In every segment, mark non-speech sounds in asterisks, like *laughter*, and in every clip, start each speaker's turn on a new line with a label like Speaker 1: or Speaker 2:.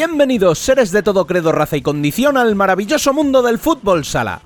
Speaker 1: Bienvenidos, seres de todo credo, raza y condición, al maravilloso mundo del fútbol sala.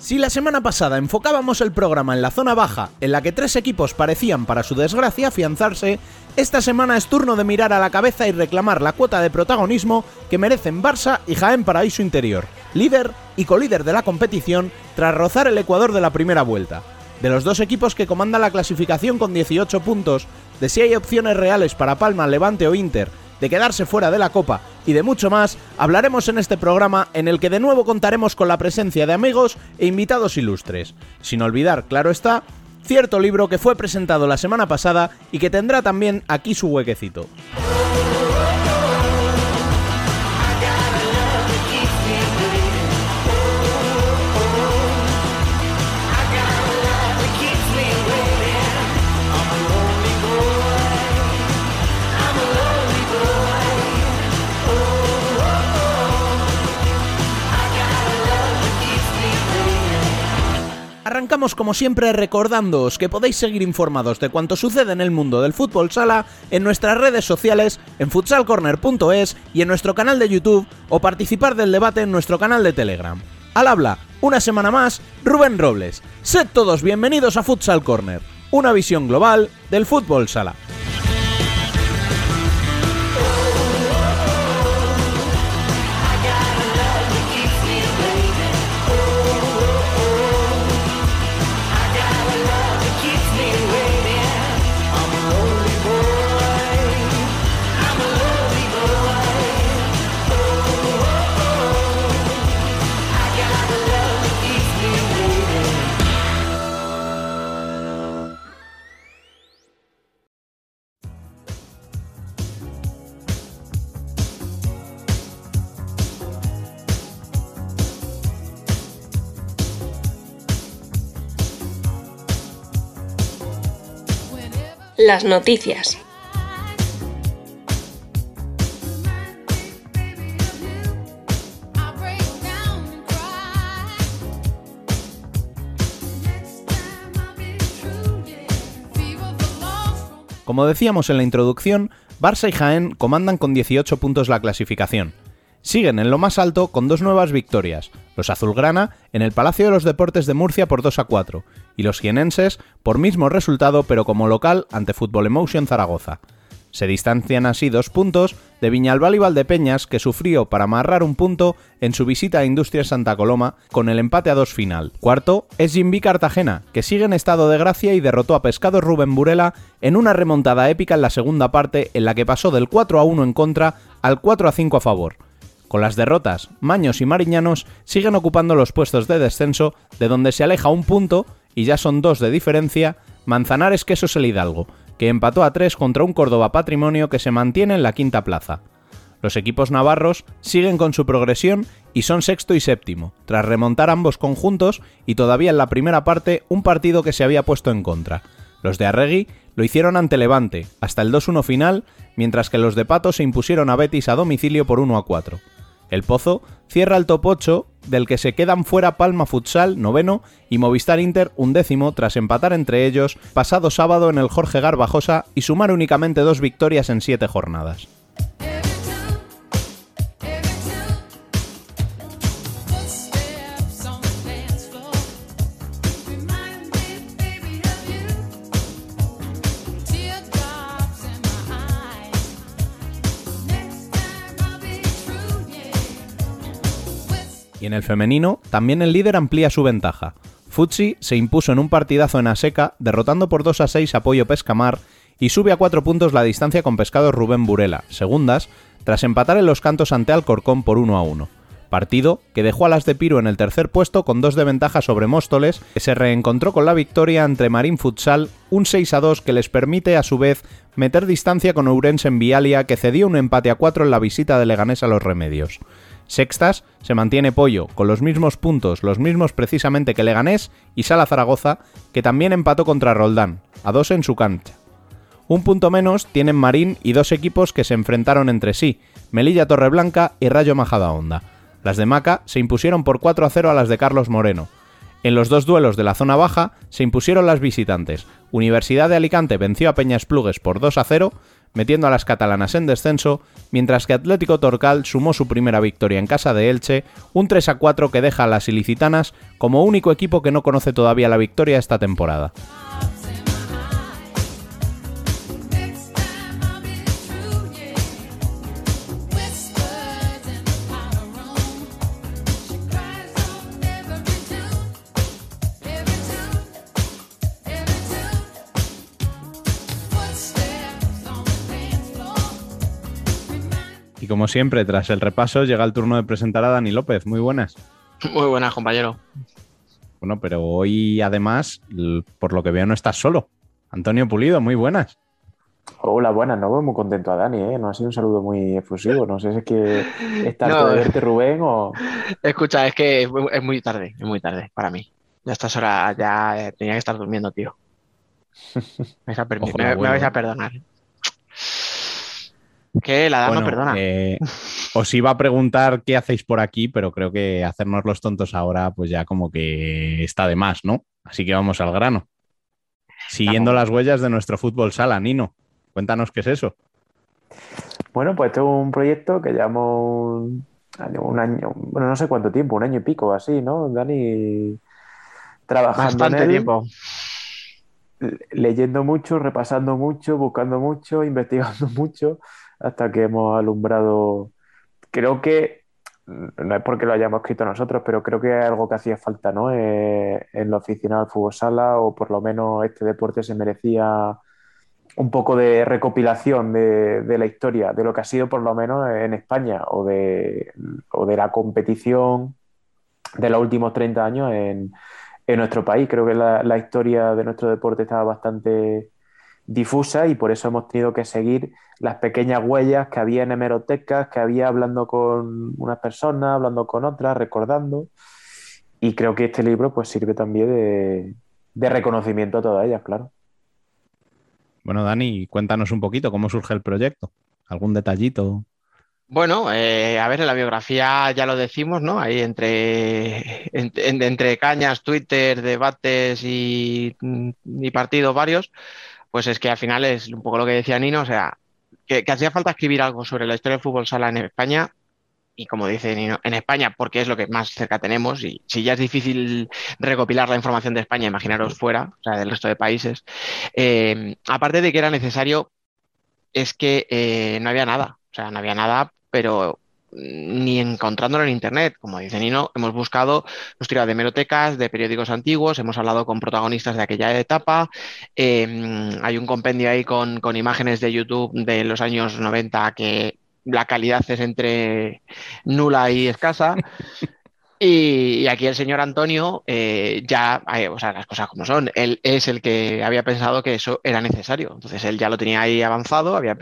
Speaker 1: Si la semana pasada enfocábamos el programa en la zona baja, en la que tres equipos parecían, para su desgracia, afianzarse, esta semana es turno de mirar a la cabeza y reclamar la cuota de protagonismo que merecen Barça y Jaén Paraíso Interior, líder y colíder de la competición tras rozar el Ecuador de la primera vuelta. De los dos equipos que comandan la clasificación con 18 puntos, de si hay opciones reales para Palma, Levante o Inter de quedarse fuera de la Copa y de mucho más, hablaremos en este programa en el que de nuevo contaremos con la presencia de amigos e invitados ilustres. Sin olvidar, claro está, cierto libro que fue presentado la semana pasada y que tendrá también aquí su huequecito. Arrancamos como siempre recordándoos que podéis seguir informados de cuanto sucede en el mundo del fútbol sala en nuestras redes sociales, en futsalcorner.es y en nuestro canal de YouTube o participar del debate en nuestro canal de Telegram. Al habla, una semana más, Rubén Robles. Sed todos bienvenidos a Futsal Corner, una visión global del fútbol sala.
Speaker 2: Las noticias.
Speaker 1: Como decíamos en la introducción, Barça y Jaén comandan con 18 puntos la clasificación. Siguen en lo más alto con dos nuevas victorias, los azulgrana en el Palacio de los Deportes de Murcia por 2 a 4 y los jienenses por mismo resultado pero como local ante Fútbol Emotion Zaragoza. Se distancian así dos puntos de Viñalbal y Valdepeñas que sufrió para amarrar un punto en su visita a Industrias Santa Coloma con el empate a dos final. Cuarto es Jimby Cartagena, que sigue en estado de gracia y derrotó a Pescado Rubén Burela en una remontada épica en la segunda parte en la que pasó del 4 a 1 en contra al 4 a 5 a favor. Con las derrotas, Maños y Mariñanos siguen ocupando los puestos de descenso, de donde se aleja un punto, y ya son dos de diferencia, Manzanares Quesos el Hidalgo, que empató a tres contra un Córdoba Patrimonio que se mantiene en la quinta plaza. Los equipos navarros siguen con su progresión y son sexto y séptimo, tras remontar ambos conjuntos y todavía en la primera parte un partido que se había puesto en contra. Los de Arregui lo hicieron ante Levante, hasta el 2-1 final, mientras que los de Pato se impusieron a Betis a domicilio por 1-4. El Pozo cierra el top 8, del que se quedan fuera Palma Futsal, noveno, y Movistar Inter, undécimo, tras empatar entre ellos pasado sábado en el Jorge Garbajosa y sumar únicamente dos victorias en siete jornadas. En el femenino, también el líder amplía su ventaja. Futsi se impuso en un partidazo en Aseca, derrotando por 2 a 6 a Pollo Pescamar y sube a 4 puntos la distancia con Pescado Rubén Burela, segundas, tras empatar en los cantos ante Alcorcón por 1 a 1. Partido que dejó a las de Piro en el tercer puesto con dos de ventaja sobre Móstoles, que se reencontró con la victoria entre Marín Futsal, un 6 a 2 que les permite a su vez meter distancia con Ourense en Vialia, que cedió un empate a 4 en la visita de Leganés a los Remedios. Sextas se mantiene Pollo, con los mismos puntos, los mismos precisamente que Leganés y Sala Zaragoza, que también empató contra Roldán, a dos en su cancha. Un punto menos tienen Marín y dos equipos que se enfrentaron entre sí, Melilla Torreblanca y Rayo Majadahonda. Las de Maca se impusieron por 4 a 0 a las de Carlos Moreno. En los dos duelos de la zona baja se impusieron las visitantes. Universidad de Alicante venció a Peñas Plugues por 2 a 0, metiendo a las catalanas en descenso, mientras que Atlético Torcal sumó su primera victoria en casa de Elche, un 3 a 4 que deja a las ilicitanas como único equipo que no conoce todavía la victoria esta temporada. Y como siempre, tras el repaso, llega el turno de presentar a Dani López. Muy buenas.
Speaker 2: Muy buenas, compañero.
Speaker 1: Bueno, pero hoy además, por lo que veo, no estás solo. Antonio Pulido, muy buenas.
Speaker 3: Hola, buenas, no muy contento a Dani, ¿eh? No ha sido un saludo muy efusivo. No sé si es que está *laughs* no, de verte, Rubén, o.
Speaker 2: Escucha, es que es muy tarde, es muy tarde para mí. Ya estas horas ya tenía que estar durmiendo, tío. *laughs* Me vais a, me vais a perdonar. Que la dama perdona.
Speaker 1: Eh, os iba a preguntar qué hacéis por aquí, pero creo que hacernos los tontos ahora, pues ya como que está de más, ¿no? Así que vamos al grano. Siguiendo las huellas de nuestro fútbol sala, Nino, cuéntanos qué es eso.
Speaker 3: Bueno, pues este es un proyecto que llevamos un año, bueno, no sé cuánto tiempo, un año y pico así, ¿no? Dani trabajando
Speaker 2: Bastante
Speaker 3: en
Speaker 2: tiempo.
Speaker 3: Leyendo mucho, repasando mucho, buscando mucho, *laughs* investigando mucho hasta que hemos alumbrado. Creo que, no es porque lo hayamos escrito nosotros, pero creo que es algo que hacía falta ¿no? Eh, en la oficina del fútbol sala, o por lo menos este deporte se merecía un poco de recopilación de, la historia, de lo que ha sido por lo menos en España, o de, o de la competición de los últimos 30 años en, en nuestro país. Creo que la, la historia de nuestro deporte estaba bastante difusa y por eso hemos tenido que seguir las pequeñas huellas que había en hemerotecas, que había hablando con unas personas, hablando con otras, recordando. Y creo que este libro pues sirve también de, de reconocimiento a todas ellas, claro.
Speaker 1: Bueno, Dani, cuéntanos un poquito cómo surge el proyecto. ¿Algún detallito?
Speaker 2: Bueno, eh, a ver, en la biografía ya lo decimos, ¿no? Ahí entre, entre, entre cañas, Twitter, debates y, y partidos varios, pues es que al final es un poco lo que decía Nino, o sea, que, hacía falta escribir algo sobre la historia del fútbol sala en España. Y como dice Nino, en España, porque es lo que más cerca tenemos, y si ya es difícil recopilar la información de España, imaginaros fuera, o sea, del resto de países. Eh, aparte de que era necesario, es que eh, no había nada, o sea, no había nada, pero ni encontrándolo en internet. Como dice Nino, hemos buscado, hemos tirado de merotecas, de periódicos antiguos, hemos hablado con protagonistas de aquella etapa. Eh, hay un compendio ahí con, con, imágenes de YouTube de los años 90 que la calidad es entre nula y escasa. *laughs* Y, y aquí el señor Antonio eh, ya, eh, o sea, las cosas como son, él es el que había pensado que eso era necesario. Entonces él ya lo tenía ahí avanzado, había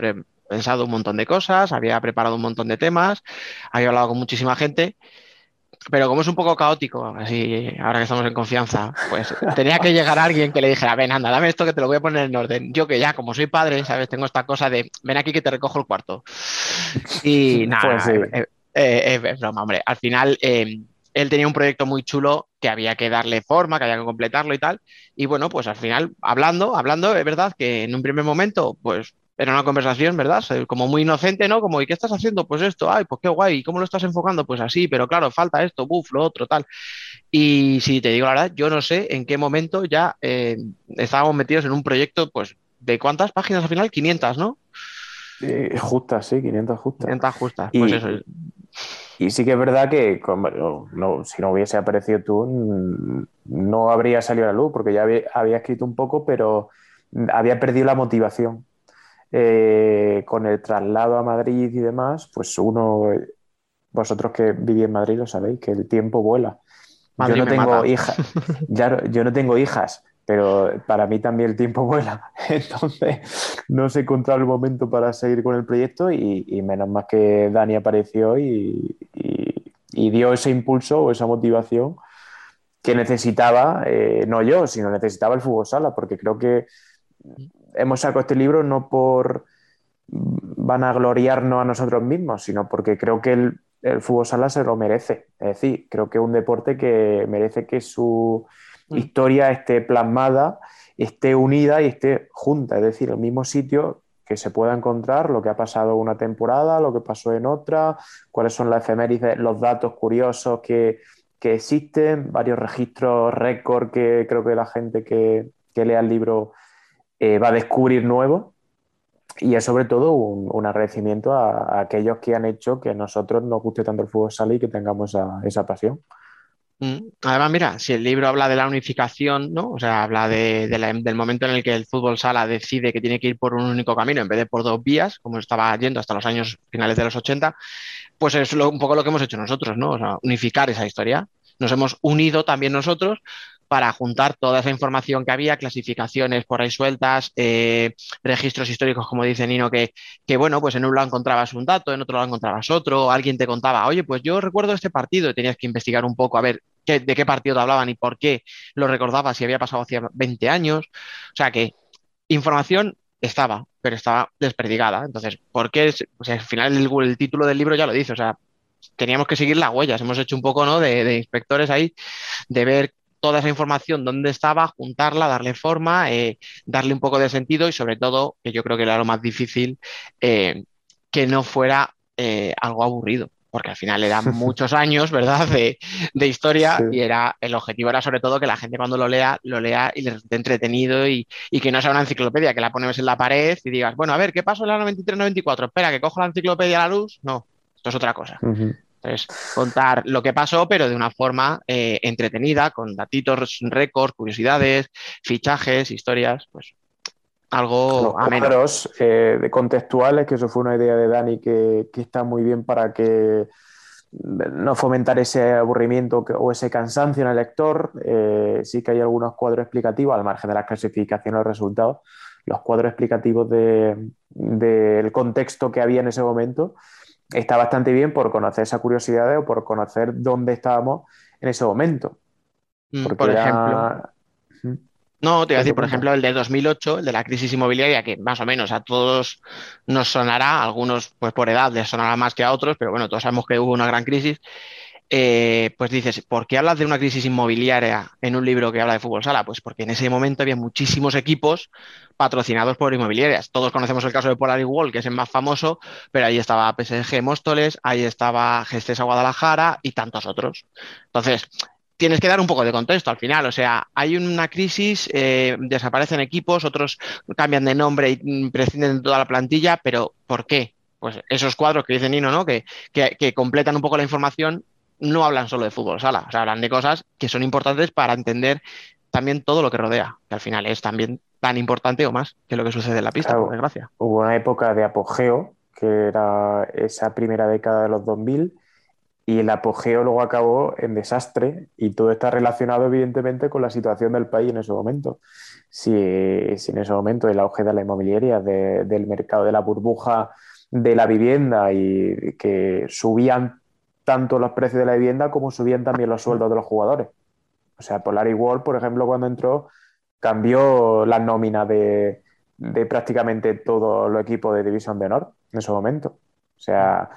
Speaker 2: pensado un montón de cosas, había preparado un montón de temas, había hablado con muchísima gente, pero como es un poco caótico, así ahora que estamos en confianza, pues *laughs* tenía que llegar alguien que le dijera, ven, anda, dame esto que te lo voy a poner en orden. Yo que ya, como soy padre, ¿sabes? Tengo esta cosa de, ven aquí que te recojo el cuarto. Y *laughs* nada, pues sí. eh, eh, es broma, hombre. Al final, eh, él tenía un proyecto muy chulo que había que darle forma, que había que completarlo y tal. Y bueno, pues al final, hablando, hablando, es verdad que en un primer momento, pues era una conversación, ¿verdad? Como muy inocente, ¿no? Como, ¿y qué estás haciendo? Pues esto, ay, pues qué guay, ¿cómo lo estás enfocando? Pues así, pero claro, falta esto, buf, lo otro, tal. Y si te digo la verdad, yo no sé en qué momento ya eh, estábamos metidos en un proyecto, pues, ¿de cuántas páginas al final? 500, ¿no?
Speaker 3: Eh, justas, sí, 500 justas.
Speaker 2: 500 justas,
Speaker 3: y,
Speaker 2: pues eso.
Speaker 3: Y sí que es verdad que no, si no hubiese aparecido tú, no habría salido a la luz, porque ya había, había escrito un poco, pero había perdido la motivación eh, con el traslado a Madrid y demás, pues uno, vosotros que vivís en Madrid lo sabéis, que el tiempo vuela. Yo no tengo hijas, *laughs* ya, yo no tengo hijas, pero para mí también el tiempo *laughs* vuela. Entonces no se encontraba el momento para seguir con el proyecto y, y menos más que Dani apareció y, y, y, dio ese impulso o esa motivación que necesitaba, eh, no yo, sino necesitaba el fútbol sala, porque creo que hemos sacado este libro no por vanagloriarnos a nosotros mismos, sino porque creo que el, el, fútbol sala se lo merece. Es decir, creo que es un deporte que merece que su
Speaker 2: Mm.
Speaker 3: historia esté plasmada, esté unida y esté junta. Es decir, el mismo sitio que se pueda encontrar, lo que ha pasado una temporada, lo que pasó en otra, cuáles son las efemérides, los datos curiosos que, existen, varios registros, récord que creo que la gente que, lea el libro eh, va a descubrir nuevos. Y es sobre todo un, agradecimiento a, aquellos que han hecho que a nosotros nos guste tanto el fútbol sala y que tengamos esa pasión.
Speaker 2: Mm. Además, mira, si el libro habla de la unificación, ¿no? O sea, habla del momento en el que el fútbol sala decide que tiene que ir por un único camino en vez de por dos vías, como estaba yendo hasta los años finales de los 80, pues es un poco lo que hemos hecho nosotros, ¿no? Unificar esa historia. Nos hemos unido también nosotros para juntar toda esa información que había, clasificaciones por ahí sueltas, eh, registros históricos, como dice Nino, que, que, bueno, pues en un lado encontrabas un dato, en otro lado encontrabas otro, alguien te contaba, oye, pues yo recuerdo este partido y tenías que investigar un poco a ver qué, de qué partido te hablaban y por qué lo recordabas si había pasado hacía 20 años. O sea que información estaba, pero estaba desperdigada. Entonces, ¿por qué? al final el, el título del libro ya lo dice, o sea, teníamos que seguir las huellas. Hemos hecho un poco ¿no? de, de, inspectores ahí, de ver toda esa información, dónde estaba, juntarla, darle forma, eh, darle un poco de sentido y sobre todo, que yo creo que era lo más difícil, eh, que no fuera eh, algo aburrido porque al final eran *laughs* muchos años, ¿verdad?, de, historia y era, el objetivo era sobre todo que la gente cuando lo lea, lo lea y le resulte entretenido y, que no sea una enciclopedia, que la ponemos en la pared y digas, bueno, a ver, ¿qué pasó en la 93-94? Espera, que cojo la enciclopedia a la luz. No, esto es otra cosa. Entonces, contar lo que pasó, pero de una forma eh, entretenida, con datitos, récords, curiosidades, fichajes, historias, pues algo
Speaker 3: ameno. Eh, de contextuales, que eso fue una idea de Dani que, está muy bien para que no fomentar ese aburrimiento o ese cansancio en el lector. Eh, sí que hay algunos cuadros explicativos, al margen de las clasificaciones de resultados, los cuadros explicativos del contexto que había en ese momento está bastante bien por conocer esa curiosidad o por conocer dónde estábamos en ese momento.
Speaker 2: Mm, por ejemplo. No, te iba a decir, por ejemplo, el de 2008, el de la crisis inmobiliaria, que más o menos a todos nos sonará, algunos pues por edad les sonará más que a otros, pero bueno, todos sabemos que hubo una gran crisis. Eh, pues dices, ¿por qué hablas de una crisis inmobiliaria en un libro que habla de fútbol sala? Pues porque en ese momento había muchísimos equipos patrocinados por inmobiliarias. Todos conocemos el caso de Polar Wall, que es el más famoso, pero ahí estaba PSG Móstoles, ahí estaba Gestesa Guadalajara y tantos otros. Entonces, tienes que dar un poco de contexto al final. O sea, hay una crisis, eh, desaparecen equipos, otros cambian de nombre y prescinden de toda la plantilla, pero ¿por qué? Pues esos cuadros que dice Nino, ¿no? Que, que completan un poco la información no hablan solo de fútbol sala, o sea, hablan de cosas que son importantes para entender también todo lo que rodea, que al final es también tan importante o más que lo que sucede en la pista, por desgracia.
Speaker 3: Hubo una época de apogeo, que era esa primera década de los 2000, y el apogeo luego acabó en desastre, y todo está relacionado evidentemente con la situación del país en ese momento. Si, en ese momento el auge de la inmobiliaria, del mercado de la burbuja de la vivienda y que subían tanto los precios de la vivienda como subían también los sueldos de los jugadores. O sea, Polar World, por ejemplo, cuando entró, cambió la nómina de, prácticamente todos los equipos de División de Honor en ese momento. O sea,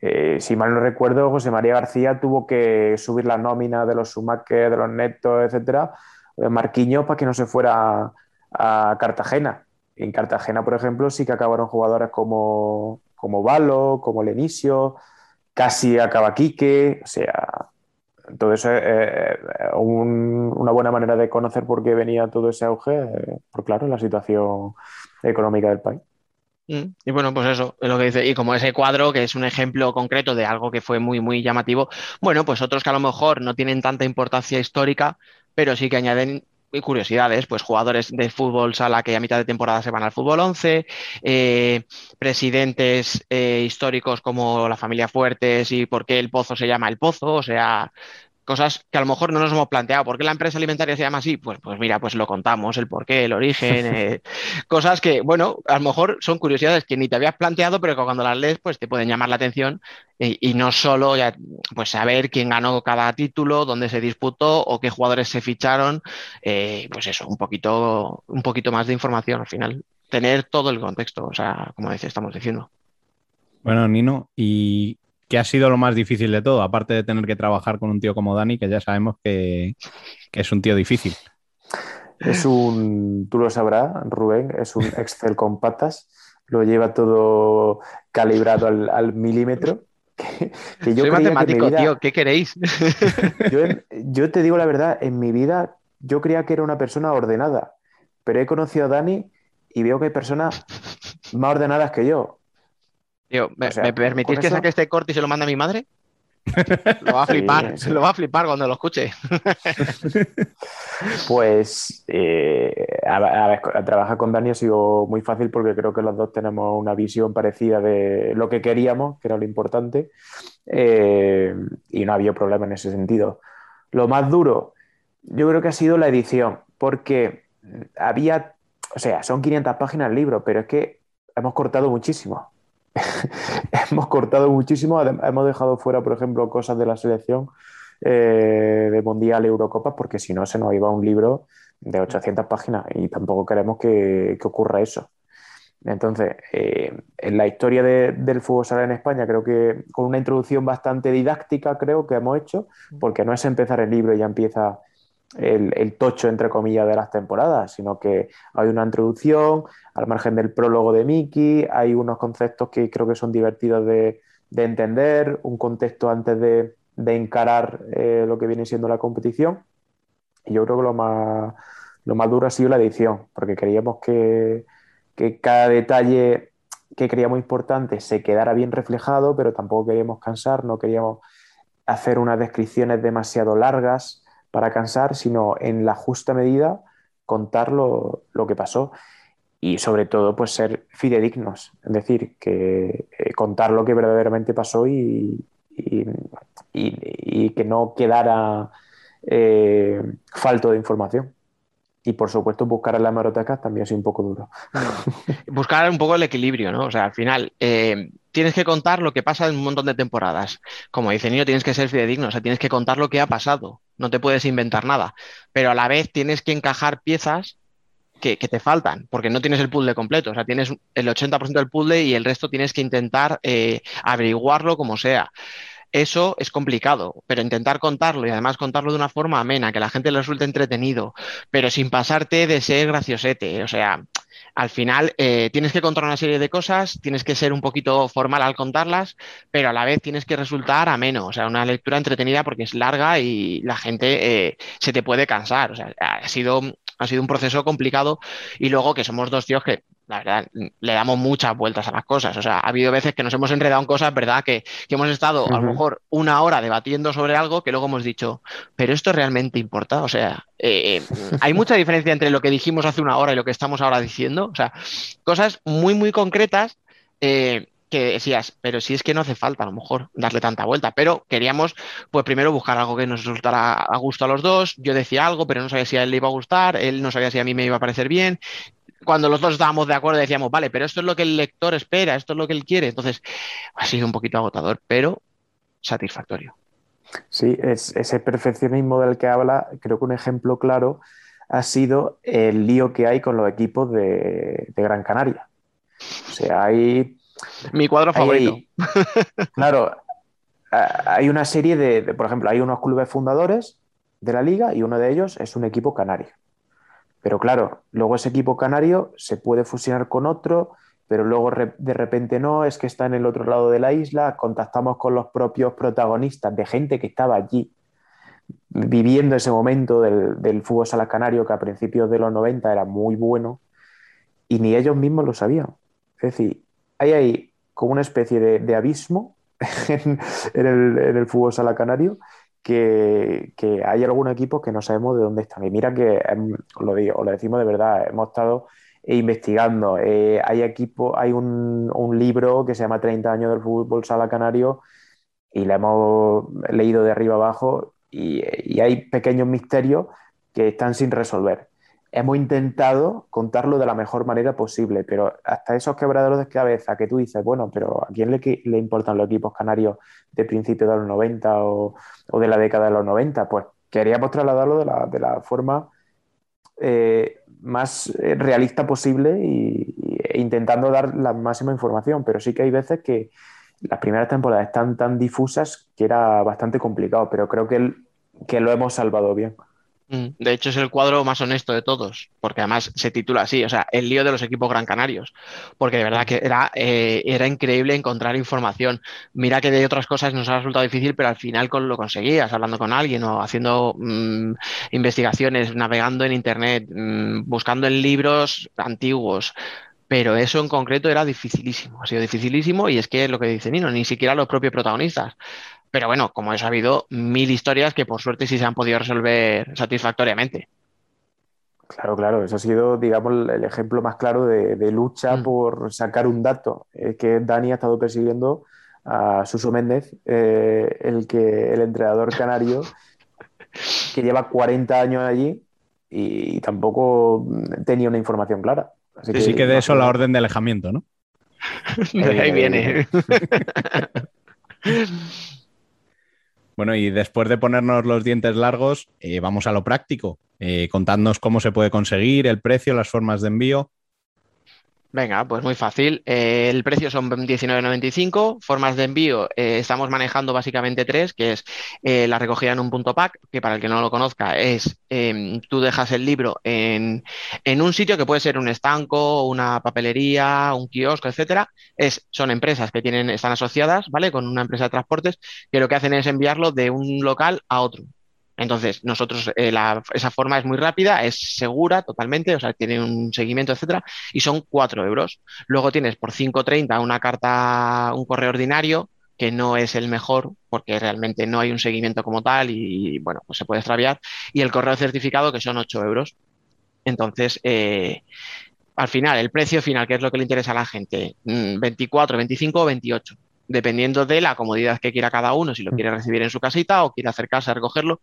Speaker 3: eh, si mal no recuerdo, José María García tuvo que subir la nómina de los Sumaques, de los Netos, etcétera, de Marquinhos para que no se fuera a, Cartagena. En Cartagena, por ejemplo, sí que acabaron jugadores como, como Valo, como Lenicio, casi acaba Quique, o sea, todo eso es eh, una buena manera de conocer por qué venía todo ese auge, eh, por claro, la situación económica del país.
Speaker 2: Mm, y bueno, pues eso es lo que dice. Y como ese cuadro, que es un ejemplo concreto de algo que fue muy, muy llamativo, bueno, pues otros que a lo mejor no tienen tanta importancia histórica, pero sí que añaden curiosidades, pues jugadores de fútbol sala que a mitad de temporada se van al fútbol 11, eh, presidentes eh, históricos como la familia Fuertes y por qué el Pozo se llama el Pozo, o sea, cosas que a lo mejor no nos hemos planteado. ¿Por qué la empresa alimentaria se llama así? Pues, pues mira, pues lo contamos, el porqué, el origen, *laughs* eh, cosas que, bueno, a lo mejor son curiosidades que ni te habías planteado, pero que cuando las lees, pues te pueden llamar la atención y, no solo ya, pues saber quién ganó cada título, dónde se disputó o qué jugadores se ficharon, eh, pues eso, un poquito, un poquito más de información al final. Tener todo el contexto, o sea, como dice, estamos diciendo.
Speaker 1: Bueno, Nino, ¿y ¿Qué ha sido lo más difícil de todo? Aparte de tener que trabajar con un tío como Dani, que ya sabemos que, es un tío difícil.
Speaker 3: Es un, tú lo sabrás, Rubén, es un Excel con patas. lo lleva todo calibrado al, milímetro.
Speaker 2: Que, yo Soy matemático, tío, ¿qué queréis? *laughs*
Speaker 3: yo, te digo la verdad, en mi vida yo creía que era una persona ordenada, pero he conocido a Dani y veo que hay personas más ordenadas que yo.
Speaker 2: Tío, ¿me, permitís que saque este corte y se lo mande a mi madre? *laughs* Lo va a flipar, se lo va a flipar cuando lo escuche. *laughs*
Speaker 3: Pues eh, a, trabajar con Dani ha sido muy fácil porque creo que los dos tenemos una visión parecida de lo que queríamos, que era lo importante, eh, y no había problema en ese sentido. Lo más duro, yo creo que ha sido la edición, porque había, o sea, son 500 páginas el libro, pero es que hemos cortado muchísimo. *laughs* hemos cortado muchísimo, hemos dejado fuera, por ejemplo, cosas de la selección eh, de Mundial Eurocopa, porque si no se nos iba un libro de 800 páginas y tampoco queremos que, ocurra eso. Entonces, eh, en la historia del fútbol sala en España, creo que con una introducción bastante didáctica, creo que hemos hecho, porque no es empezar el libro y ya empieza el, tocho, entre comillas, de las temporadas, sino que hay una introducción, al margen del prólogo de Mickey, hay unos conceptos que creo que son divertidos de, entender, un contexto antes de, encarar eh, lo que viene siendo la competición. Y yo creo que lo más, lo duro ha sido la edición, porque queríamos que, que cada detalle que creíamos importante se quedara bien reflejado, pero tampoco queríamos cansar, no queríamos hacer unas descripciones demasiado largas para cansar, sino en la justa medida contar lo, que pasó y sobre todo pues ser fidedignos, es decir, que eh, contar lo que verdaderamente pasó y, y, que no quedara eh, falto de información. Y por supuesto, buscar en la hemeroteca también es un poco duro.
Speaker 2: Buscar un poco el equilibrio, ¿no? O sea, al final eh, tienes que contar lo que pasa en un montón de temporadas. Como dice Niño, tienes que ser fidedigno, o sea, tienes que contar lo que ha pasado, no te puedes inventar nada. Pero a la vez tienes que encajar piezas que, te faltan, porque no tienes el puzzle completo. O sea, tienes el 80% del puzzle y el resto tienes que intentar eh, averiguarlo como sea. Eso es complicado, pero intentar contarlo y además contarlo de una forma amena, que la gente le resulte entretenido, pero sin pasarte de ser graciosete. O sea, al final eh, tienes que contar una serie de cosas, tienes que ser un poquito formal al contarlas, pero a la vez tienes que resultar ameno, o sea, una lectura entretenida porque es larga y la gente eh, se te puede cansar. O sea, ha sido, ha sido un proceso complicado y luego que somos dos tíos que la verdad, le damos muchas vueltas a las cosas. O sea, ha habido veces que nos hemos enredado en cosas, ¿verdad? Que, hemos estado a lo mejor una hora debatiendo sobre algo que luego hemos dicho, pero esto realmente importa. O sea, eh, eh, hay mucha diferencia entre lo que dijimos hace una hora y lo que estamos ahora diciendo. O sea, cosas muy, muy concretas. Eh, que decías, pero si es que no hace falta a lo mejor darle tanta vuelta, pero queríamos pues primero buscar algo que nos resultara a gusto a los dos, yo decía algo, pero no sabía si a él le iba a gustar, él no sabía si a mí me iba a parecer bien, cuando los dos estábamos de acuerdo decíamos, vale, pero esto es lo que el lector espera, esto es lo que él quiere. Entonces, ha sido un poquito agotador, pero satisfactorio.
Speaker 3: Sí, es, ese perfeccionismo del que habla, creo que un ejemplo claro ha sido el lío que hay con los equipos de, Gran Canaria. O sea, hay...
Speaker 2: Mi cuadro favorito. *laughs*
Speaker 3: claro, hay una serie de, por ejemplo, hay unos clubes fundadores de la liga y uno de ellos es un equipo canario. Pero claro, luego ese equipo canario se puede fusionar con otro, pero luego de repente no, es que está en el otro lado de la isla, contactamos con los propios protagonistas de gente que estaba allí viviendo ese momento del, fútbol sala canario que a principios de los 90 era muy bueno y ni ellos mismos lo sabían. Es decir, hay ahí como una especie de, abismo *laughs* en, el, en, el, fútbol sala canario que, hay algunos equipos que no sabemos de dónde están. Y mira que em, lo digo, lo decimos de verdad, hemos estado investigando. Eh, hay equipo, hay un, libro que se llama 30 años del fútbol sala canario y lo hemos leído de arriba abajo y, y hay pequeños misterios que están sin resolver hemos intentado contarlo de la mejor manera posible, pero hasta esos quebraderos de cabeza que tú dices, bueno, pero ¿a quién le, importan los equipos canarios de principios de los 90 o, de la década de los 90? Pues queríamos trasladarlo de la, de la forma eh, más eh, realista posible y, e intentando dar la máxima información, pero sí que hay veces que las primeras temporadas están tan difusas que era bastante complicado, pero creo que, que lo hemos salvado bien.
Speaker 2: Mm, de hecho, es el cuadro más honesto de todos, porque además se titula así, o sea, el lío de los equipos gran canarios, porque de verdad que era, eh, era increíble encontrar información. Mira que de otras cosas nos ha resultado difícil, pero al final lo conseguías, hablando con alguien o haciendo mm, investigaciones, navegando en Internet, mm, buscando en libros antiguos. Pero eso en concreto era dificilísimo, ha sido dificilísimo y es que lo que dice Nino, ni siquiera los propios protagonistas. Pero bueno, como eso ha habido mil historias que por suerte sí se han podido resolver satisfactoriamente.
Speaker 3: Claro, claro, eso ha sido, digamos, el ejemplo más claro de, lucha mm. por sacar un dato. Es que Dani ha estado persiguiendo a Suso Méndez, eh, el, que, el entrenador canario, *laughs* que lleva 40 años allí y tampoco tenía una información clara.
Speaker 1: Así que, sí que de eso la orden de alejamiento, ¿no? *laughs*
Speaker 2: de ahí viene. *laughs*
Speaker 1: Bueno, y después de ponernos los dientes largos, eh, vamos a lo práctico. Eh, contadnos cómo se puede conseguir, el precio, las formas de envío.
Speaker 2: Venga, pues muy fácil. Eh, el precio son 19,95. Formas de envío, eh, estamos manejando básicamente tres, que es eh, la recogida en un punto pack, que para el que no lo conozca es em, tú dejas el libro en, un sitio que puede ser un estanco, una papelería, un kiosco, etcétera. Es, son empresas que tienen, están asociadas, ¿vale? Con una empresa de transportes, que lo que hacen es enviarlo de un local a otro. Entonces, nosotros, eh, esa forma es muy rápida, es segura totalmente, o sea, tiene un seguimiento, etcétera, y son 4 euros. Luego tienes por 5,30 una carta, un correo ordinario, que no es el mejor porque realmente no hay un seguimiento como tal y, bueno, pues se puede extraviar. Y el correo certificado, que son 8 euros. Entonces, eh, al final, el precio final, que es lo que le interesa a la gente, 24, 25 o 28 dependiendo de la comodidad que quiera cada uno, si lo quiere recibir en su casita o quiere acercarse a recogerlo,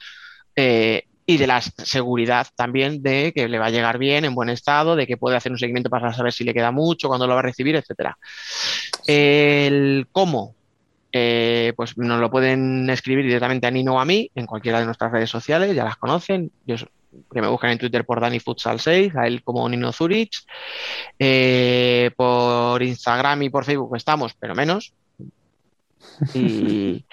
Speaker 2: eh, y de la seguridad también de que le va a llegar bien, en buen estado, de que puede hacer un seguimiento para saber si le queda mucho, cuándo lo va a recibir, etcétera. El cómo, eh, pues nos lo pueden escribir directamente a Nino o a mí en cualquiera de nuestras redes sociales, ya las conocen. Yo, que me buscan en Twitter por Dani Futsal 6, a él como Nino Zurich. Eh, por Instagram y por Facebook estamos, pero menos. Y,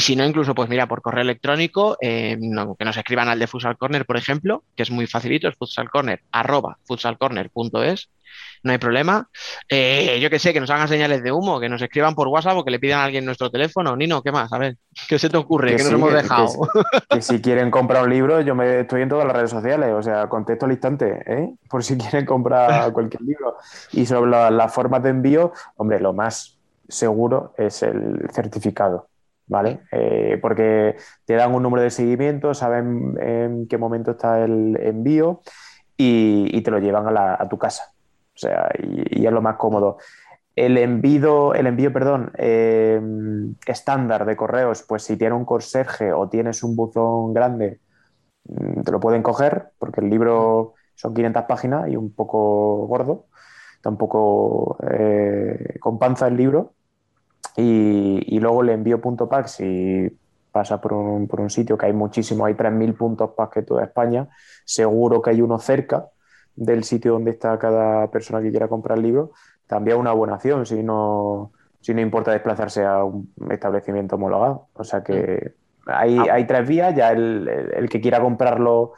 Speaker 2: si no, incluso, pues mira, por correo electrónico, eh, que nos escriban al de Futsal Corner, por ejemplo, que es muy facilito, es futsalcorner, arroba futsalcorner.es, no hay problema. Eh, yo que sé, que nos hagan señales de humo, que nos escriban por WhatsApp o que le pidan a alguien nuestro teléfono. Nino, ¿qué más? A ver, ¿qué se te ocurre? Que, nos hemos dejado.
Speaker 3: Que, si quieren comprar un libro, yo me estoy en todas las redes sociales, o sea, contesto al instante, ¿eh? por si quieren comprar *laughs* cualquier libro. Y sobre las formas de envío, hombre, lo más seguro es el certificado, ¿vale? Eh, porque te dan un número de seguimiento, saben en qué momento está el envío y, te lo llevan a, tu casa. O sea, y, es lo más cómodo. El envío, el envío, perdón, eh, estándar de correos, pues si tiene un conserje o tienes un buzón grande, mm, te lo pueden coger, porque el libro son 500 páginas y un poco gordo tampoco eh, con panza el libro. Y, luego le envío punto pack si pasa por un, por un sitio que hay muchísimo, hay 3.000 puntos pack que toda España, seguro que hay uno cerca del sitio donde está cada persona que quiera comprar el libro, también una buena acción si no, si no importa desplazarse a un establecimiento homologado. O sea que hay, ah. hay tres vías, ya el, el, que quiera comprarlo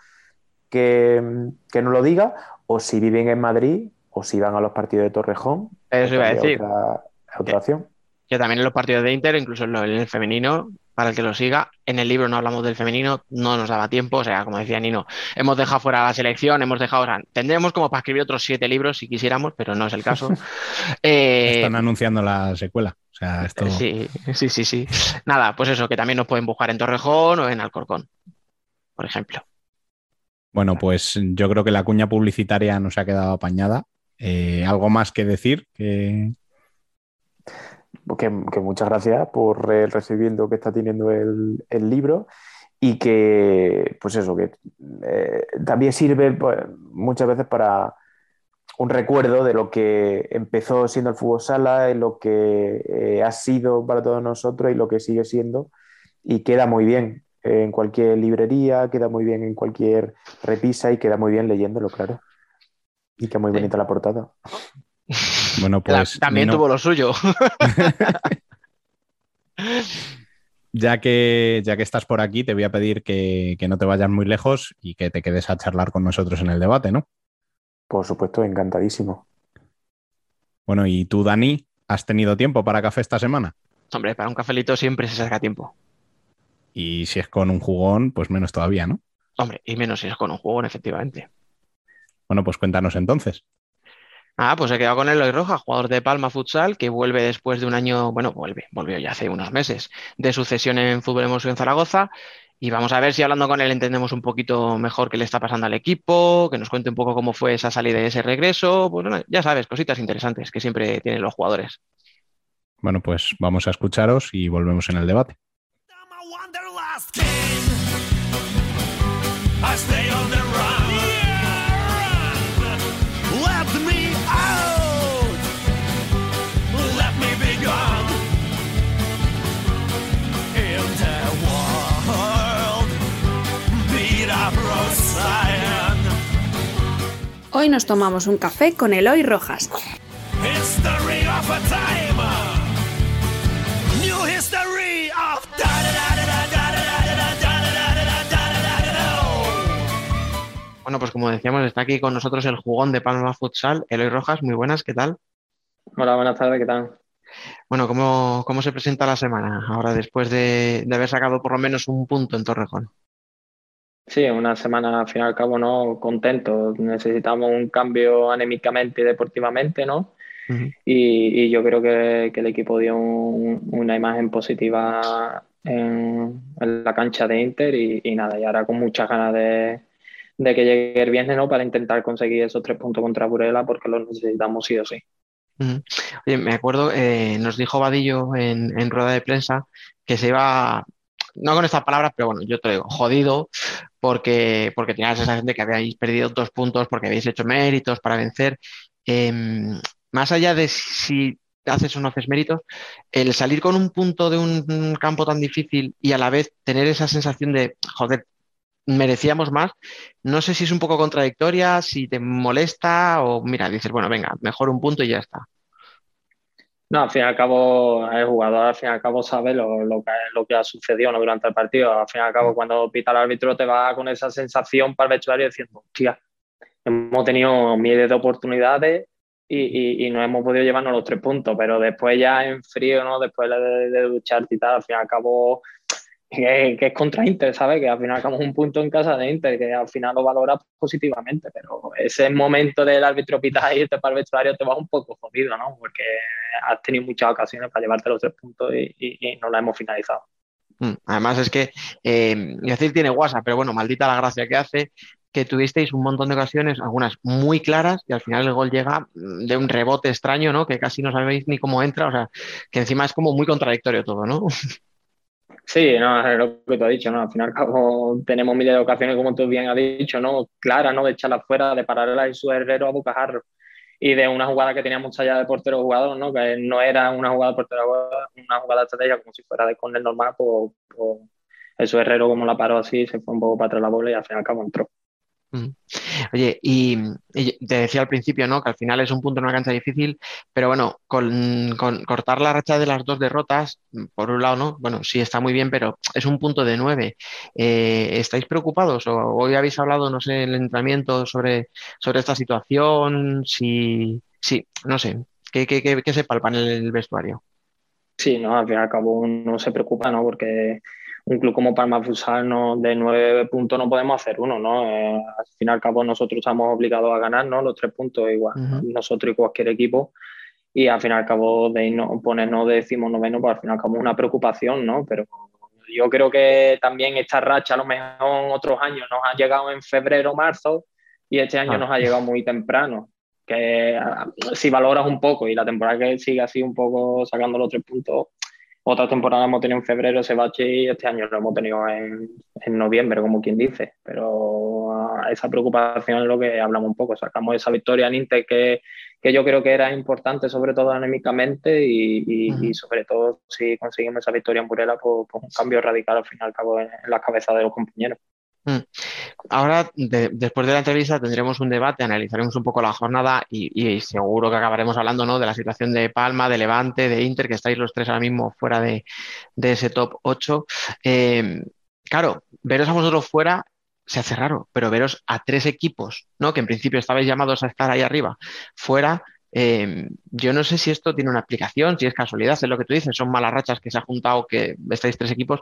Speaker 3: que, que no lo diga, o si viven en Madrid, o si van a los partidos de Torrejón.
Speaker 2: Eso iba a decir.
Speaker 3: Otra, opción.
Speaker 2: Que también en los partidos de Inter, incluso en el femenino, para el que lo siga. En el libro no hablamos del femenino, no nos daba tiempo, o sea, como decía Nino, hemos dejado fuera la selección, hemos dejado, o sea, tendremos como para escribir otros siete libros si quisiéramos, pero no es el caso. *laughs*
Speaker 1: Eh, Están anunciando la secuela. O sea, esto...
Speaker 2: Sí, sí, sí, sí. Nada, pues eso, que también nos pueden buscar en Torrejón o en Alcorcón, por ejemplo.
Speaker 1: Bueno, pues yo creo que la cuña publicitaria nos ha quedado apañada. Eh, ¿Algo más que decir? Que...
Speaker 3: Que, muchas gracias por el recibimiento que está teniendo el, libro y que, pues eso, que eh, también sirve pues, muchas veces para un recuerdo de lo que empezó siendo el fútbol sala, y lo que eh, ha sido para todos nosotros y lo que sigue siendo y queda muy bien en cualquier librería, queda muy bien en cualquier repisa y queda muy bien leyéndolo, claro. Y que muy bonita la portada. *laughs*
Speaker 1: Bueno, pues.
Speaker 2: también tuvo lo suyo. *laughs*
Speaker 1: ya que, ya que estás por aquí, te voy a pedir que, que no te vayas muy lejos y que te quedes a charlar con nosotros en el debate, ¿no?
Speaker 3: Por supuesto, encantadísimo.
Speaker 1: Bueno, ¿y tú, Dani, has tenido tiempo para café esta semana?
Speaker 2: Hombre, para un cafelito siempre se saca tiempo.
Speaker 1: Y si es con un jugón, pues menos todavía, ¿no?
Speaker 2: Hombre, y menos si es con un jugón, efectivamente.
Speaker 1: Bueno, pues cuéntanos entonces.
Speaker 2: Ah, pues he quedado con Eloy Roja, jugador de Palma Futsal, que vuelve después de un año, bueno, vuelve, volvió ya hace unos meses, de sucesión en Fútbol Emoción en Zaragoza. Y vamos a ver si hablando con él entendemos un poquito mejor qué le está pasando al equipo, que nos cuente un poco cómo fue esa salida y ese regreso. Pues bueno, ya sabes, cositas interesantes que siempre tienen los jugadores.
Speaker 1: Bueno, pues vamos a escucharos y volvemos en el debate.
Speaker 4: Hoy nos tomamos un café con Eloy Rojas.
Speaker 2: Bueno, pues como decíamos, está aquí con nosotros el jugón de Palma Futsal, Eloy Rojas. Muy buenas, ¿qué tal?
Speaker 5: Hola, buenas tardes, ¿qué tal?
Speaker 2: Bueno, ¿cómo, cómo se presenta la semana ahora después de, de haber sacado por lo menos un punto en Torrejón?
Speaker 5: Sí, una semana al fin y al cabo no contento. Necesitamos un cambio anémicamente y deportivamente, ¿no? Y, y yo creo que, que el equipo dio un- una imagen positiva en, en la cancha de Inter y, y nada, y ahora con muchas ganas de, de que llegue el viernes, ¿no? Para intentar conseguir esos tres puntos contra Burela porque los necesitamos sí o sí.
Speaker 2: Ujú. Oye, me acuerdo, eh, nos dijo Vadillo en, en rueda de prensa que se iba, no con estas palabras, pero bueno, yo te digo, jodido, porque, porque tenía la sensación de que habíais perdido dos puntos porque habéis hecho méritos para vencer. Em, más allá de si haces o no haces méritos, el salir con un punto de un campo tan difícil y a la vez tener esa sensación de, joder, merecíamos más, no sé si es un poco contradictoria, si te molesta o mira, dices, bueno, venga, mejor un punto y ya está.
Speaker 5: No, al fin y al cabo, el jugador al fin y al cabo sabe lo, lo que, lo que ha sucedido ¿no? durante el partido. Al fin y al cabo, cuando pita el árbitro, te va con esa sensación para el vestuario diciendo, hostia, hemos tenido miles de oportunidades y, y, y no hemos podido llevarnos los tres puntos, pero después ya en frío, ¿no? Después de, de ducharte y tal, al fin y al cabo, que, que es contra Inter, ¿sabes? Que al final acabamos un punto en casa de Inter, que al final lo valora positivamente, pero ese momento del árbitro pitar y irte para el vestuario te va un poco jodido, ¿no? Porque has tenido muchas ocasiones para llevarte los tres puntos y, y, y no la hemos finalizado.
Speaker 2: Mm, Además es que eh, Yacir tiene WhatsApp, pero bueno, maldita la gracia que hace que tuvisteis un montón de ocasiones, algunas muy claras, y al final el gol llega mm, de un rebote extraño, ¿no? Que casi no sabéis ni cómo entra, o sea, que encima es como muy contradictorio todo, ¿no? *laughs*
Speaker 5: Sí, no, es lo que tú has dicho, ¿no? Al final y cabo tenemos miles de ocasiones, como tú bien has dicho, ¿no? Claras, ¿no? De echarla fuera, de pararla y su herrero a bocajarro. Y de una jugada que tenía mucha ya de portero jugador, ¿no? Que no era una jugada de portero jugador, una jugada de estrategia como si fuera de córner normal, pues, pues el su herrero como la paró así, se fue un poco para atrás la bola y al fin y al cabo entró.
Speaker 2: Mm. Oye, y, te decía al principio, ¿no? Que al final es un punto en una cancha difícil, pero bueno, con, con cortar la racha de las dos derrotas, por un lado, ¿no? Bueno, sí está muy bien, pero es un punto de nueve. Eh, ¿estáis preocupados? ¿O hoy habéis hablado, no sé, en el entrenamiento sobre, sobre esta situación? Si, sí, no sé, ¿qué, qué, qué, qué se palpa en el vestuario?
Speaker 5: Sí, no, al fin y al cabo uno se preocupa, ¿no? Porque un club como Palma Futsal no, de nueve puntos no podemos hacer uno, ¿no? Eh, al fin y al cabo nosotros estamos obligados a ganar, ¿no? Los tres puntos igual,
Speaker 2: Uh -huh.
Speaker 5: nosotros y cualquier equipo. Y al fin y al cabo de no, ponernos décimo noveno, pues al fin y al cabo una preocupación, ¿no? Pero yo creo que también esta racha a lo mejor en otros años nos ha llegado en febrero, marzo, y este año ah. nos ha llegado muy temprano. Que si valoras un poco y la temporada que sigue así un poco sacando los tres puntos, otra temporada hemos tenido en febrero ese bache y este año lo hemos tenido en, en noviembre, como quien dice. Pero esa preocupación es lo que hablamos un poco. Sacamos esa victoria en Inter que, que yo creo que era importante, sobre todo anémicamente, y, y, uh -huh. y sobre todo si conseguimos esa victoria en Burela, pues, pues, un cambio radical al final cabo en, en la cabeza de los compañeros.
Speaker 2: Mm. Ahora, después de la entrevista, tendremos un debate, analizaremos un poco la jornada y, seguro que acabaremos hablando ¿no? de la situación de Palma, de Levante, de Inter, que estáis los tres ahora mismo fuera de, ese top 8. Eh, claro, veros a vosotros fuera se hace raro, pero veros a tres equipos, ¿no? que en principio estabais llamados a estar ahí arriba, fuera, Em, yo no sé si esto tiene una aplicación, si es casualidad, es lo que tú dices, son malas rachas que se ha juntado que estáis tres equipos,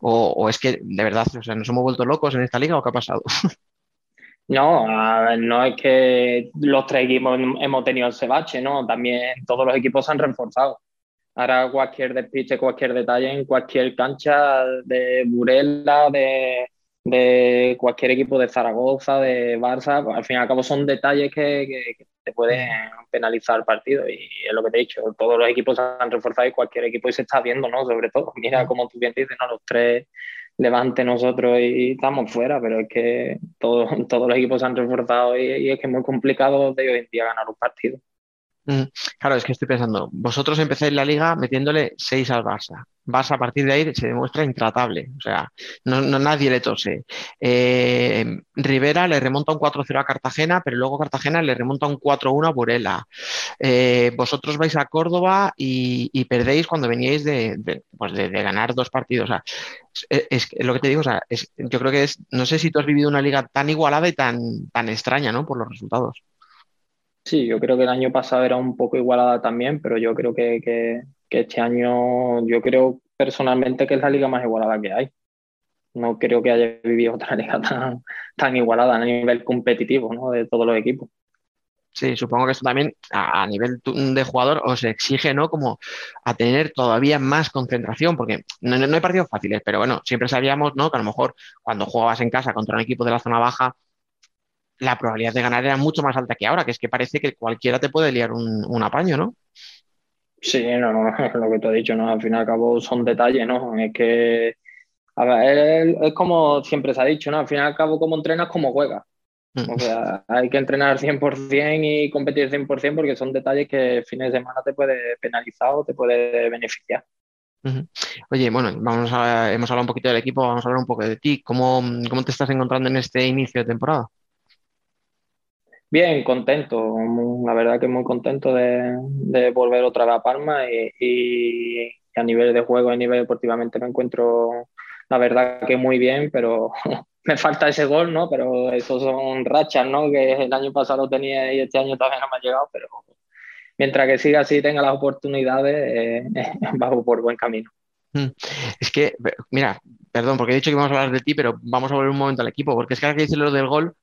Speaker 2: o, es que de verdad o sea, nos hemos vuelto locos en esta liga o qué ha pasado. *laughs*
Speaker 5: No, no es que los tres equipos hemos tenido ese bache, ¿no? También todos los equipos se han reforzado. Ahora cualquier despiste, cualquier detalle en cualquier cancha de Burela, de, de cualquier equipo de Zaragoza, de Barça, pues, al fin y al cabo son detalles que, te pueden penalizar el partido y es lo que te he dicho, todos los equipos se han reforzado y cualquier equipo y se está viendo, ¿no? Sobre todo, *laughs* mira como tú bien dices, ¿no? Los tres Levante nosotros y estamos fuera, pero es que todos, *laughs* todos los equipos se han reforzado y, y es que es muy complicado de hoy en día ganar un partido.
Speaker 2: Mm, claro, es que estoy pensando, vosotros empezáis la liga metiéndole 6 al Barça. Barça a partir de ahí se demuestra intratable, o sea, no, nadie le tose. Eh, Rivera le remonta un 4-0 a Cartagena, pero luego Cartagena le remonta un 4-1 a Burela. Eh, vosotros vais a Córdoba y, perdéis cuando veníais pues de, ganar dos partidos. O sea, es, lo que te digo, o sea, yo creo que es, no sé si tú has vivido una liga tan igualada y tan, tan extraña, ¿no? Por los resultados.
Speaker 5: Sí, yo creo que el año pasado era un poco igualada también, pero yo creo que, este año, yo creo personalmente que es la liga más igualada que hay. No creo que haya vivido otra *laughs* liga tan, tan igualada a nivel competitivo ¿no? de todos los equipos.
Speaker 2: Sí, supongo que esto también a, nivel de jugador os exige, ¿no? Como a tener todavía más concentración, porque no, no, hay partidos fáciles, pero bueno, siempre sabíamos, ¿no? Que a lo mejor cuando jugabas en casa contra un equipo de la zona baja, la probabilidad de ganar era mucho más alta que ahora, que es que parece que cualquiera te puede liar un, apaño, ¿no?
Speaker 5: Sí, no, no, *laughs* lo que te he dicho, ¿no? Al fin y al cabo son detalles, ¿no? Es que, a ver, es, como siempre se ha dicho, ¿no? Al fin y al cabo, como entrenas, como juegas. Mm. O sea, hay que entrenar 100% y competir 100% porque son detalles que fines de semana te puede penalizar o te puede beneficiar.
Speaker 2: Oye, bueno, vamos a, hemos hablado un poquito del equipo, vamos a hablar un poco de ti. ¿Cómo, cómo te estás encontrando en este inicio de temporada?
Speaker 5: Bien, contento, la verdad que muy contento de, volver otra vez a Palma y, a nivel de juego, a nivel deportivamente me encuentro, la verdad que muy bien, pero *laughs* me falta ese gol, ¿no? Pero esos son rachas, ¿no? Que el año pasado tenía y este año todavía no me ha llegado, pero mientras que siga así, tenga las oportunidades, eh, *laughs* bajo por buen camino.
Speaker 2: Mm. Es que, mira, perdón, porque he dicho que vamos a hablar de ti, pero vamos a volver un momento al equipo, porque es que ahora que dice lo del gol,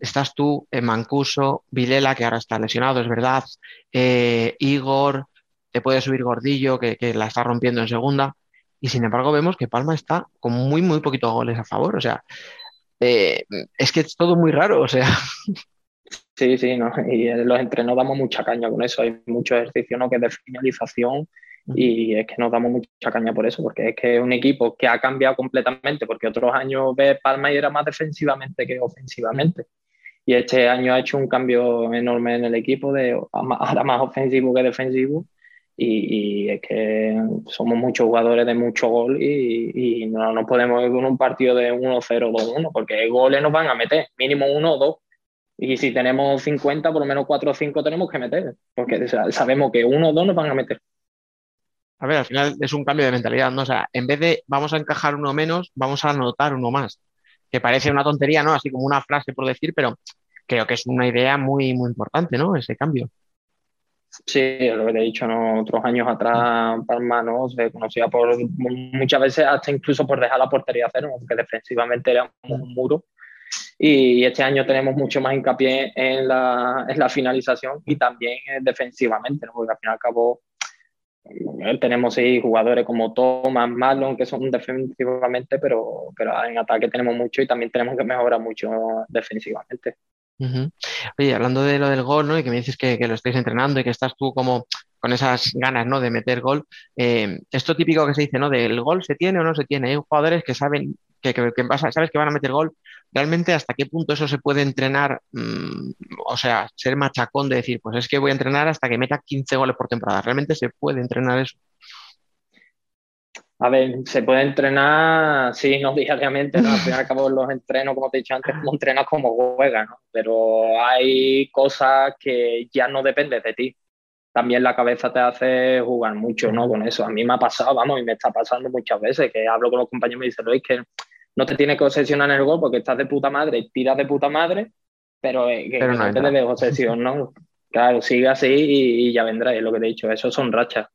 Speaker 2: estás tú, en Mancuso, Vilela, que ahora está lesionado, es verdad, eh, Igor, te puede subir Gordillo, que, la está rompiendo en segunda, y sin embargo vemos que Palma está con muy, muy poquitos goles a favor, o sea, eh, es que es todo muy raro, o sea. *laughs*
Speaker 5: Sí, sí, ¿no? y en los entrenos damos mucha caña con eso, hay mucho ejercicio ¿no? que es de finalización y es que nos damos mucha caña por eso, porque es que es un equipo que ha cambiado completamente, porque otros años ve Palma y era más defensivamente que ofensivamente y este año ha hecho un cambio enorme en el equipo, de ahora más ofensivo que defensivo. Y, es que somos muchos jugadores de mucho gol y, no nos podemos ir con un partido de 1-0, 2-1, porque goles nos van a meter, mínimo uno o dos. Y si tenemos 50, por lo menos 4 o 5 tenemos que meter, porque sabemos que uno o dos nos van a meter.
Speaker 2: A ver, al final es un cambio de mentalidad, ¿no? Sea, en vez de vamos a encajar uno menos, vamos a anotar uno más que parece una tontería, ¿no? Así como una frase por decir, pero creo que es una idea muy, muy importante, ¿no? Ese cambio.
Speaker 5: Sí, lo que te he dicho, ¿no? Otros años atrás, Palma, ¿no? Se conocía por muchas veces hasta incluso por dejar la portería cero, porque defensivamente era un muro. Y este año tenemos mucho más hincapié en la, en la finalización y también defensivamente, ¿no? Porque al fin y al cabo tenemos seis jugadores como Thomas, Marlon, que son defensivamente, pero, pero en ataque tenemos mucho y también tenemos que mejorar mucho defensivamente.
Speaker 2: Oye, hablando de lo del gol, ¿no? Y que me dices que, lo estáis entrenando y que estás tú como con esas ganas, ¿no? De meter gol. Eh, esto típico que se dice, ¿no? Del gol se tiene o no se tiene. Hay jugadores que saben que, que, sabes que van a meter gol, realmente hasta qué punto eso se puede entrenar, mm, o sea, ser machacón de decir, pues es que voy a entrenar hasta que meta 15 goles por temporada, realmente se puede entrenar eso.
Speaker 5: A ver, se puede entrenar, sí, no *laughs* diariamente, ¿no? al fin y al cabo los entrenos, como te he dicho antes, como entrenas como juegas, ¿no? Pero hay cosas que ya no dependen de ti. También la cabeza te hace jugar mucho, ¿no? Con eso. A mí me ha pasado, vamos, y me está pasando muchas veces, que hablo con los compañeros y me dicen, Luis, que no te tienes que obsesionar en el gol porque estás de puta madre, tiras de puta madre, pero, eh, que, no, te obsesión, ¿no? Claro, sigue así y, ya vendrá, es lo que te he dicho, eso son rachas.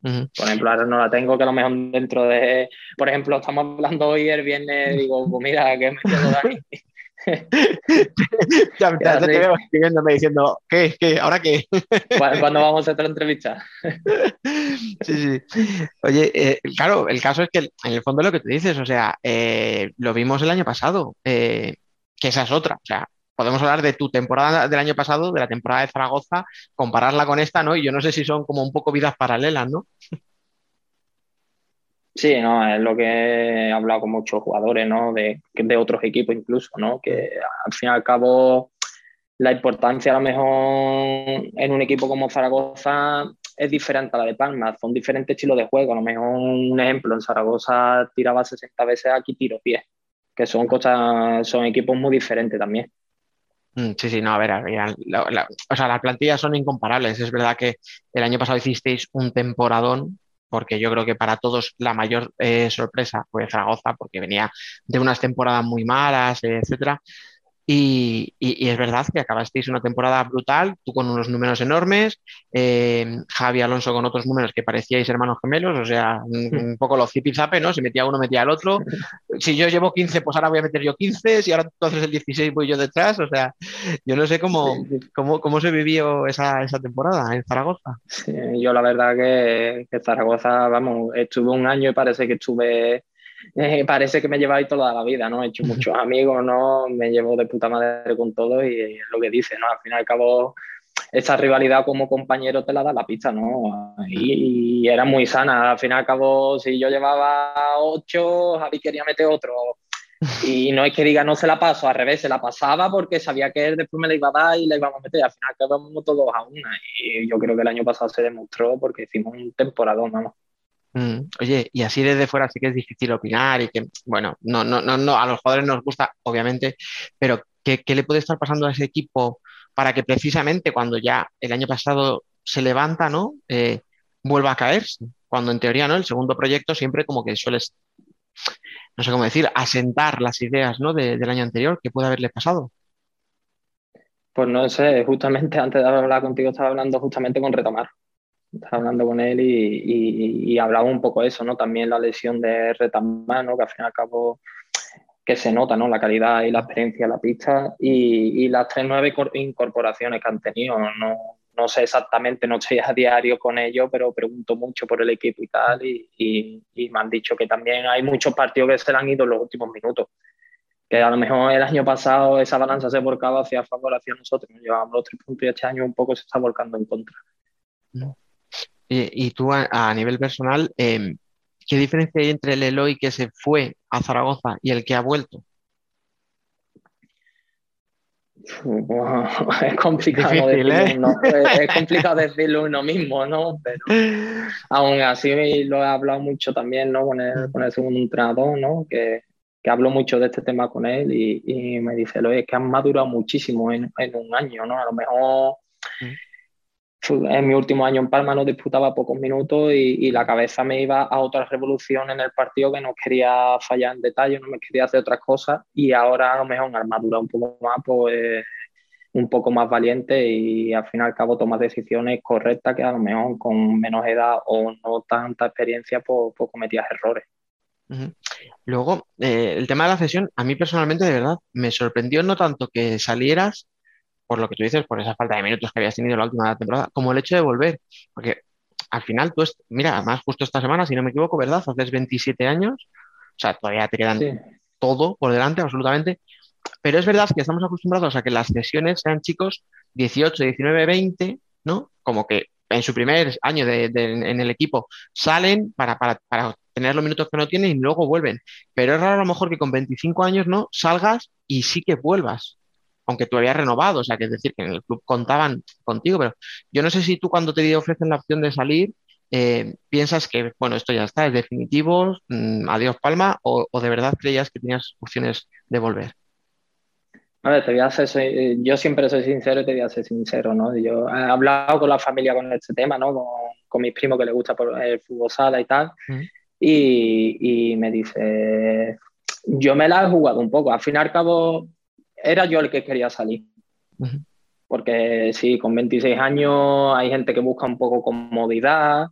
Speaker 5: Por ejemplo, ahora no la tengo, que a lo mejor dentro de. Por ejemplo, estamos hablando hoy el viernes, digo, pues mira, que me quedo Dani. *laughs* *laughs*
Speaker 2: ya, ya, te veo escribiéndome diciendo, ¿qué? ¿Qué? ¿Ahora qué?
Speaker 5: ¿Cuándo *laughs* vamos a hacer la entrevista?
Speaker 2: sí, sí. Oye, eh, claro, el caso es que en el fondo lo que tú dices, o sea, eh, lo vimos el año pasado, eh, que esa es otra. O sea, podemos hablar de tu temporada del año pasado, de la temporada de Zaragoza, compararla con esta, ¿no? Y yo no sé si son como un poco vidas paralelas, ¿no?
Speaker 5: Sí, no, es lo que he hablado con muchos jugadores, ¿no? De, de otros equipos incluso, ¿no? Que al fin y al cabo la importancia a lo mejor en un equipo como Zaragoza es diferente a la de Palma, son diferentes estilos de juego. A lo mejor un ejemplo, en Zaragoza tiraba 60 veces, aquí tiro 10, que son cosas, son equipos muy diferentes también.
Speaker 2: Mm, sí, sí, no, a ver, o sea, las plantillas son incomparables. Es verdad que el año pasado hicisteis un temporadón, porque yo creo que para todos la mayor eh, sorpresa fue Zaragoza, porque venía de unas temporadas muy malas, etcétera. Y, es verdad que acabasteis una temporada brutal, tú con unos números enormes, eh, Javi Alonso con otros números que parecíais hermanos gemelos, o sea, un, poco los zipizape, ¿no? Si metía uno, metía el otro. Si yo llevo 15, pues ahora voy a meter yo 15, si ahora entonces el 16 voy yo detrás, o sea, yo no sé cómo, cómo, cómo se vivió esa, esa temporada en Zaragoza.
Speaker 5: yo la verdad que, que Zaragoza, vamos, estuve un año y parece que estuve eh, parece que me lleváis toda la vida, ¿no? He hecho muchos amigos, ¿no? Me llevo de puta madre con todo y es lo que dice, ¿no? Al fin y al cabo, esa rivalidad como compañero te la da la pista, ¿no? Y, era muy sana. Al fin y al cabo, si yo llevaba ocho, Javi quería meter otro. Y no es que diga no se la paso, al revés, se la pasaba porque sabía que él después me la iba a dar y la íbamos a meter. Al final quedamos todos a una. Y yo creo que el año pasado se demostró porque hicimos un temporadón, vamos.
Speaker 2: Mm, oye, y así desde fuera sí que es difícil opinar y que, bueno, no, no, no, no, a los jugadores nos gusta, obviamente, pero ¿qué, le puede estar pasando a ese equipo para que precisamente cuando ya el año pasado se levanta, ¿no? Eh, vuelva a caerse, cuando en teoría, ¿no? El segundo proyecto siempre como que suele, no sé cómo decir, asentar las ideas, ¿no? del año anterior, ¿qué puede haberle pasado?
Speaker 5: Pues no sé, justamente antes de hablar contigo estaba hablando justamente con Retomar estaba hablando con él y, hablaba un poco eso, ¿no? También la lesión de Retamán, ¿no? Que al fin y al cabo que se nota, ¿no? La calidad y la experiencia de la pista y, las tres nueve incorporaciones que han tenido, no, no sé exactamente, no estoy a diario con ellos, pero pregunto mucho por el equipo y tal, y, me han dicho que también hay muchos partidos que se le han ido en los últimos minutos, que a lo mejor el año pasado esa balanza se volcaba hacia favor hacia nosotros, llevábamos los tres puntos y este año un poco se está volcando en contra.
Speaker 2: No. Y, tú a, nivel personal, em, ¿qué diferencia hay entre el Eloy que se fue a Zaragoza y el que ha vuelto? *laughs*
Speaker 5: es complicado decirlo ¿eh? uno, es, *laughs* complicado decirlo uno mismo, ¿no? Pero aún así lo he hablado mucho también, ¿no? Con el, con el segundo entrenador, ¿no? Que, que hablo mucho de este tema con él y, me dice, lo es que han madurado muchísimo en, en, un año, ¿no? A lo mejor en mi último año en Palma no disputaba pocos minutos y, la cabeza me iba a otra revolución en el partido que no quería fallar en detalle, no me quería hacer otras cosas y ahora a lo mejor en armadura un poco más, pues un poco más valiente y al fin y al cabo tomas decisiones correctas que a lo mejor con menos edad o no tanta experiencia pues, pues cometías errores.
Speaker 2: Luego, eh, el tema de la cesión, a mí personalmente de verdad me sorprendió no tanto que salieras, por lo que tú dices, por esa falta de minutos que habías tenido la última temporada, como el hecho de volver, porque al final tú, mira, además justo esta semana, si no me equivoco, ¿verdad? Haces 27 años, o sea, todavía te quedan todo por delante, absolutamente, pero es verdad que estamos acostumbrados a que las sesiones sean chicos 18, 19, 20, ¿no? Como que en su primer año de, en el equipo salen para, para, para, tener los minutos que no tienen y luego vuelven. Pero es raro a lo mejor que con 25 años no salgas y sí que vuelvas aunque tú habías renovado, o sea, que es decir, que en el club contaban contigo, pero yo no sé si tú cuando te ofrecen la opción de salir, eh, ¿piensas que, bueno, esto ya está, es definitivo, mm, adiós Palma, o, de verdad creías que tenías opciones de volver?
Speaker 5: A ver, te voy a ser, yo siempre soy sincero y te voy a ser sincero, ¿no? Yo he hablado con la familia con este tema, ¿no? Con, con mis primos que les gusta el fútbol sala y tal, y, y, me dice, yo me la he jugado un poco, al fin y al cabo era yo el que quería salir. Porque sí, con 26 años hay gente que busca un poco comodidad,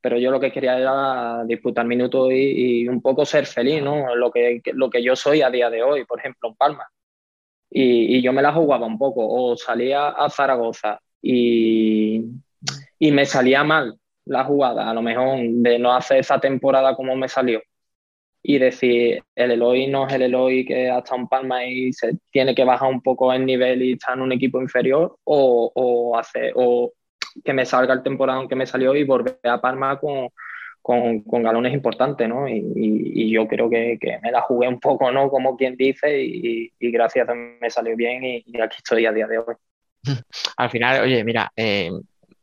Speaker 5: pero yo lo que quería era disputar minutos y, un poco ser feliz, ¿no? Lo que, lo que yo soy a día de hoy, por ejemplo, en Palma. Y, yo me la jugaba un poco, o salía a Zaragoza y, y me salía mal la jugada, a lo mejor de no hacer esa temporada como me salió y decir, el Eloy no es el Eloy que ha estado en Palma y se tiene que bajar un poco el nivel y está en un equipo inferior, o, o, hacer, o que me salga el temporada que me salió y volver a Palma con, con, con galones importantes, ¿no? Y, y, yo creo que, que, me la jugué un poco, ¿no? Como quien dice, y, y gracias a me salió bien y, aquí estoy a día de hoy. *laughs*
Speaker 2: Al final, oye, mira, eh,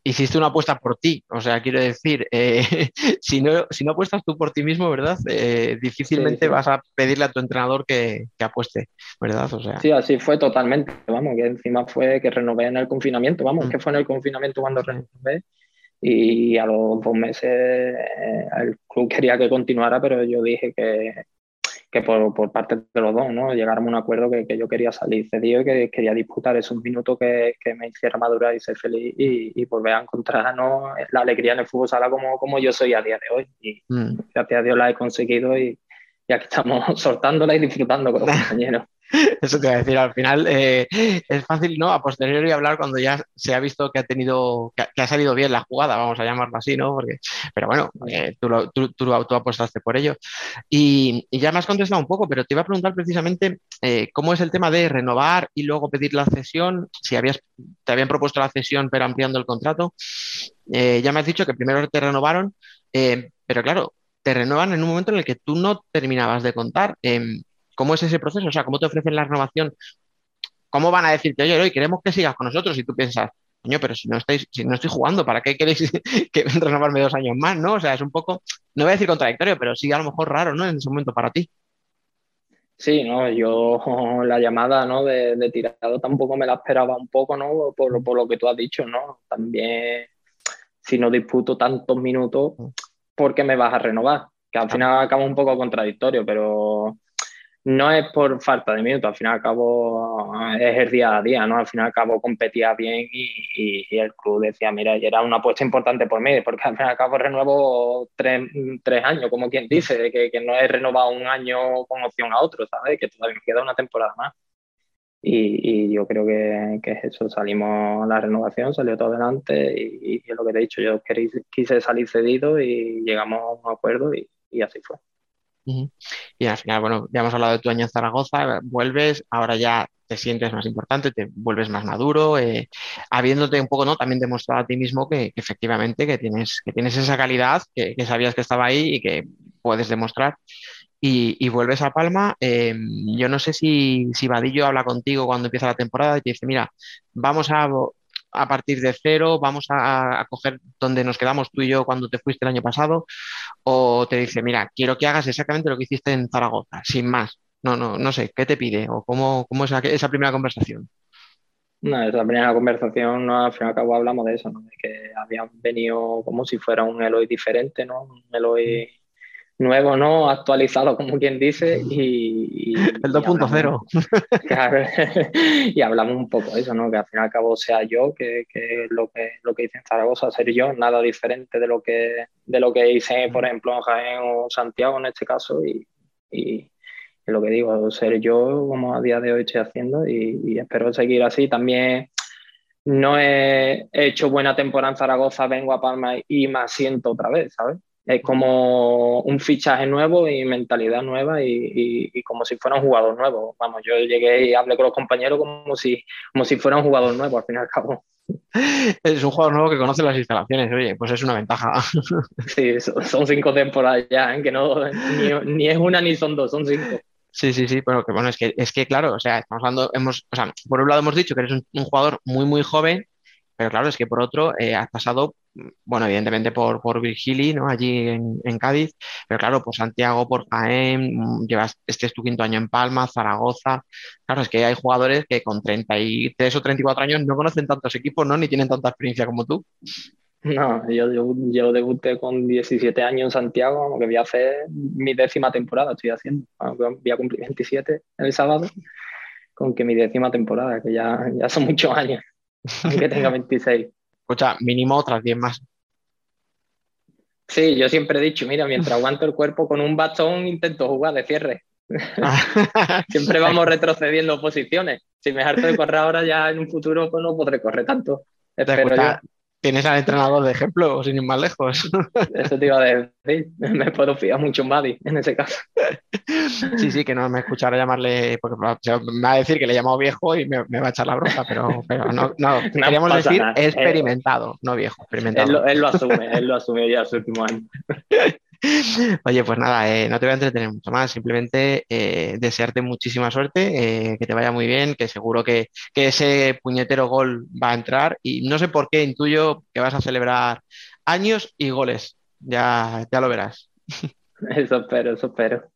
Speaker 2: hiciste una apuesta por ti. O sea, quiero decir, eh, *laughs* si, no, si no apuestas tú por ti mismo, ¿verdad? Eh, difícilmente vas a pedirle a tu entrenador que, que, apueste, ¿verdad? O sea.
Speaker 5: Sí, así fue totalmente. Vamos, que encima fue que renové en el confinamiento. Vamos, mm. que fue en el confinamiento cuando renové. Y a los dos meses eh, el club quería que continuara, pero yo dije que, que por, por, parte de los dos, ¿no? Llegáramos a un acuerdo que, que yo quería salir cedido y que quería disputar esos minutos que, que me hiciera madurar y ser feliz y, y volver a encontrar la alegría en el fútbol sala como, como yo soy a día de hoy. Y mm. gracias a Dios la he conseguido y, y aquí estamos *laughs* soltándola y disfrutando con los *laughs* compañeros.
Speaker 2: Eso a decir, al final eh, es fácil, ¿no? A posteriori hablar cuando ya se ha visto que ha tenido, que, ha salido bien la jugada, vamos a llamarlo así, ¿no? Porque, pero bueno, eh, tú, lo, tú, tú, apostaste por ello. Y, ya me has contestado un poco, pero te iba a preguntar precisamente eh, cómo es el tema de renovar y luego pedir la cesión, si habías, te habían propuesto la cesión pero ampliando el contrato. ya me has dicho que primero te renovaron, pero claro, te renuevan en un momento en el que tú no terminabas de contar. Em, ¿Cómo es ese proceso? O sea, ¿cómo te ofrecen la renovación? ¿Cómo van a decirte, oye, hoy queremos que sigas con nosotros? Y tú piensas, coño, pero si no, estáis, si no estoy jugando, ¿para qué queréis *laughs* que renovarme dos años más? ¿no? O sea, es un poco, no voy a decir contradictorio, pero sí a lo mejor raro, ¿no? En ese momento para ti.
Speaker 5: Sí, no, yo *laughs* la llamada ¿no? de, tirado tampoco me la esperaba un poco, ¿no? Por, por, lo que tú has dicho, ¿no? También, si no disputo tantos minutos, ¿por qué me vas a renovar? Que al final acaba un poco contradictorio, pero no es por falta de minutos, al final y es el día a día, ¿no? Al final y competía bien y, y, el club decía, mira, era una apuesta importante por mí, porque al final y al cabo renuevo tres, tres años, como quien dice, que, que, no he renovado un año con opción a otro, ¿sabes? Que todavía me queda una temporada más. Y, y yo creo que, que, es eso, salimos la renovación, salió todo adelante y, es lo que te he dicho, yo quise salir cedido y llegamos a un acuerdo y así fue.
Speaker 2: Y al final, bueno, ya hemos hablado de tu año en Zaragoza, vuelves, ahora ya te sientes más importante, te vuelves más maduro, eh, habiéndote un poco, ¿no? También demostrado a ti mismo que, efectivamente que tienes, que tienes esa calidad, que, sabías que estaba ahí y que puedes demostrar. Y, vuelves a Palma. Eh, yo no sé si, si Vadillo habla contigo cuando empieza la temporada y te dice, mira, vamos a a partir de cero, vamos a, coger donde nos quedamos tú y yo cuando te fuiste el año pasado, o te dice, mira, quiero que hagas exactamente lo que hiciste en Zaragoza, sin más. No, no, no sé, ¿qué te pide? ¿O cómo, cómo es esa primera conversación?
Speaker 5: No, esa primera conversación, no, al fin y al cabo hablamos de eso, ¿no? de que habían venido como si fuera un Eloy diferente, ¿no? Un Eloy nuevo, ¿no? Actualizado, como quien dice, y... *laughs*
Speaker 2: el 2.0. *laughs* *laughs*
Speaker 5: y hablamos un poco de eso, ¿no? Que al fin y al cabo sea yo, que, que lo que lo que hice en Zaragoza, ser yo, nada diferente de lo que, de lo que hice, por ejemplo, en Jaén o Santiago en este caso, y, y lo que digo, ser yo como a día de hoy estoy haciendo y, y espero seguir así. También no he hecho buena temporada en Zaragoza, vengo a Palma y me asiento otra vez, ¿sabes? Es como un fichaje nuevo y mentalidad nueva y, y, como si fuera un jugador nuevo. Vamos, yo llegué y hablé con los compañeros como si, como si fuera un jugador nuevo, al fin y al cabo. *laughs*
Speaker 2: Es un jugador nuevo que conoce las instalaciones, oye, pues es una ventaja. *laughs*
Speaker 5: Sí, son cinco temporadas ya, ¿eh? que no, ni, ni, es una ni son dos, son cinco.
Speaker 2: Sí, sí, sí, pero que bueno, es que, es que claro, o sea, estamos hablando, hemos, o sea, por un lado hemos dicho que eres un, un jugador muy, muy joven, pero claro, es que por otro, eh, has pasado bueno, evidentemente por, por Virgili, ¿no? Allí en, Cádiz, pero claro, por Santiago, por Jaén, mm, llevas, este es tu quinto año en Palma, Zaragoza. Claro, es que hay jugadores que con 33 o 34 años no conocen tantos equipos, ¿no? Ni tienen tanta experiencia como tú.
Speaker 5: No, yo, yo, debuté con 17 años en Santiago, aunque voy a hacer mi décima temporada, estoy haciendo. Voy a cumplir 27 el sábado, con que mi décima temporada, que ya, ya son muchos años, aunque tenga 26.
Speaker 2: Escucha, mínimo otras 10 más.
Speaker 5: Sí, yo siempre he dicho, mira, mientras *laughs* aguanto el cuerpo con un bastón intento jugar de cierre. *laughs* siempre vamos retrocediendo posiciones. Si me harto de correr ahora, ya en un futuro pues no podré correr tanto.
Speaker 2: Espero. Tienes al entrenador de ejemplo, sin ir más lejos. *laughs*
Speaker 5: Eso te iba a decir. *laughs* Me puedo fiar mucho en Maddy en ese caso. *laughs*
Speaker 2: Sí, sí, que no me escuchara llamarle, porque me va a decir que le he llamado viejo y me, va a echar la bronca, pero, no, no, queríamos decir experimentado, no viejo, experimentado.
Speaker 5: Él lo, él lo asume, él lo asume ya su último año. *laughs*
Speaker 2: Oye, pues nada, eh, no te voy a entretener mucho más, simplemente eh, desearte muchísima suerte, eh, que te vaya muy bien, que seguro que, ese puñetero gol va a entrar y no sé por qué intuyo que vas a celebrar años y goles, ya, ya lo verás. *laughs*
Speaker 5: Eso espero, eso espero.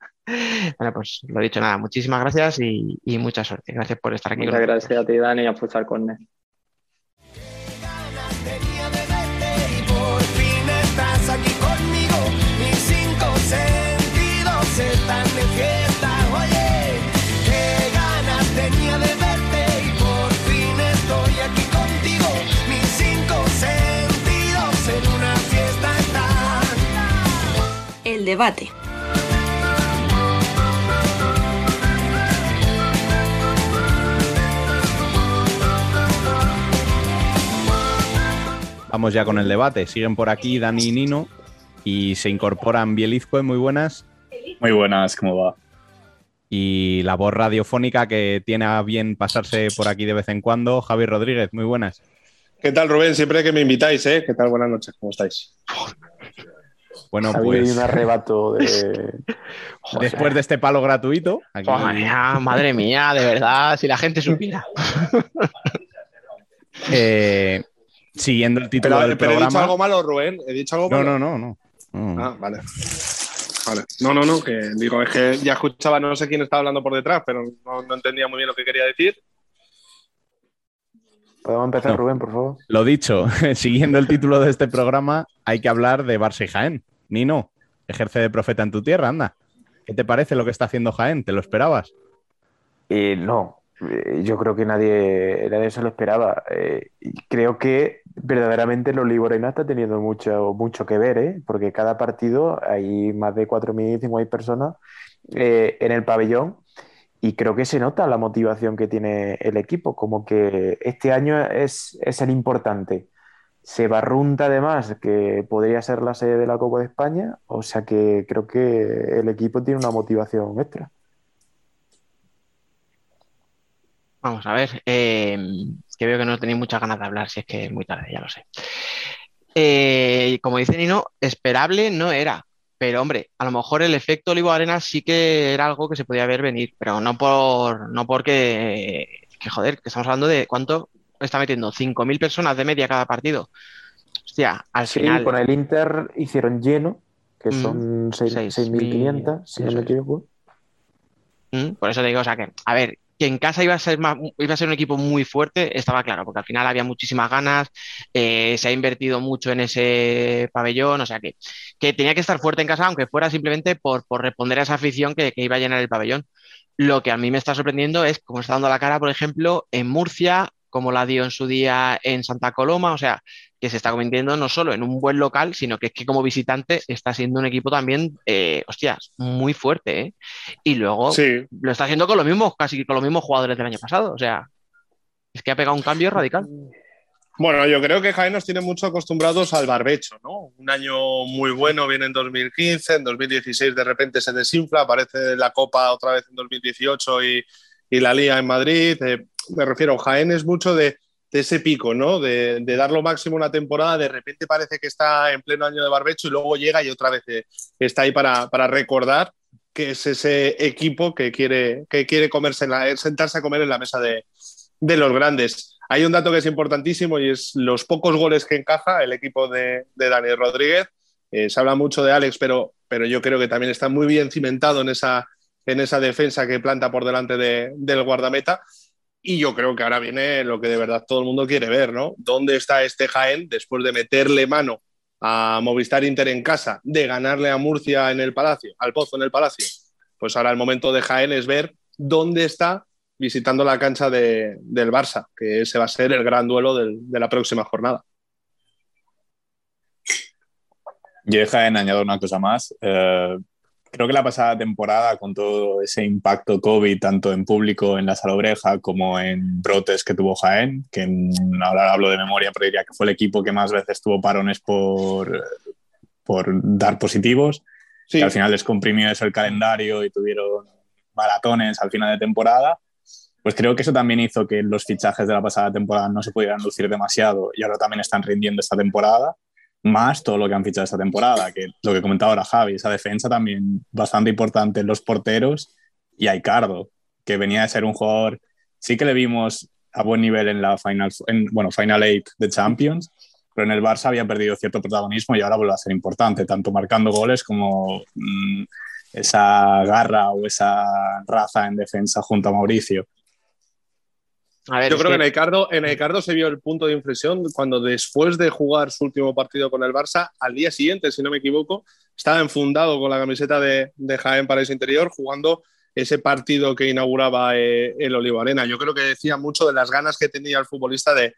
Speaker 2: Bueno, pues lo dicho, nada, muchísimas gracias y, mucha suerte. Gracias por estar aquí.
Speaker 5: Muchas gracias a ti, Dani, y a Futsal con él.
Speaker 4: Debate.
Speaker 1: Vamos ya con el debate. Siguen por aquí Dani y Nino y se incorporan Bielizco, muy buenas.
Speaker 6: Muy buenas, ¿cómo va?
Speaker 1: Y la voz radiofónica que tiene a bien pasarse por aquí de vez en cuando, Javi Rodríguez, muy buenas.
Speaker 7: ¿Qué tal, Rubén? Siempre que me invitáis, ¿eh? ¿Qué tal? Buenas noches, ¿cómo estáis?
Speaker 1: Bueno, pues.
Speaker 3: un arrebato de. *laughs*
Speaker 1: Después de este palo gratuito.
Speaker 2: madre mía, de verdad, si la gente supiera. *laughs*
Speaker 1: Eh, siguiendo el título del
Speaker 7: pero
Speaker 1: programa.
Speaker 7: ¿He dicho algo malo, Rubén? ¿He dicho algo
Speaker 1: malo? No, no, no.
Speaker 7: no. Ah, vale. Vale. No, no, no, que digo, es que ya escuchaba, no sé quién estaba hablando por detrás, pero no, entendía muy bien lo que quería decir.
Speaker 3: ¿Podemos empezar, Rubén, por favor?
Speaker 1: Lo dicho, *laughs* siguiendo el título de este programa, hay que hablar de Barça y Jaén. Nino, ejerce de profeta en tu tierra, anda. ¿Qué te parece lo que está haciendo Jaén? ¿Te lo esperabas?
Speaker 3: Eh, no, eh, yo creo que nadie, nadie se lo esperaba. Eh, creo que verdaderamente el Olivorena está teniendo mucho, mucho que ver, ¿eh? porque cada partido hay más de 4.000, 5.000 personas en el pabellón y creo que se nota la motivación que tiene el equipo, como que este año es, es el importante se barrunta además que podría ser la sede de la Copa de España, o sea que creo que el equipo tiene una motivación extra.
Speaker 2: Vamos a ver, eh, que veo que no tenéis muchas ganas de hablar, si es que es muy tarde, ya lo sé. Eh, como dice Nino, esperable no era, pero hombre, a lo mejor el efecto Olivo Arena sí que era algo que se podía ver venir, pero no por no porque que joder, que estamos hablando de cuánto está metiendo 5.000 personas de media cada partido. Hostia, al
Speaker 3: sí,
Speaker 2: final.
Speaker 3: con el Inter hicieron lleno, que mm, son 6.500, si no me equivoco.
Speaker 2: Mm, por eso te digo, o sea que, a ver, que en casa iba a ser más, iba a ser un equipo muy fuerte, estaba claro, porque al final había muchísimas ganas, eh, se ha invertido mucho en ese pabellón, o sea que, que tenía que estar fuerte en casa, aunque fuera simplemente por, por responder a esa afición que, que, iba a llenar el pabellón. Lo que a mí me está sorprendiendo es cómo está dando la cara, por ejemplo, en Murcia, como la dio en su día en Santa Coloma, o sea, que se está convirtiendo no solo en un buen local, sino que es que como visitante está siendo un equipo también, eh, hostias, muy fuerte, ¿eh? Y luego lo está haciendo con los mismos, casi con los mismos jugadores del año pasado, o sea, es que ha pegado un cambio radical.
Speaker 7: Bueno, yo creo que Jaén nos tiene mucho acostumbrados al barbecho, ¿no? Un año muy bueno viene en 2015, en 2016 de repente se desinfla, aparece la Copa otra vez en 2018 y, y la Liga en Madrid. Eh, me refiero, Jaén es mucho de, ese pico, ¿no? De, dar lo máximo una temporada, de repente parece que está en pleno año de barbecho y luego llega y otra vez eh, está ahí para, recordar que es ese equipo que quiere, que quiere comerse sentarse a comer en la mesa de, de los grandes. Hay un dato que es importantísimo y es los pocos goles que encaja el equipo de, de Dani Rodríguez. Eh, se habla mucho de Alex, pero, pero yo creo que también está muy bien cimentado en esa, en esa defensa que planta por delante de, del guardameta. Y yo creo que ahora viene lo que de verdad todo el mundo quiere ver, ¿no? ¿Dónde está este Jaén después de meterle mano a Movistar Inter en casa, de ganarle a Murcia en el Palacio, al Pozo en el Palacio? Pues ahora el momento de Jaén es ver dónde está visitando la cancha de, del Barça, que ese va a ser el gran duelo de la próxima jornada.
Speaker 6: Yo Jaén añado una cosa más. Eh, creo que la pasada temporada, con todo ese impacto COVID, tanto en público en la sala oreja como en brotes que tuvo Jaén, que ahora hablo de memoria, pero diría que fue el equipo que más veces tuvo parones por, por dar positivos, sí. que al final les comprimió eso el calendario y tuvieron maratones al final de temporada. Pues creo que eso también hizo que los fichajes de la pasada temporada no se pudieran lucir demasiado y ahora también están rindiendo esta temporada más todo lo que han fichado esta temporada, que lo que comentaba ahora Javi, esa defensa también bastante importante en los porteros y a Icardo, que venía de ser un jugador, sí que le vimos a buen nivel en la Final, en, bueno, Final Eight de Champions, pero en el Barça había perdido cierto protagonismo y ahora vuelve a ser importante, tanto marcando goles como mmm, esa garra o esa raza en defensa junto a Mauricio.
Speaker 7: A ver, Yo creo que... que, en, Ricardo, en Ricardo se vio el punto de inflexión cuando después de jugar su último partido con el Barça, al día siguiente, si no me equivoco, estaba enfundado con la camiseta de, de Jaén para ese interior, jugando ese partido que inauguraba eh, el Olivo Arena. Yo creo que decía mucho de las ganas que tenía el futbolista de,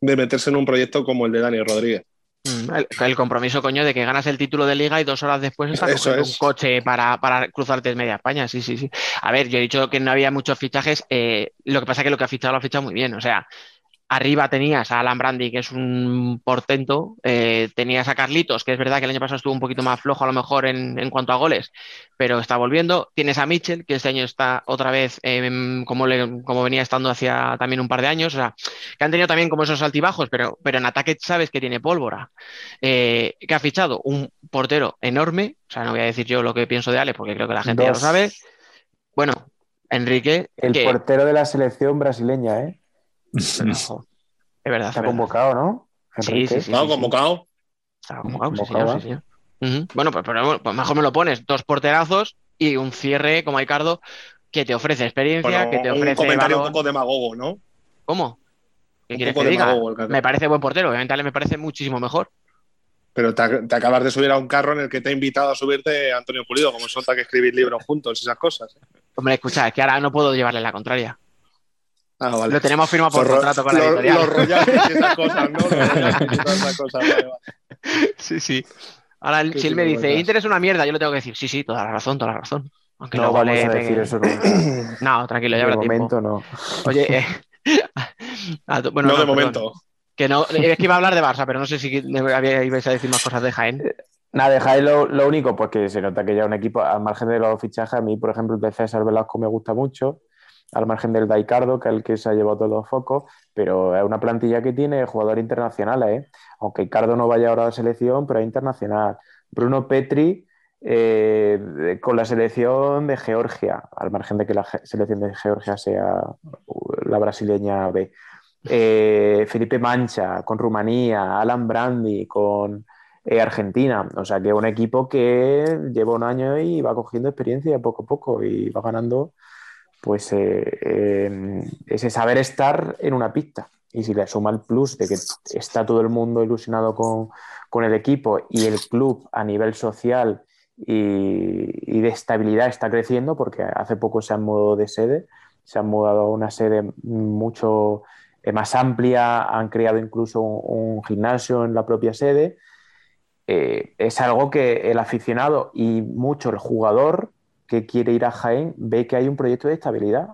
Speaker 7: de meterse en un proyecto como el de Dani Rodríguez.
Speaker 2: El, el, compromiso, coño, de que ganas el título de liga y dos horas después estás cogiendo
Speaker 7: es.
Speaker 2: un coche para, para cruzarte en media España. Sí, sí, sí. A ver, yo he dicho que no había muchos fichajes. Eh, lo que pasa es que lo que ha fichado lo ha fichado muy bien. O sea, arriba tenías a Alan Brandi, que es un portento. Eh, tenías a Carlitos, que es verdad que el año pasado estuvo un poquito más flojo a lo mejor en, en cuanto a goles, pero está volviendo. Tienes a Mitchell, que este año está otra vez eh, como, le, como venía estando hacia también un par de años. O sea, que han tenido también como esos altibajos, pero, pero en ataque sabes que tiene pólvora. Eh, que ha fichado un portero enorme. O sea, no voy a decir yo lo que pienso de Ale, porque creo que la gente
Speaker 3: Dos.
Speaker 2: ya lo sabe. Bueno, Enrique.
Speaker 3: El
Speaker 2: que,
Speaker 3: portero de la selección brasileña, ¿eh?
Speaker 2: Ojo, *laughs* es verdad.
Speaker 3: Está
Speaker 2: es verdad.
Speaker 3: convocado, ¿no?
Speaker 2: Sí, sí, sí.
Speaker 7: ¿No? Convocado.
Speaker 2: Estaba convocado, sí,
Speaker 3: Convocado,
Speaker 2: señor, sí, señor. Ujú. Bueno, pues, pero, pues mejor me lo pones. Dos porterazos y un cierre como Ricardo que te ofrece experiencia,
Speaker 7: Bueno,
Speaker 2: que te
Speaker 7: un
Speaker 2: ofrece
Speaker 7: comentario
Speaker 2: balón.
Speaker 7: un poco demagogo, ¿no?
Speaker 2: ¿Cómo? ¿Qué
Speaker 7: Un
Speaker 2: quieres
Speaker 7: poco
Speaker 2: que diga? Me parece buen portero, obviamente Ale me parece muchísimo mejor.
Speaker 7: Pero te, te acabas de subir a un carro en el que te ha invitado a subirte Antonio Pulido, como solta que escribir libros juntos, esas cosas. ¿eh?
Speaker 2: Hombre, escucha, es que ahora no puedo llevarle la contraria.
Speaker 7: Ah, vale.
Speaker 2: Lo tenemos firmado por
Speaker 7: Los
Speaker 2: contrato con la editorial.
Speaker 7: Los royales y esas cosas, ¿no? Los royales y todas esas *laughs* cosas. vale, vale.
Speaker 2: Sí, sí. Ahora,
Speaker 3: Qué
Speaker 2: si él me dice. Inter es una mierda, yo le tengo que decir, sí, sí, toda la razón, toda la razón. Aunque
Speaker 3: No
Speaker 2: luego
Speaker 3: vamos
Speaker 2: le
Speaker 3: a decir eso nunca. *clears throat*
Speaker 2: No, tranquilo, ya
Speaker 3: De
Speaker 2: habrá tiempo.
Speaker 3: momento no.
Speaker 2: Oye, eh, *laughs* *laughs* bueno,
Speaker 7: no, de
Speaker 2: perdón.
Speaker 7: momento.
Speaker 2: Que no, es que iba a hablar de Barça, pero no sé si ibais a decir más cosas de Jaén.
Speaker 3: Nada, dejáis lo, lo único, pues que se nota que ya un equipo, al margen de los fichajes, a mí, por ejemplo, el de César Velasco me gusta mucho, al margen del Daicardo, que es el que se ha llevado todos los focos, pero es una plantilla que tiene jugadores internacionales, ¿eh? aunque Icardo no vaya ahora a la selección, pero es internacional. Bruno Petri eh, con la selección de Georgia, al margen de que la selección de Georgia sea uh, la brasileña B. Eh, Felipe Mancha con Rumanía, Alan Brandi con eh, Argentina. O sea que un equipo que lleva un año y va cogiendo experiencia poco a poco y va ganando pues eh, eh, ese saber estar en una pista. Y si le suma el plus de que está todo el mundo ilusionado con, con el equipo y el club a nivel social y, de estabilidad está creciendo, porque hace poco se han mudado de sede, se han mudado a una sede mucho eh, más amplia, han creado incluso un, gimnasio en la propia sede. Es algo que el aficionado y mucho el jugador que quiere ir a Jaén ve que hay un proyecto de estabilidad.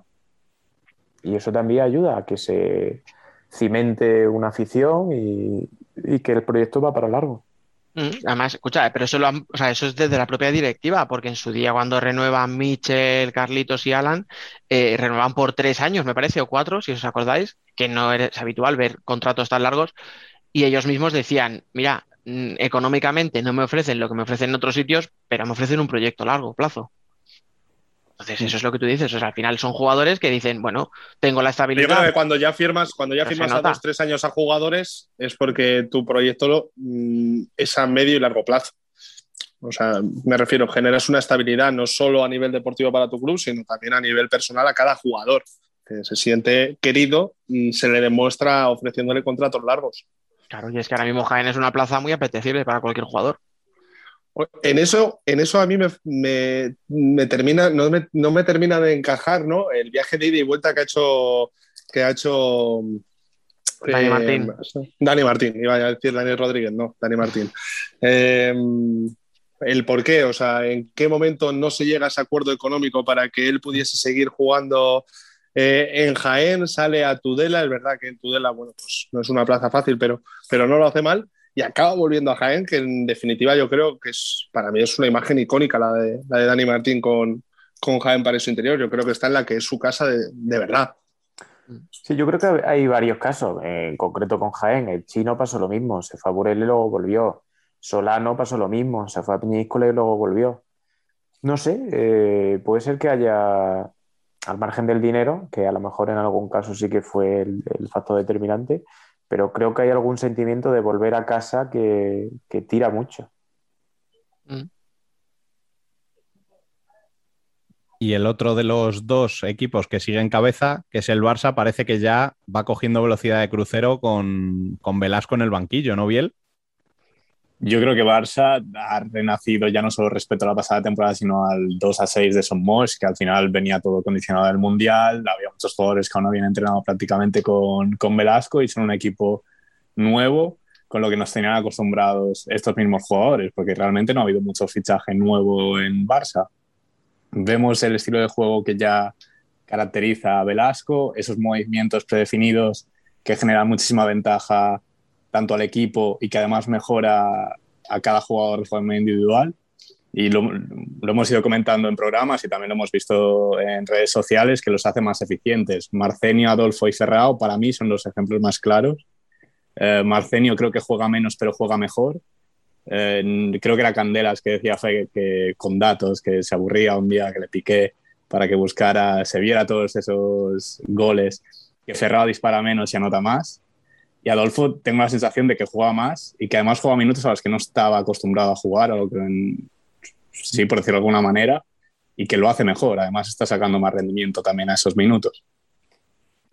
Speaker 3: Y eso también ayuda a que se cimente una afición y, que el proyecto va para largo.
Speaker 2: Mm, Además, escucha, pero eso, lo han- es desde la propia directiva, porque en su día cuando renuevan Michel, Carlitos y Alan, eh, renuevan por tres años, me parece, o cuatro, si os acordáis, que no es habitual ver contratos tan largos, y ellos mismos decían, mira, mm, económicamente no me ofrecen lo que me ofrecen en otros sitios, pero me ofrecen un proyecto a largo plazo. Entonces, eso es lo que tú dices. O sea, al final son jugadores que dicen, bueno, tengo la
Speaker 7: Yo creo
Speaker 2: estabilidad.
Speaker 7: que cuando ya firmas, cuando ya firmas a dos, tres años a jugadores, es porque tu proyecto mm, es a medio y largo plazo. O sea, me refiero, generas una estabilidad no solo a nivel deportivo para tu club, sino también a nivel personal a cada jugador, que se siente querido y se le demuestra ofreciéndole contratos largos.
Speaker 2: Claro, y es que ahora mismo Jaén es una plaza muy apetecible para cualquier jugador.
Speaker 7: En eso, en eso a mí me, me- me termina, no me, no me termina de encajar, ¿no? El viaje de ida y vuelta que ha hecho, que ha hecho eh,
Speaker 2: Dani Martín.
Speaker 7: Dani Martín, iba a decir Dani Rodríguez, no, Dani Martín. Eh, el por qué, o sea, en qué momento no se llega a ese acuerdo económico para que él pudiese seguir jugando eh, en Jaén, sale a Tudela, es verdad que en Tudela, bueno, pues no es una plaza fácil, pero, pero no lo hace mal y acaba volviendo a Jaén, que en definitiva yo creo que es, para mí es una imagen icónica la de, la de Dani Martín con, con Jaén para su interior. Yo creo que está en la que es su casa de, de verdad.
Speaker 3: Sí, yo creo que hay varios casos, en concreto con Jaén. El chino pasó lo mismo, se fue a Burele y luego volvió. Solano pasó lo mismo, se fue a Peñíscola y luego volvió. No sé, eh, puede ser que haya, al margen del dinero, que a lo mejor en algún caso sí que fue el factor determinante, pero creo que hay algún sentimiento de volver a casa que, que tira mucho.
Speaker 1: Y el otro de los dos equipos que sigue en cabeza, que es el Barça, parece que ya va cogiendo velocidad de crucero con, con Velasco en el banquillo, ¿no, Biel?
Speaker 6: Yo creo que Barça ha renacido ya no solo respecto a la pasada temporada, sino al 2 a 6 de Somos, que al final venía todo condicionado del Mundial. Había muchos jugadores que aún no habían entrenado prácticamente con, con Velasco y son un equipo nuevo con lo que nos tenían acostumbrados estos mismos jugadores, porque realmente no ha habido mucho fichaje nuevo en Barça. Vemos el estilo de juego que ya caracteriza a Velasco, esos movimientos predefinidos que generan muchísima ventaja tanto al equipo y que además mejora a cada jugador de forma individual. Y lo, hemos ido comentando en programas y también lo hemos visto en redes sociales que los hace más eficientes. Marcenio, Adolfo y Ferrao para mí son los ejemplos más claros. Eh, Marcenio creo que juega menos pero juega mejor. Eh, creo que era Candelas que decía Fe que, con datos, que se aburría un día que le piqué para que buscara, se viera todos esos goles, que Ferrao dispara menos y anota más. Y Adolfo tengo la sensación de que juega más y que además juega minutos a los que no estaba acostumbrado a jugar, o que en, sí, por decirlo de alguna manera, y que lo hace mejor. Además está sacando más rendimiento también a esos minutos.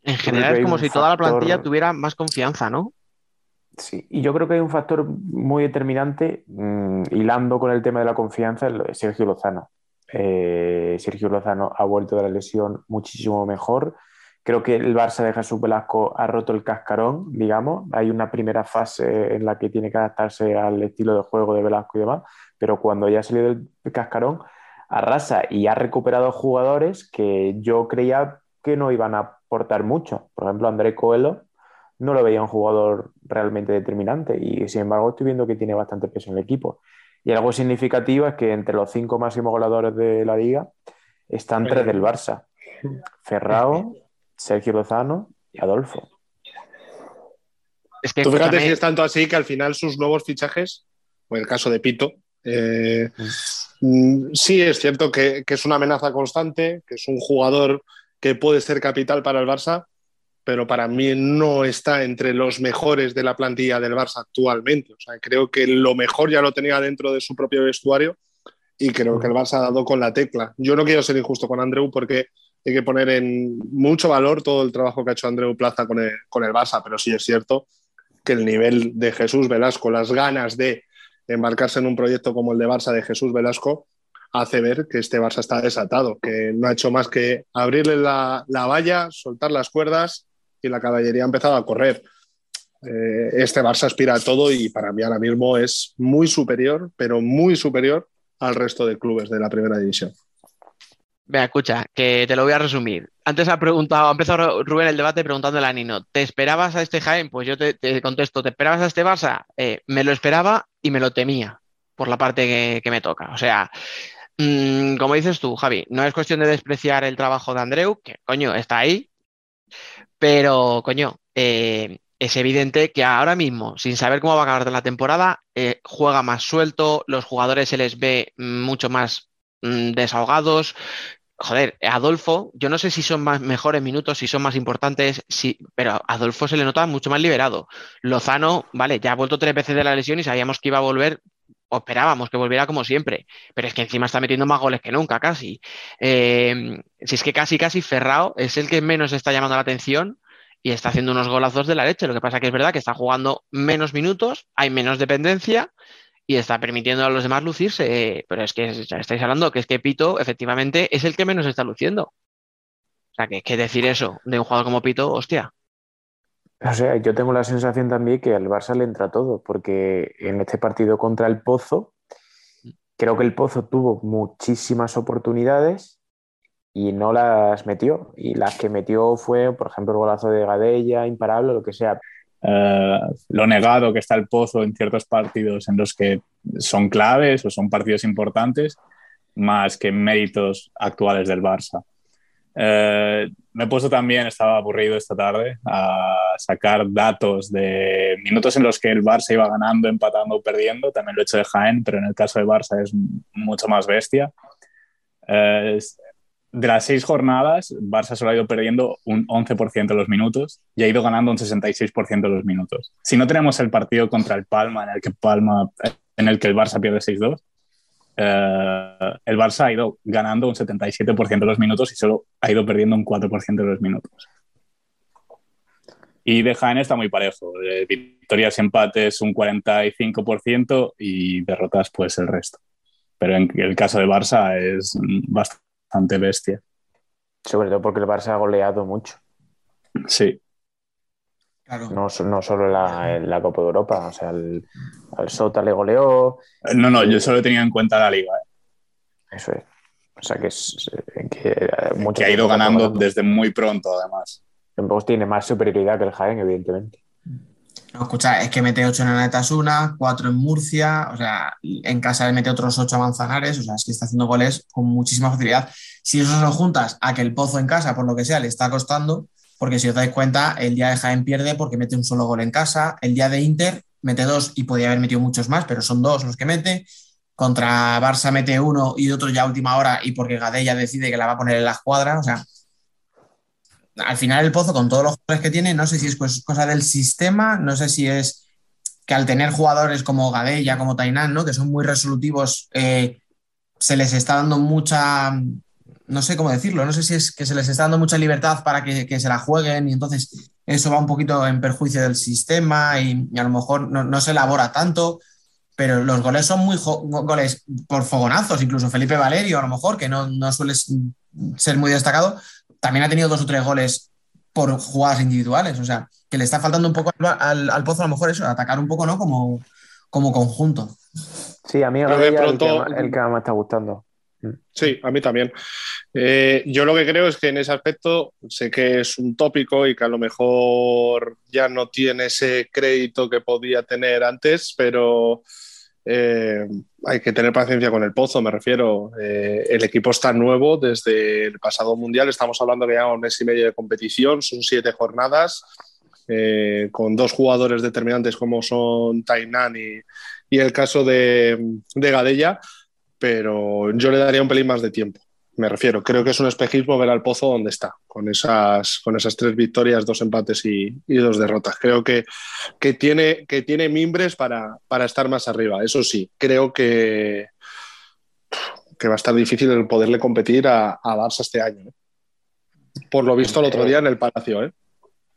Speaker 2: En general es como si toda la plantilla tuviera más confianza, ¿no?
Speaker 3: Sí, y yo creo que hay un factor muy determinante, mmm, hilando con el tema de la confianza, es Sergio Lozano. Eh, Sergio Lozano ha vuelto de la lesión muchísimo mejor. Creo que el Barça de Jesús Velasco ha roto el cascarón, digamos. Hay una primera fase en la que tiene que adaptarse al estilo de juego de Velasco y demás, pero cuando ya ha salido del cascarón, arrasa y ha recuperado jugadores que yo creía que no iban a aportar mucho. Por ejemplo, André Coelho no lo veía un jugador realmente determinante y sin embargo estoy viendo que tiene bastante peso en el equipo. Y algo significativo es que entre los cinco máximos goleadores de la liga están tres del Barça. Ferrao, *laughs* Sergio Lozano y Adolfo.
Speaker 7: Es que Tú fíjate si es tanto así que al final sus nuevos fichajes, o el caso de Pito, eh, mm. sí es cierto que, que, es una amenaza constante, que es un jugador que puede ser capital para el Barça, pero para mí no está entre los mejores de la plantilla del Barça actualmente. O sea, creo que lo mejor ya lo tenía dentro de su propio vestuario y creo que el Barça ha dado con la tecla. Yo no quiero ser injusto con Andreu porque hay que poner en mucho valor todo el trabajo que ha hecho Andreu Plaza con el, con el Barça, pero sí es cierto que el nivel de Jesús Velasco, las ganas de embarcarse en un proyecto como el de Barça de Jesús Velasco, hace ver que este Barça está desatado, que no ha hecho más que abrirle la, la valla, soltar las cuerdas y la caballería ha empezado a correr. Eh, este Barça aspira a todo y para mí ahora mismo es muy superior, pero muy superior al resto de clubes de la primera división.
Speaker 2: Vea, escucha, que te lo voy a resumir. Antes ha preguntado, ha empezado Rubén el debate preguntándole a Nino, ¿te esperabas a este Jaén? Pues yo te, te contesto, ¿te esperabas a este Barça? Eh, me lo esperaba y me lo temía por la parte que, me toca. O sea, mmm, como dices tú, Javi, no es cuestión de despreciar el trabajo de Andreu, que coño, está ahí, pero coño, eh, es evidente que ahora mismo, sin saber cómo va a acabar la temporada, eh, juega más suelto, los jugadores se les ve mucho más mmm, desahogados, joder, Adolfo, yo no sé si son más mejores minutos, si son más importantes, si, pero a Adolfo se le nota mucho más liberado. Lozano, vale, ya ha vuelto tres veces de la lesión y sabíamos que iba a volver, o esperábamos que volviera como siempre, pero es que encima está metiendo más goles que nunca, casi. Eh, si es que casi, casi Ferrao es el que menos está llamando la atención y está haciendo unos golazos de la leche. Lo que pasa que es verdad que está jugando menos minutos, hay menos dependencia y está permitiendo a los demás lucirse. pero es que estáis hablando que es que Pito efectivamente es el que menos está luciendo. O sea, que, que decir eso de un jugador como Pito, hostia.
Speaker 3: O sea, yo tengo la sensación también que al Barça le entra todo, porque en este partido contra el Pozo, creo que el Pozo tuvo muchísimas oportunidades y no las metió. Y las que metió fue, por ejemplo, el golazo de Gadella, imparable, lo que sea.
Speaker 6: Eh, lo negado que está el pozo en ciertos partidos en los que son claves o son partidos importantes, más que méritos actuales del Barça. Eh, me he puesto también, estaba aburrido esta tarde, a sacar datos de minutos en los que el Barça iba ganando, empatando o perdiendo. También lo he hecho de Jaén, pero en el caso de Barça es mucho más bestia. Eh, de las seis jornadas, Barça solo ha ido perdiendo un 11% de los minutos y ha ido ganando un 66% de los minutos. Si no tenemos el partido contra el Palma, en el que, Palma, en el, que el Barça pierde 6-2, eh, el Barça ha ido ganando un 77% de los minutos y solo ha ido perdiendo un 4% de los minutos. Y de Jaén está muy parejo. De victorias y empates un 45% y derrotas pues el resto. Pero en el caso de Barça es bastante bastante bestia.
Speaker 3: Sobre todo porque el Barça ha goleado mucho.
Speaker 6: Sí.
Speaker 3: No, solo en la, Copa de Europa, o sea, al Sota le goleó.
Speaker 6: No, no, yo solo tenía en cuenta la liga. ¿eh?
Speaker 3: Eso es. O sea, que, es,
Speaker 6: que, eh, que ha ido ganando desde muy pronto, además.
Speaker 3: Pues tiene más superioridad que el Jaén, evidentemente.
Speaker 8: No, escucha, es que mete 8 en Netasuna, 4 en Murcia, o sea, en casa le mete otros 8 a Manzanares, o sea, es que está haciendo goles con muchísima facilidad. Si eso lo juntas a que el Pozo en casa, por lo que sea, le está costando, porque si os dais cuenta, el día de Jaén pierde porque mete un solo gol en casa, el día de Inter mete dos y podría haber metido muchos más, pero son dos los que mete. Contra Barça mete uno y otro ya última hora y porque Gadella decide que la va a poner en la escuadra, o sea, al final el Pozo, con todos los jugadores que tiene, no sé si es cosa del sistema, no sé si es que al tener jugadores como Gadella, como Tainan, ¿no? que son muy resolutivos, eh, se les está dando mucha, no sé cómo decirlo, no sé si es que se les está dando mucha libertad para que, se la jueguen y entonces eso va un poquito en perjuicio del sistema y, a lo mejor no, se elabora tanto, pero los goles son muy goles por fogonazos, incluso Felipe Valerio a lo mejor, que no, no suele ser muy destacado, también ha tenido dos o tres goles por jugadas individuales. O sea, que le está faltando un poco al, Pozo a lo mejor eso, atacar un poco, ¿no? Como, como conjunto.
Speaker 3: Sí, a mí el, que, más me está gustando.
Speaker 7: Mm. Sí, a mí también. Eh, yo lo que creo es que en ese aspecto sé que es un tópico y que a lo mejor ya no tiene ese crédito que podía tener antes, pero eh, hay que tener paciencia con el pozo, me refiero. Eh, el equipo está nuevo desde el pasado mundial. Estamos hablando que ya un mes y medio de competición, son siete jornadas, eh, con dos jugadores determinantes como son Tainan y, el caso de, de Gadella, pero yo le daría un pelín más de tiempo me refiero. Creo que es un espejismo ver al Pozo donde está, con esas, con esas tres victorias, dos empates y, dos derrotas. Creo que, que, tiene, que tiene mimbres para, estar más arriba. Eso sí, creo que, que va a estar difícil el poderle competir a, a Barça este año. ¿eh? Por lo visto el otro día en el Palacio. ¿eh?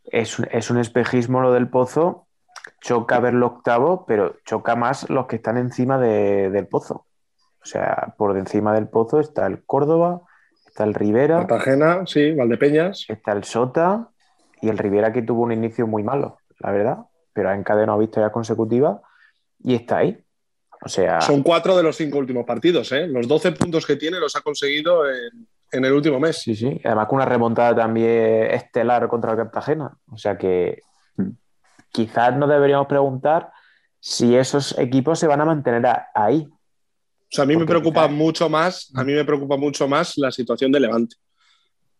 Speaker 3: Es, es un espejismo lo del Pozo. Choca verlo octavo, pero choca más los que están encima del Pozo. O sea, por encima del pozo está el Córdoba, está el Rivera.
Speaker 7: Cartagena, sí, Valdepeñas.
Speaker 3: Está el Sota y el Rivera que tuvo un inicio muy malo, la verdad, pero ha encadenado victorias consecutivas y está ahí. O sea.
Speaker 7: Son cuatro de los cinco últimos partidos, ¿eh? Los 12 puntos que tiene los ha conseguido en, el último mes.
Speaker 3: Sí, sí. Además, con una remontada también estelar contra el Cartagena. O sea que quizás nos deberíamos preguntar si esos equipos se van a mantener ahí.
Speaker 7: O sea, a mí me preocupa mucho más, a mí me preocupa mucho más la situación de Levante.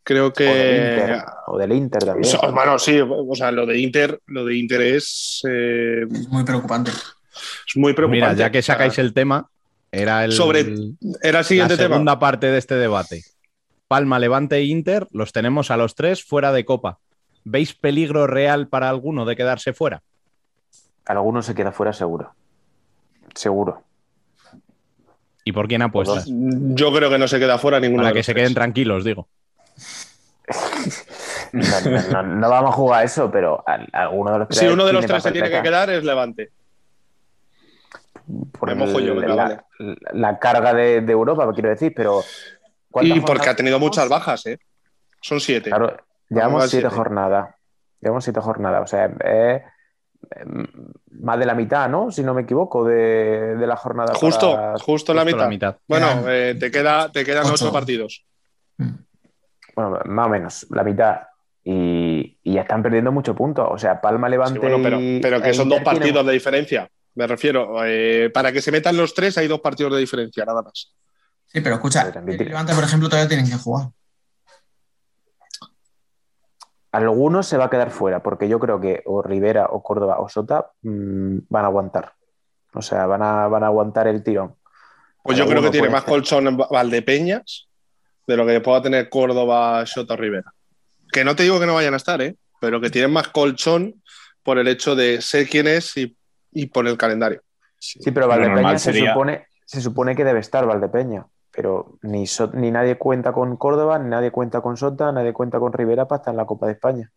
Speaker 7: Creo que.
Speaker 3: O del Inter, también.
Speaker 7: bueno, sí, o sea, lo de Inter, lo de Inter es.
Speaker 8: Eh, es muy preocupante.
Speaker 7: Es muy preocupante.
Speaker 1: Mira, ya que sacáis el tema, era el.
Speaker 7: Sobre. Era el siguiente
Speaker 1: la segunda parte de este debate. Palma, Levante e Inter los tenemos a los tres fuera de Copa. ¿Veis peligro real para alguno de quedarse fuera?
Speaker 3: Alguno se queda fuera seguro. Seguro.
Speaker 1: ¿Y por quién apuestas?
Speaker 7: Yo creo que no se queda fuera ninguno.
Speaker 1: Para
Speaker 7: de
Speaker 1: que
Speaker 7: los
Speaker 1: se
Speaker 7: tres.
Speaker 1: queden tranquilos, digo.
Speaker 3: No, no- no- no vamos a jugar a eso, pero al- alguno de los tres.
Speaker 7: Si uno de los tres se tiene que quedar es Levante.
Speaker 3: por
Speaker 7: Me mojo yo,
Speaker 3: el-
Speaker 7: venga,
Speaker 3: la,
Speaker 7: vale.
Speaker 3: la carga de, de Europa, quiero decir, pero. ¿cuántas
Speaker 7: Y porque ha tenido muchas bajas, ¿eh? Son siete.
Speaker 3: Claro, llevamos
Speaker 7: Vamos
Speaker 3: siete
Speaker 7: siete.
Speaker 3: jornadas. Llevamos siete jornadas. O sea, es más de la mitad, ¿no? Si no me equivoco, de, de la jornada.
Speaker 7: Justo,
Speaker 3: para-
Speaker 7: justo la
Speaker 1: Justo
Speaker 7: mitad.
Speaker 1: la mitad.
Speaker 7: Bueno, eh, te, queda, te quedan
Speaker 8: ocho.
Speaker 7: ocho partidos.
Speaker 3: Bueno, más o menos, la mitad. Y, y ya están perdiendo muchos puntos. O sea, Palma, Levante.
Speaker 7: Sí, bueno, pero, pero que son dos partidos de diferencia. Me refiero, eh, para que se metan los tres hay dos partidos de diferencia, nada más.
Speaker 8: Sí, pero escucha, el Levante, por ejemplo, todavía tienen que jugar.
Speaker 3: Algunos se va a quedar fuera, porque yo creo que o Rivera o Córdoba o Sota mm, van a aguantar. O sea, van a, van a aguantar el tirón.
Speaker 7: Pues yo creo que tiene más
Speaker 3: ser.
Speaker 7: colchón en Valdepeñas de lo que pueda tener Córdoba, Shota Rivera. Que no te digo que no vayan a estar, ¿eh? pero que tienen más colchón por el hecho de ser quién es y, y por el calendario.
Speaker 3: Sí, pero Valdepeña se,
Speaker 6: sería-
Speaker 3: supone, se supone que debe estar Valdepeña. Pero ni, So- ni nadie cuenta con Córdoba, ni nadie cuenta con Sota, nadie cuenta con Rivera para estar en la Copa de España.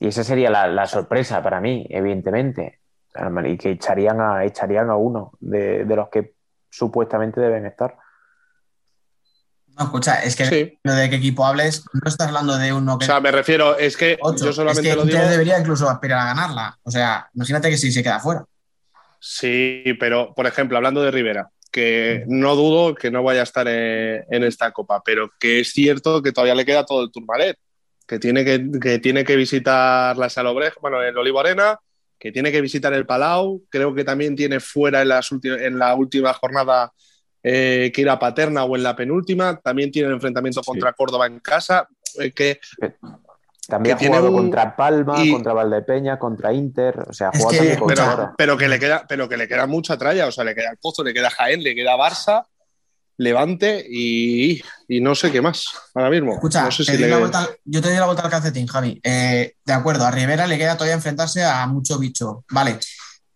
Speaker 3: Y esa sería la, la sorpresa para mí, evidentemente. Y que echarían a, echarían a uno de, de los que supuestamente deben estar.
Speaker 8: No, escucha, es que
Speaker 7: Sí.
Speaker 8: lo de qué equipo hables, no estás hablando de uno
Speaker 7: O
Speaker 8: que.
Speaker 7: sea, me refiero, es que
Speaker 8: ocho.
Speaker 7: yo solamente
Speaker 8: es que
Speaker 7: lo digo.
Speaker 8: Inter debería incluso aspirar a ganarla. O sea, imagínate que si se queda fuera.
Speaker 7: Sí, pero por ejemplo, hablando de Rivera, que no dudo que no vaya a estar en, en esta copa, pero que es cierto que todavía le queda todo el Turmalet, que tiene que, que tiene que visitar la Salobreja, bueno, el Olivo Arena, que tiene que visitar el Palau, creo que también tiene fuera en, las en la última jornada eh, que ir a Paterna o en la penúltima, también tiene el enfrentamiento
Speaker 6: Sí.
Speaker 7: contra Córdoba en casa, eh, que
Speaker 3: También
Speaker 7: Que
Speaker 3: ha
Speaker 7: tiene
Speaker 3: jugado
Speaker 7: un-
Speaker 3: contra Palma,
Speaker 7: y-
Speaker 3: contra Valdepeña, contra Inter. O sea, ha
Speaker 8: Es
Speaker 3: jugado
Speaker 8: que-
Speaker 3: también contra
Speaker 7: pero,
Speaker 3: ahora.
Speaker 7: pero que le queda, pero que le queda mucha tralla, o sea, le queda el Pozo, le queda Jaén, le queda Barça, Levante y, y no sé qué más ahora mismo.
Speaker 8: Escucha,
Speaker 7: no sé
Speaker 8: te
Speaker 7: si
Speaker 8: doy
Speaker 7: le-
Speaker 8: la vuelta al- yo te doy la vuelta al calcetín, Javi. Eh, de acuerdo, a Rivera le queda todavía enfrentarse a mucho bicho. Vale,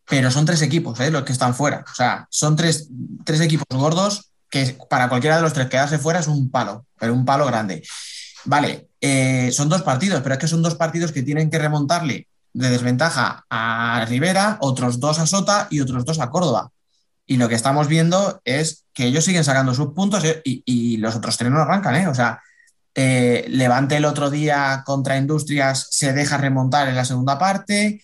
Speaker 8: pero son tres equipos eh, los que están fuera. O sea, son tres, tres equipos gordos que para cualquiera de los tres quedarse fuera es un palo, pero un palo grande. Vale, eh, son dos partidos, pero es que son dos partidos que tienen que remontarle de desventaja a Rivera, otros dos a Sota y otros dos a Córdoba. Y lo que estamos viendo es que ellos siguen sacando sus puntos eh, y, los otros tres no arrancan, ¿eh? O sea, eh, Levante el otro día contra Industrias se deja remontar en la segunda parte.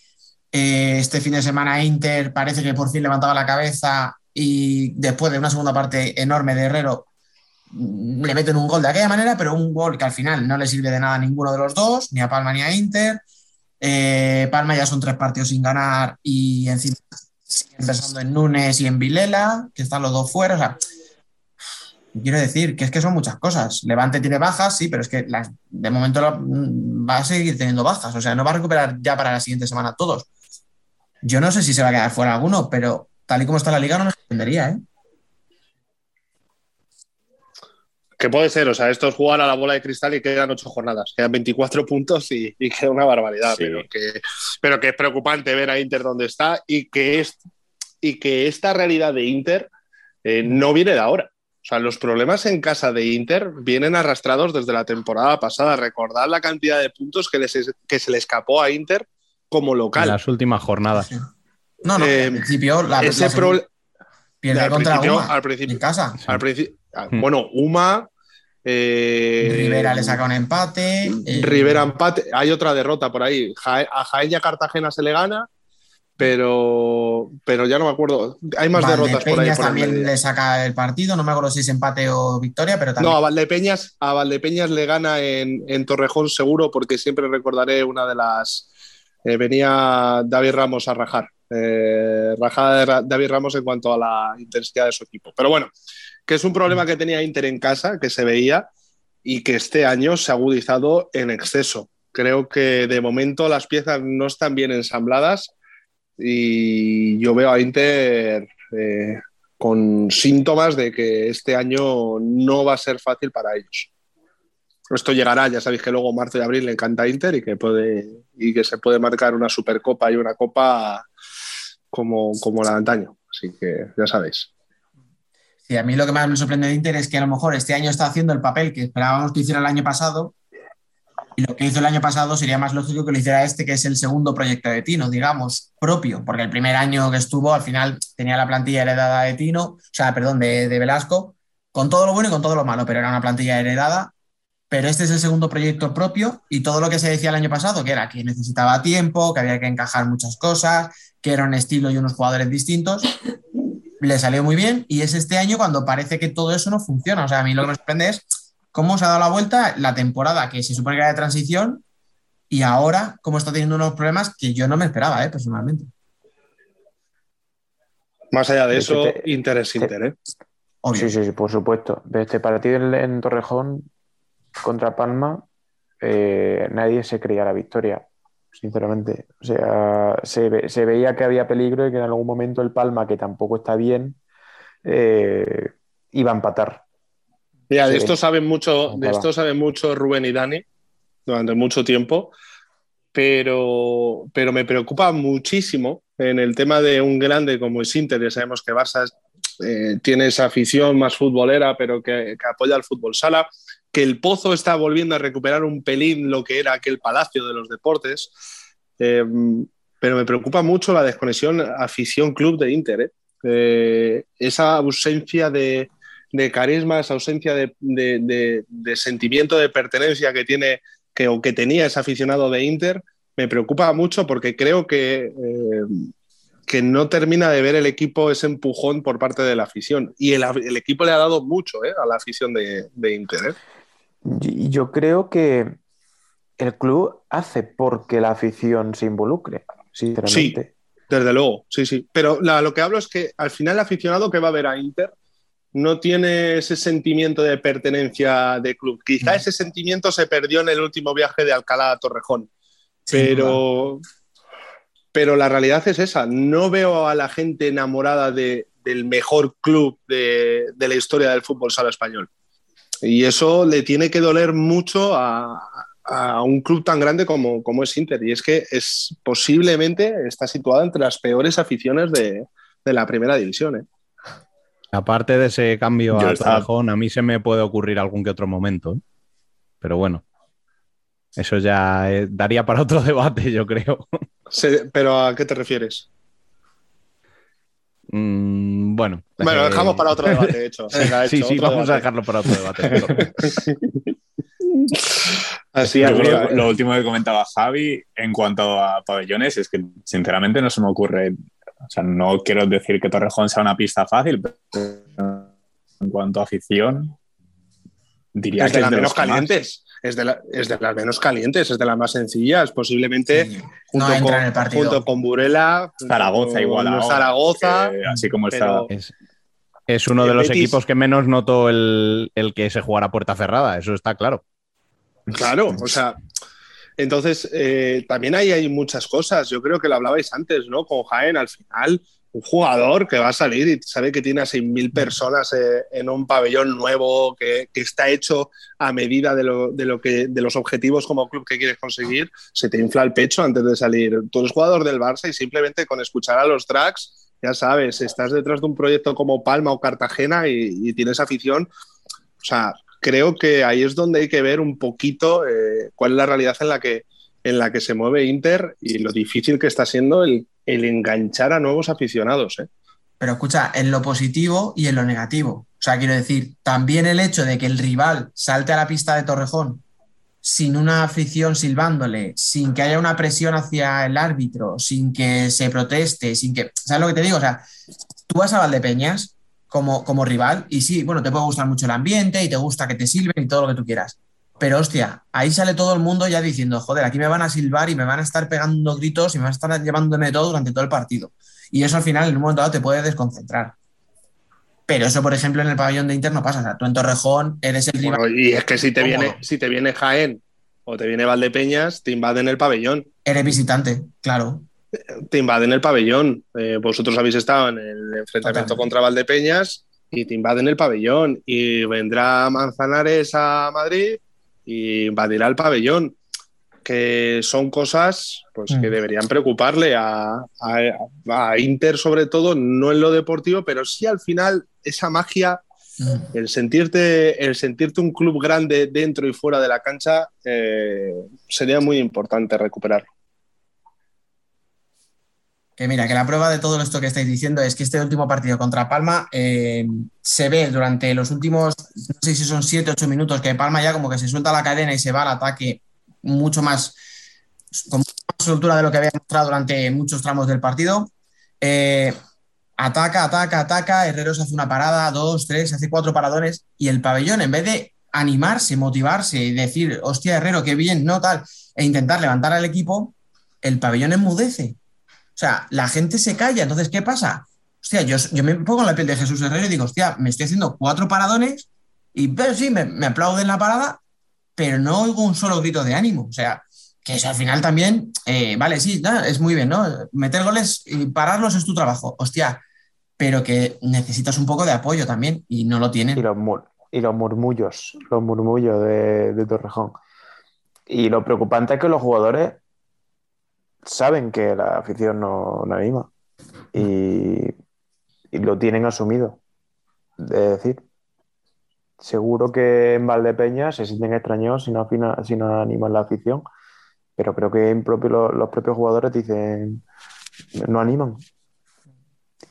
Speaker 8: Este fin de semana Inter parece que por fin levantaba la cabeza y después de una segunda parte enorme de Herrero le meten un gol de aquella manera, pero un gol que al final no le sirve de nada a ninguno de los dos, ni a Palma ni a Inter. Eh, Palma ya son tres partidos sin ganar y encima siguen pensando en Núñez y en Vilela, que están los dos fuera. O sea, quiero decir que es que son muchas cosas. Levante tiene bajas, sí, pero es que de momento va a seguir teniendo bajas. O sea, no va a recuperar ya para la siguiente semana todos. Yo no sé si se va a quedar fuera alguno, pero tal y como está la liga no me sorprendería, ¿eh?
Speaker 7: Que puede ser, o sea, esto es jugar a la bola de cristal y quedan ocho jornadas, quedan 24 puntos y, y queda una barbaridad,
Speaker 6: Sí.
Speaker 7: pero, que, pero que es preocupante ver a Inter donde está y que, es, y que esta realidad de Inter eh, no viene de ahora. O sea, los problemas en casa de Inter vienen arrastrados desde la temporada pasada. Recordad la cantidad de puntos que, les, que se le escapó a Inter como
Speaker 1: En
Speaker 7: local.
Speaker 1: las últimas jornadas.
Speaker 8: No, no,
Speaker 7: Eh,
Speaker 8: al principio la,
Speaker 7: Ese
Speaker 8: la-
Speaker 7: pro-
Speaker 8: pierde
Speaker 7: al
Speaker 8: contra
Speaker 7: principio-
Speaker 8: Uma
Speaker 7: al principio-
Speaker 8: en casa.
Speaker 7: al principio-. Bueno, Uma. eh,
Speaker 8: Rivera le saca un empate. eh,
Speaker 7: Rivera empate. Hay otra derrota por ahí. Jae- a Jaén y a Cartagena se le gana, pero, pero ya no me acuerdo. Hay más derrotas por ahí. Por
Speaker 8: también le saca el partido, no me acuerdo si es empate o victoria, pero también.
Speaker 7: No, a Valdepeñas, a Valdepeñas le gana en, en Torrejón seguro, porque siempre recordaré una de las. eh, venía David Ramos a rajar. Eh, rajada de David Ramos en cuanto a la intensidad de su equipo. Pero bueno, que es un problema que tenía Inter en casa, que se veía, y que este año se ha agudizado en exceso. Creo que de momento las piezas no están bien ensambladas y yo veo a Inter eh, con síntomas de que este año no va a ser fácil para ellos. esto llegará, ya sabéis que luego marzo y abril le encanta Inter que, puede, y que se puede marcar una supercopa y una copa como, como la de antaño. Así que ya sabéis.
Speaker 8: Sí, a mí lo que más me sorprende de Inter es que a lo mejor este año está haciendo el papel que esperábamos que hiciera el año pasado y lo que hizo el año pasado sería más lógico que lo hiciera este, que es el segundo proyecto de Tino, digamos, propio, porque el primer año que estuvo al final tenía la plantilla heredada de Tino, o sea, perdón, de, de Velasco, con todo lo bueno y con todo lo malo, pero era una plantilla heredada pero este es el segundo proyecto propio y todo lo que se decía el año pasado, que era que necesitaba tiempo, que había que encajar muchas cosas, que era un estilo y unos jugadores distintos, le salió muy bien y es este año cuando parece que todo eso no funciona. O sea, a mí lo que me sorprende es cómo se ha dado la vuelta la temporada que se supone que era de transición y ahora cómo está teniendo unos problemas que yo no me esperaba, ¿eh? personalmente.
Speaker 7: Más allá de eso, Inter es Inter, ¿eh?
Speaker 3: Sí, sí, sí, por supuesto. De este partido en Torrejón contra Palma, eh, nadie se creía la victoria, sinceramente. O sea, se, veía que había peligro y que en algún momento el Palma, que tampoco está bien, eh, iba a empatar.
Speaker 7: Mira, de esto saben mucho, de esto saben mucho Rubén y Dani durante mucho tiempo, pero, pero me preocupa muchísimo en el tema de un grande como es Inter, ya sabemos que Barça eh, tiene esa afición más futbolera, pero que, que apoya al fútbol sala que el Pozo está volviendo a recuperar un pelín lo que era aquel palacio de los deportes. Eh, pero me preocupa mucho la desconexión afición-club de Inter. ¿eh? Eh, esa ausencia de, carisma, esa ausencia de, sentimiento de pertenencia que tiene que, o que tenía ese aficionado de Inter, me preocupa mucho porque creo que, que no termina de ver el equipo ese empujón por parte de la afición. Y el, equipo le ha dado mucho a la afición de, Inter.
Speaker 3: Yo creo que el club hace porque la afición se involucre, sinceramente.
Speaker 7: Sí, desde luego, sí, sí. Pero lo que hablo es que al final el aficionado que va a ver a Inter no tiene ese sentimiento de pertenencia de club. Quizá mm. ese sentimiento se perdió en el último viaje de Alcalá a Torrejón. pero, pero la realidad es esa. No veo a la gente enamorada del mejor club de, de la historia del fútbol sala español. Y eso le tiene que doler mucho a, un club tan grande como, como, es Inter. Y es que es posiblemente está situada entre las peores aficiones de, la primera división. ¿eh?
Speaker 1: Aparte de ese cambio a Tarrajón, a mí se me puede ocurrir algún que otro momento. ¿eh? Pero bueno, eso ya eh, daría para otro *laughs* debate, yo creo.
Speaker 7: ¿Pero a qué te refieres?
Speaker 1: Mm, bueno.
Speaker 7: Bueno, dejamos para otro debate, de hecho. *laughs*
Speaker 1: sí, sí, vamos a dejarlo para otro debate. *laughs*
Speaker 6: Así lo, último que comentaba Javi en cuanto a pabellones es que sinceramente no se me ocurre, o sea, no quiero decir que Torrejón sea una pista fácil, pero en cuanto a afición, diría que
Speaker 7: es de las menos calientes. Es de, las menos calientes, es de las más sencillas, posiblemente junto, con, junto, con, Burela,
Speaker 6: Zaragoza igual.
Speaker 7: Zaragoza,
Speaker 6: así como está.
Speaker 1: Es, uno de los equipos que menos notó el, que se jugara puerta cerrada, eso está claro.
Speaker 7: Claro, o sea, entonces eh, también ahí hay muchas cosas. Yo creo que lo hablabais antes, ¿no? Con Jaén, al final un jugador que va a salir y sabe que tiene a 6.000 personas eh, en un pabellón nuevo, que, está hecho a medida de, lo, de, los objetivos como club que quieres conseguir, se te infla el pecho antes de salir. Tú eres jugador del Barça y simplemente con escuchar a los tracks, ya sabes, estás detrás de un proyecto como Palma o Cartagena y, tienes afición. O sea, creo que ahí es donde hay que ver un poquito eh, cuál es la realidad en la que en la que se mueve Inter y lo difícil que está siendo el enganchar a nuevos aficionados. ¿eh?
Speaker 8: Pero escucha, en lo positivo y en lo negativo. O sea, quiero decir, también el hecho de que el rival salte a la pista de Torrejón sin una afición silbándole, sin que haya una presión hacia el árbitro, sin que se proteste, sin que. ¿Sabes lo que te digo? O sea, tú vas a Valdepeñas como, como rival y sí, bueno, te puede gustar mucho el ambiente y te gusta que te silben y todo lo que tú quieras. Pero hostia, ahí sale todo el mundo ya diciendo, joder, aquí me van a silbar y me van a estar pegando gritos y me van a estar llevándome todo durante todo el partido. Y eso al final en un momento dado te puede desconcentrar. Pero eso, por ejemplo, en el pabellón de Inter no pasa. O sea, tú en Torrejón eres el rival.
Speaker 7: y es que si te, viene, si te viene Jaén o te viene Valdepeñas, te invaden el pabellón.
Speaker 8: Eres visitante, claro.
Speaker 7: Te invaden el pabellón. Eh, vosotros habéis estado en el enfrentamiento contra Valdepeñas y te invaden el pabellón. Y vendrá Manzanares a Madrid y invadirá el pabellón, que son cosas pues, que
Speaker 5: Mm.
Speaker 7: deberían preocuparle a, a- a Inter sobre todo, no en lo deportivo, pero sí al final esa magia,
Speaker 8: Mm.
Speaker 7: el sentirte, el sentirte un club grande dentro y fuera de la cancha, eh, sería muy importante recuperarlo.
Speaker 8: Que mira, que la prueba de todo esto que estáis diciendo es que este último partido contra Palma eh, se ve durante los últimos, no sé si son 7, 8 minutos, que Palma ya como que se suelta la cadena y se va al ataque mucho más, con mucha más soltura de lo que había mostrado durante muchos tramos del partido. Eh, ataca, ataca, ataca, Herreros hace una parada, dos, tres, hace cuatro paradones y el pabellón en vez de animarse, motivarse y decir, hostia, Herrero, qué bien, no tal, e intentar levantar al equipo, el pabellón enmudece. O sea, la gente se calla. Entonces, ¿qué pasa? Hostia, yo, yo me pongo en la piel de Jesús Herrero y digo, hostia, me estoy haciendo cuatro paradones y pero sí, me, me aplauden la parada, pero no oigo un solo grito de ánimo. O sea, que eso al final también, eh, vale, sí, no, es muy bien, ¿no? Meter goles y pararlos es tu trabajo. Hostia, pero que necesitas un poco de apoyo también y no lo tienen.
Speaker 3: y los murmullos, los murmullos de, de Torrejón. Y lo preocupante es que los jugadores saben que la afición no, anima y, lo tienen asumido. Es decir, seguro que en Valdepeña se sienten extrañados si no, si no animan la afición, pero creo que en propio, lo- los propios jugadores dicen no animan.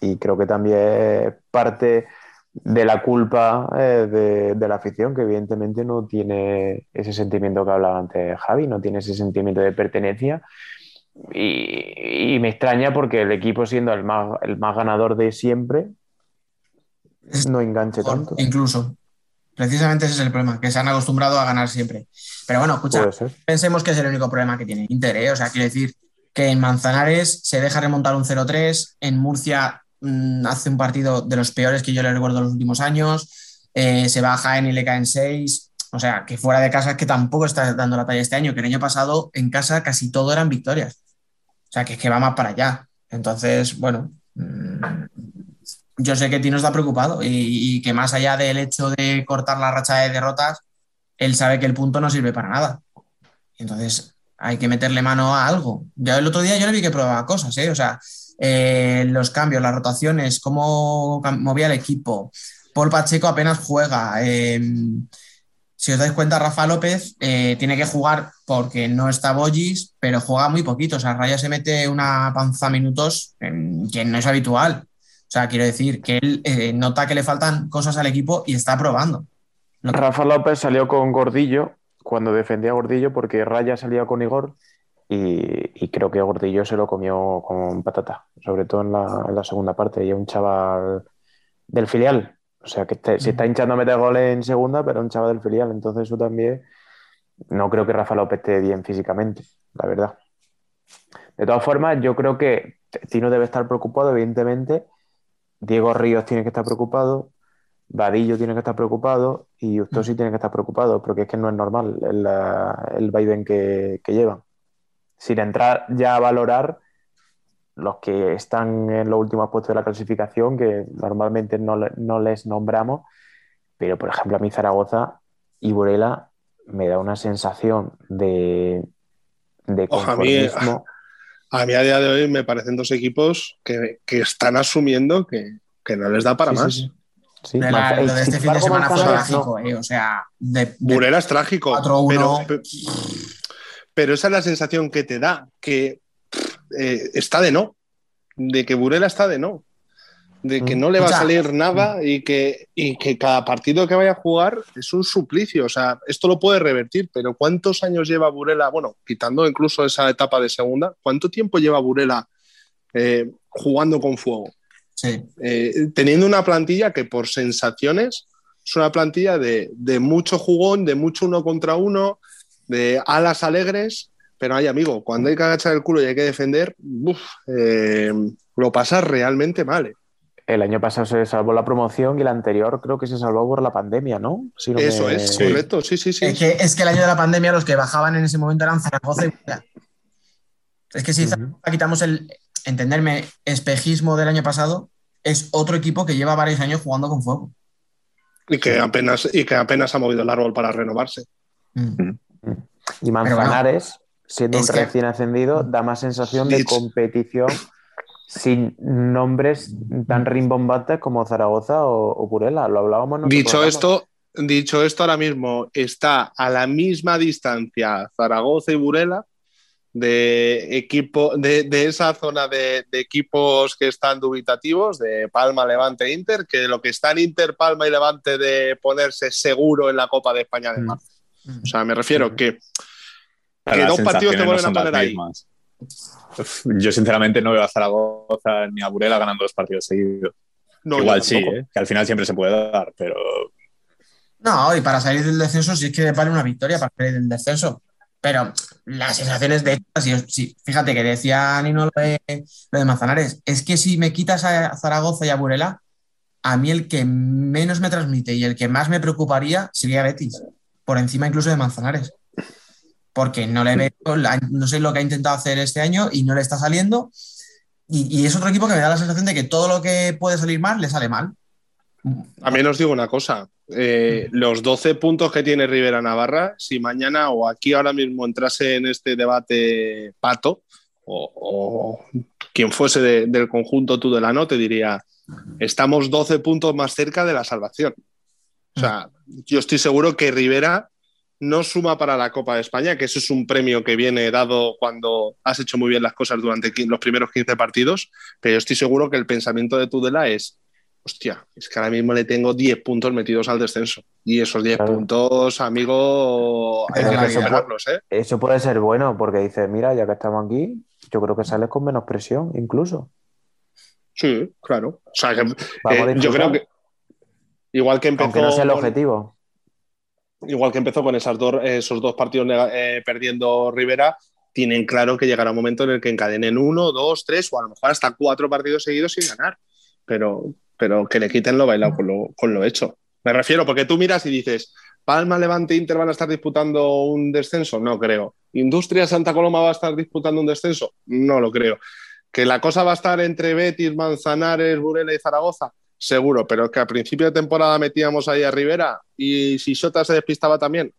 Speaker 3: Y creo que también es parte de la culpa eh, de, de la afición, que evidentemente no tiene ese sentimiento que hablaba antes Javi, no tiene ese sentimiento de pertenencia. Y, y me extraña porque el equipo, siendo el más, el más ganador de siempre, no enganche tanto.
Speaker 8: incluso. Precisamente ese es el problema, que se han acostumbrado a ganar siempre. Pero bueno, escucha, pensemos que es el único problema que tiene Inter, ¿eh? O sea, quiero decir que en Manzanares se deja remontar un 0-3, en Murcia mm, hace un partido de los peores que yo le recuerdo en los últimos años, eh, se va a Jaén y le caen 6, o sea, que fuera de casa es que tampoco está dando la talla este año, que el año pasado en casa casi todo eran victorias. Sea, que es que va más para allá. Entonces, bueno, mm, yo sé que Tino está preocupado y, que más allá del hecho de cortar la racha de derrotas, él sabe que el punto no sirve para nada. Entonces hay que meterle mano a algo. Ya el otro día yo le vi que probaba cosas, ¿eh? O sea, eh, los cambios, las rotaciones, cómo movía el equipo. Paul Pacheco apenas juega. eh, si os dais cuenta, Rafa López eh, tiene que jugar porque no está Bollis, pero juega muy poquito. O sea, Raya se mete una panza minutos em, que no es habitual. O sea, quiero decir que él eh, nota que le faltan cosas al equipo y está probando.
Speaker 3: Rafa López salió con Gordillo cuando defendía a Gordillo porque Raya salía con Igor y, creo que Gordillo se lo comió con patata, sobre todo en la, en la segunda parte. Y un chaval del filial, o sea que te- se está hinchando a meter goles en segunda, pero es un chaval del filial. Entonces eso también no creo que Rafa López esté bien físicamente, la verdad. De todas formas, yo creo que Tino debe estar preocupado, evidentemente. Diego Ríos tiene que estar preocupado. Vadillo tiene que estar preocupado y Ustosi tiene que estar preocupado porque es que no es normal el, el vaivén que, que llevan. Sin entrar ya a valorar los que están en los últimos puestos de la clasificación, que normalmente no, no les nombramos, pero por ejemplo a mí Zaragoza y Burela me da una sensación de, de
Speaker 7: Ojo, a mí-
Speaker 3: conformismo.
Speaker 7: A mí a día de hoy me parecen dos equipos que, que están asumiendo que, que no les da para
Speaker 3: Sí,
Speaker 7: más.
Speaker 3: sí. Sí,
Speaker 8: De, la- lo de este fin de semana fue
Speaker 3: no.
Speaker 8: trágico, eh, O sea, de, de-
Speaker 7: Burela es trágico,
Speaker 8: 4-1.
Speaker 7: pero, pero esa es la sensación que te da, que eh, está de no, de que Burela está de no, de que
Speaker 3: Mm.
Speaker 7: no le va a salir nada y que, y que cada partido que vaya a jugar es un suplicio. O sea, esto lo puede revertir, pero ¿cuántos años lleva Burela? Bueno, quitando incluso esa etapa de segunda, ¿cuánto tiempo lleva Burela eh, jugando con fuego?
Speaker 8: sí.
Speaker 7: eh, teniendo una plantilla que por sensaciones es una plantilla de, de mucho jugón, de mucho uno contra uno, de alas alegres, pero hay amigo, cuando hay que agachar el culo y hay que defender, uf, eh, lo pasas realmente mal. eh.
Speaker 3: El año pasado se salvó la promoción y el anterior creo que se salvó por la pandemia, ¿no? Si no
Speaker 7: Eso
Speaker 3: me-
Speaker 7: es,
Speaker 6: Sí.
Speaker 7: correcto, sí, sí, sí.
Speaker 8: Es, que, es que el año de la pandemia los que bajaban en ese momento eran Zaragoza y. Es que si quitamos el, entenderme, espejismo del año pasado, es otro equipo que lleva varios años jugando con fuego.
Speaker 7: Y, que apenas, y que apenas ha movido el árbol para renovarse.
Speaker 8: Mm.
Speaker 3: Y Manzanares, siendo
Speaker 8: es
Speaker 3: un
Speaker 8: que-
Speaker 3: recién ascendido, da más sensación de competición sin nombres tan rimbombantes como Zaragoza o, o Burela. Lo hablábamos
Speaker 7: Dicho esto, dicho esto, ahora mismo está a la misma distancia Zaragoza y Burela de equipo de, de esa zona de, de equipos que están dubitativos, de Palma, Levante, Inter, que lo que está en Inter, Palma y Levante de ponerse seguro en la Copa de España de
Speaker 8: Mm.
Speaker 7: marzo. O sea, me refiero que que dos partidos te
Speaker 6: sensaciones no
Speaker 7: vuelven a poner ahí.
Speaker 6: mismas. Yo sinceramente no veo a Zaragoza ni a Burela ganando dos partidos seguidos.
Speaker 7: no,
Speaker 6: Igual sí. ¿eh? que al final siempre se puede dar, pero
Speaker 8: No, y para salir del descenso sí es que vale una victoria para salir del descenso. Pero las sensaciones de sí, sí, fíjate que decía Nino lo de, lo de Manzanares, es que si me quitas a Zaragoza y a Burela, a mí el que menos me transmite y el que más me preocuparía sería Betis, por encima incluso de Manzanares. Porque no le veo, la- no sé lo que ha intentado hacer este año y no le está saliendo. Y, es otro equipo que me da la sensación de que todo lo que puede salir mal le sale mal.
Speaker 7: También os digo una cosa, eh, los 12 puntos que tiene Rivera Navarra, si mañana o aquí ahora mismo entrase en este debate Pato o, quien fuese de- del conjunto Tudelano, te diría, estamos 12 puntos más cerca de la salvación. O sea, yo estoy seguro que Rivera no suma para la Copa de España, que eso es un premio que viene dado cuando has hecho muy bien las cosas durante los primeros 15 partidos, pero yo estoy seguro que el pensamiento de Tudela es, hostia, es que ahora mismo le tengo 10 puntos metidos al descenso. Y esos 10
Speaker 3: Claro.
Speaker 7: puntos, amigo, hay que
Speaker 8: eso
Speaker 7: recuperarlos, ¿eh?
Speaker 3: Eso puede ser bueno porque dices, mira, ya que estamos aquí, yo creo que sales con menos presión, incluso.
Speaker 7: Sí, claro. O sea, que, eh, yo creo que igual que empezó
Speaker 3: aunque no sea el objetivo.
Speaker 7: Igual que empezó con esas dos, esos dos partidos eh, perdiendo Rivera, tienen claro que llegará un momento en el que encadenen uno, dos, tres o a lo mejor hasta cuatro partidos seguidos sin ganar. Pero, pero que le quiten lo bailado con lo, con lo hecho. Me refiero, porque tú miras y dices, Palma, Levante, Inter van a estar disputando un descenso, no creo. Industria Santa Coloma va a estar disputando un descenso, no lo creo. Que la cosa va a estar entre Betis, Manzanares, Burela y Zaragoza, seguro, pero que a principio de temporada metíamos ahí a Rivera y si Sota se despistaba también,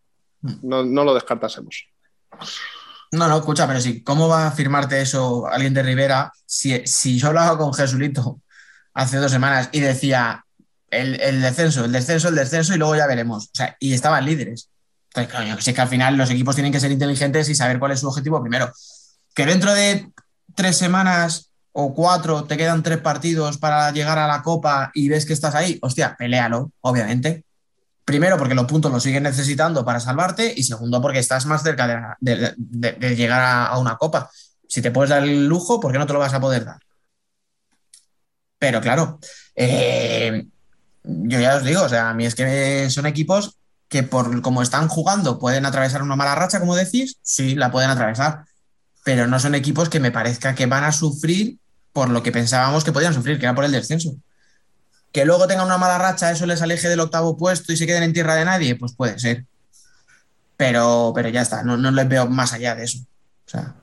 Speaker 7: no, no lo descartásemos.
Speaker 8: No, no, escucha, pero sí, ¿cómo va a firmarte eso alguien de Rivera si, si yo hablaba con Jesulito hace dos semanas y decía el, el descenso, el descenso, el descenso y luego ya veremos? O sea, y estaban líderes. Entonces, si es que al final los equipos tienen que ser inteligentes y saber cuál es su objetivo primero. Que dentro de tres semanas o cuatro te quedan tres partidos para llegar a la Copa y ves que estás ahí, hostia, peléalo, obviamente. Primero, porque los puntos los sigues necesitando para salvarte, y segundo, porque estás más cerca de, llegar a, a una copa. Si te puedes dar el lujo, ¿por qué no te lo vas a poder dar? Pero claro, eh, yo ya os digo, o sea, a mí es que son equipos que por como están jugando pueden atravesar una mala racha, como decís, sí, la pueden atravesar, pero no son equipos que me parezca que van a sufrir por lo que pensábamos que podían sufrir, que era por el descenso. Que luego tengan una mala racha, eso les aleje del octavo puesto y se queden en tierra de nadie, pues puede ser. Pero, pero ya está, no, no les veo más allá de eso. O sea,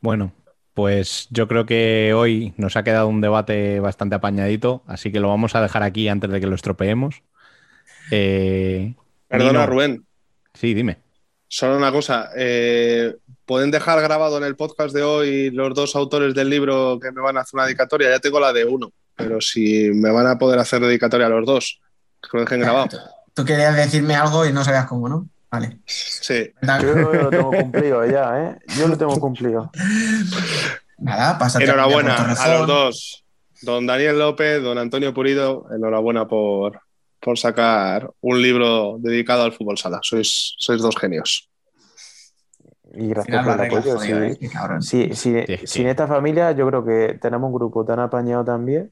Speaker 1: Bueno, pues yo creo que hoy nos ha quedado un debate bastante apañadito, así que lo vamos a dejar aquí antes de que lo estropeemos. Eh,
Speaker 7: Perdona,
Speaker 1: Nino.
Speaker 7: Rubén,
Speaker 1: Sí, dime.
Speaker 7: solo una cosa. eh, ¿Pueden dejar grabado en el podcast de hoy los dos autores del libro que me van a hacer una dedicatoria? Ya tengo la de uno, pero si me van a poder hacer dedicatoria a los dos, que lo dejen grabado.
Speaker 8: tú querías decirme algo y no sabías cómo, ¿no? Vale.
Speaker 7: Sí.
Speaker 3: Yo lo tengo cumplido ya, ¿eh? Yo lo tengo cumplido.
Speaker 8: Nada, pásate.
Speaker 7: Enhorabuena a los dos. Don Daniel López, don Antonio Purido, enhorabuena por, por sacar un libro dedicado al fútbol sala. Sois, sois dos genios.
Speaker 3: Y gracias por el apoyo. sí.
Speaker 8: ¿eh?
Speaker 3: Sí, sí. Sin esta familia, yo creo que tenemos un grupo tan apañado también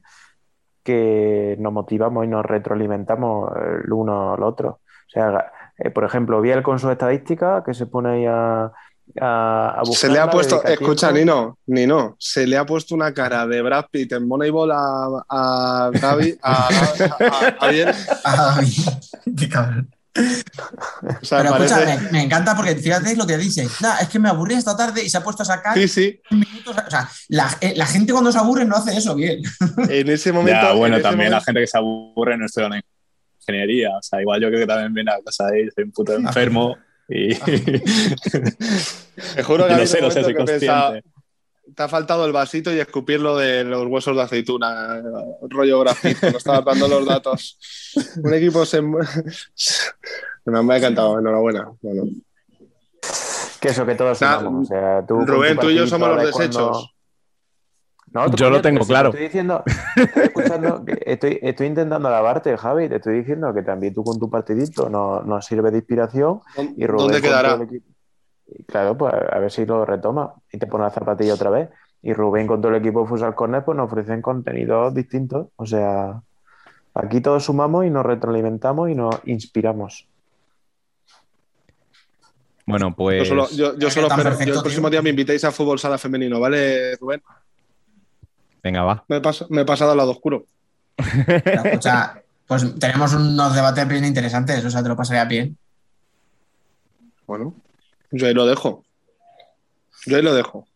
Speaker 3: que nos motivamos y nos retroalimentamos el uno al otro. O sea, eh, por ejemplo, Biel con su estadística que se pone ahí a, a, a
Speaker 7: Se le ha puesto, escucha. Nino, Nino, se le ha puesto una cara de Brad Pitt en Moneyball a, a Gaby, a, a- a Biel. *laughs*
Speaker 8: Ah, qué cabrón. *laughs*
Speaker 7: O sea,
Speaker 8: Pero
Speaker 7: parece-
Speaker 8: escucha, me, me encanta porque fíjate lo que dice. Nah, es que me aburrí esta tarde y se ha puesto a sacar
Speaker 7: Sí, sí,
Speaker 8: minutos. O sea, la, eh, la gente cuando se aburre no hace eso bien. *laughs*
Speaker 7: en ese momento.
Speaker 6: ya, bueno, también la gente que se aburre no estoy en ingeniería. O sea, igual yo creo que también viene a casa ahí, soy un puto *laughs* enfermo. Y...
Speaker 7: Te juro que, habido
Speaker 6: sé, soy consciente.
Speaker 7: Te ha faltado el vasito y escupirlo de los huesos de aceituna, rollo grafito, no estabas dando los datos. *laughs* Un equipo se... Me ha encantado, enhorabuena. Bueno,
Speaker 3: Que eso, que todos
Speaker 7: Nah,
Speaker 3: sumamos. O sea, tú con tu
Speaker 7: Rubén, tú y yo somos los
Speaker 3: cuando-
Speaker 7: desechos.
Speaker 3: No,
Speaker 1: Yo lo tengo claro.
Speaker 3: Estoy diciendo, estoy, escuchando estoy, estoy intentando alabarte, Javi. Te estoy diciendo que también tú con tu partidito nos nos sirve de inspiración. Y Rubén
Speaker 7: ¿Dónde
Speaker 3: con
Speaker 7: quedará?
Speaker 3: todo el equipo- y Claro, pues a ver si lo retoma y te pone la zapatilla otra vez. Y Rubén con todo el equipo de Futsal Corner pues nos ofrecen contenidos distintos. O sea, aquí todos sumamos y nos retroalimentamos y nos inspiramos.
Speaker 1: Bueno, pues.
Speaker 7: Yo solo, yo, solo espero
Speaker 8: perfecto,
Speaker 7: yo el próximo
Speaker 8: tío.
Speaker 7: día me invitéis a fútbol sala femenino, ¿vale, Rubén?
Speaker 1: Venga, va.
Speaker 7: Me he, pas- me he pasado al lado oscuro.
Speaker 8: Pero, escucha, pues tenemos unos debates bien interesantes, o sea, te lo pasaría bien.
Speaker 7: Bueno, yo ahí lo dejo. Yo ahí lo dejo.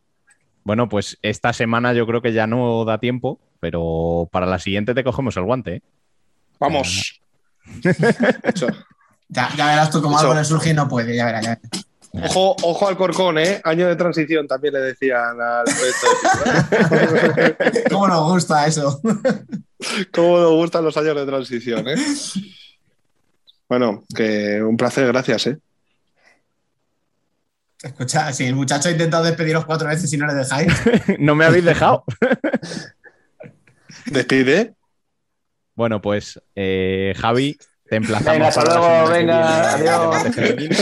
Speaker 1: Bueno, pues esta semana yo creo que ya no da tiempo, pero para la siguiente te cogemos el guante. ¿eh?
Speaker 7: Vamos.
Speaker 8: Ya, *laughs* ya verás tú cómo algo le surge y no puede, ya verás. ya verás.
Speaker 7: Ojo, ojo al corcón, ¿eh? Año de transición también le decían al proyecto. *laughs*
Speaker 8: ¿Cómo nos gusta eso?
Speaker 7: ¿Cómo nos gustan los años de transición, eh? Bueno, que un placer, gracias, ¿eh?
Speaker 8: Escucha, si el muchacho ha intentado despediros cuatro veces y no le dejáis. *laughs*
Speaker 1: no me habéis dejado.
Speaker 7: Despide.
Speaker 1: Bueno, pues eh, Javi, te emplazamos.
Speaker 3: Venga, hasta luego, venga, adiós.
Speaker 1: Debate femenino.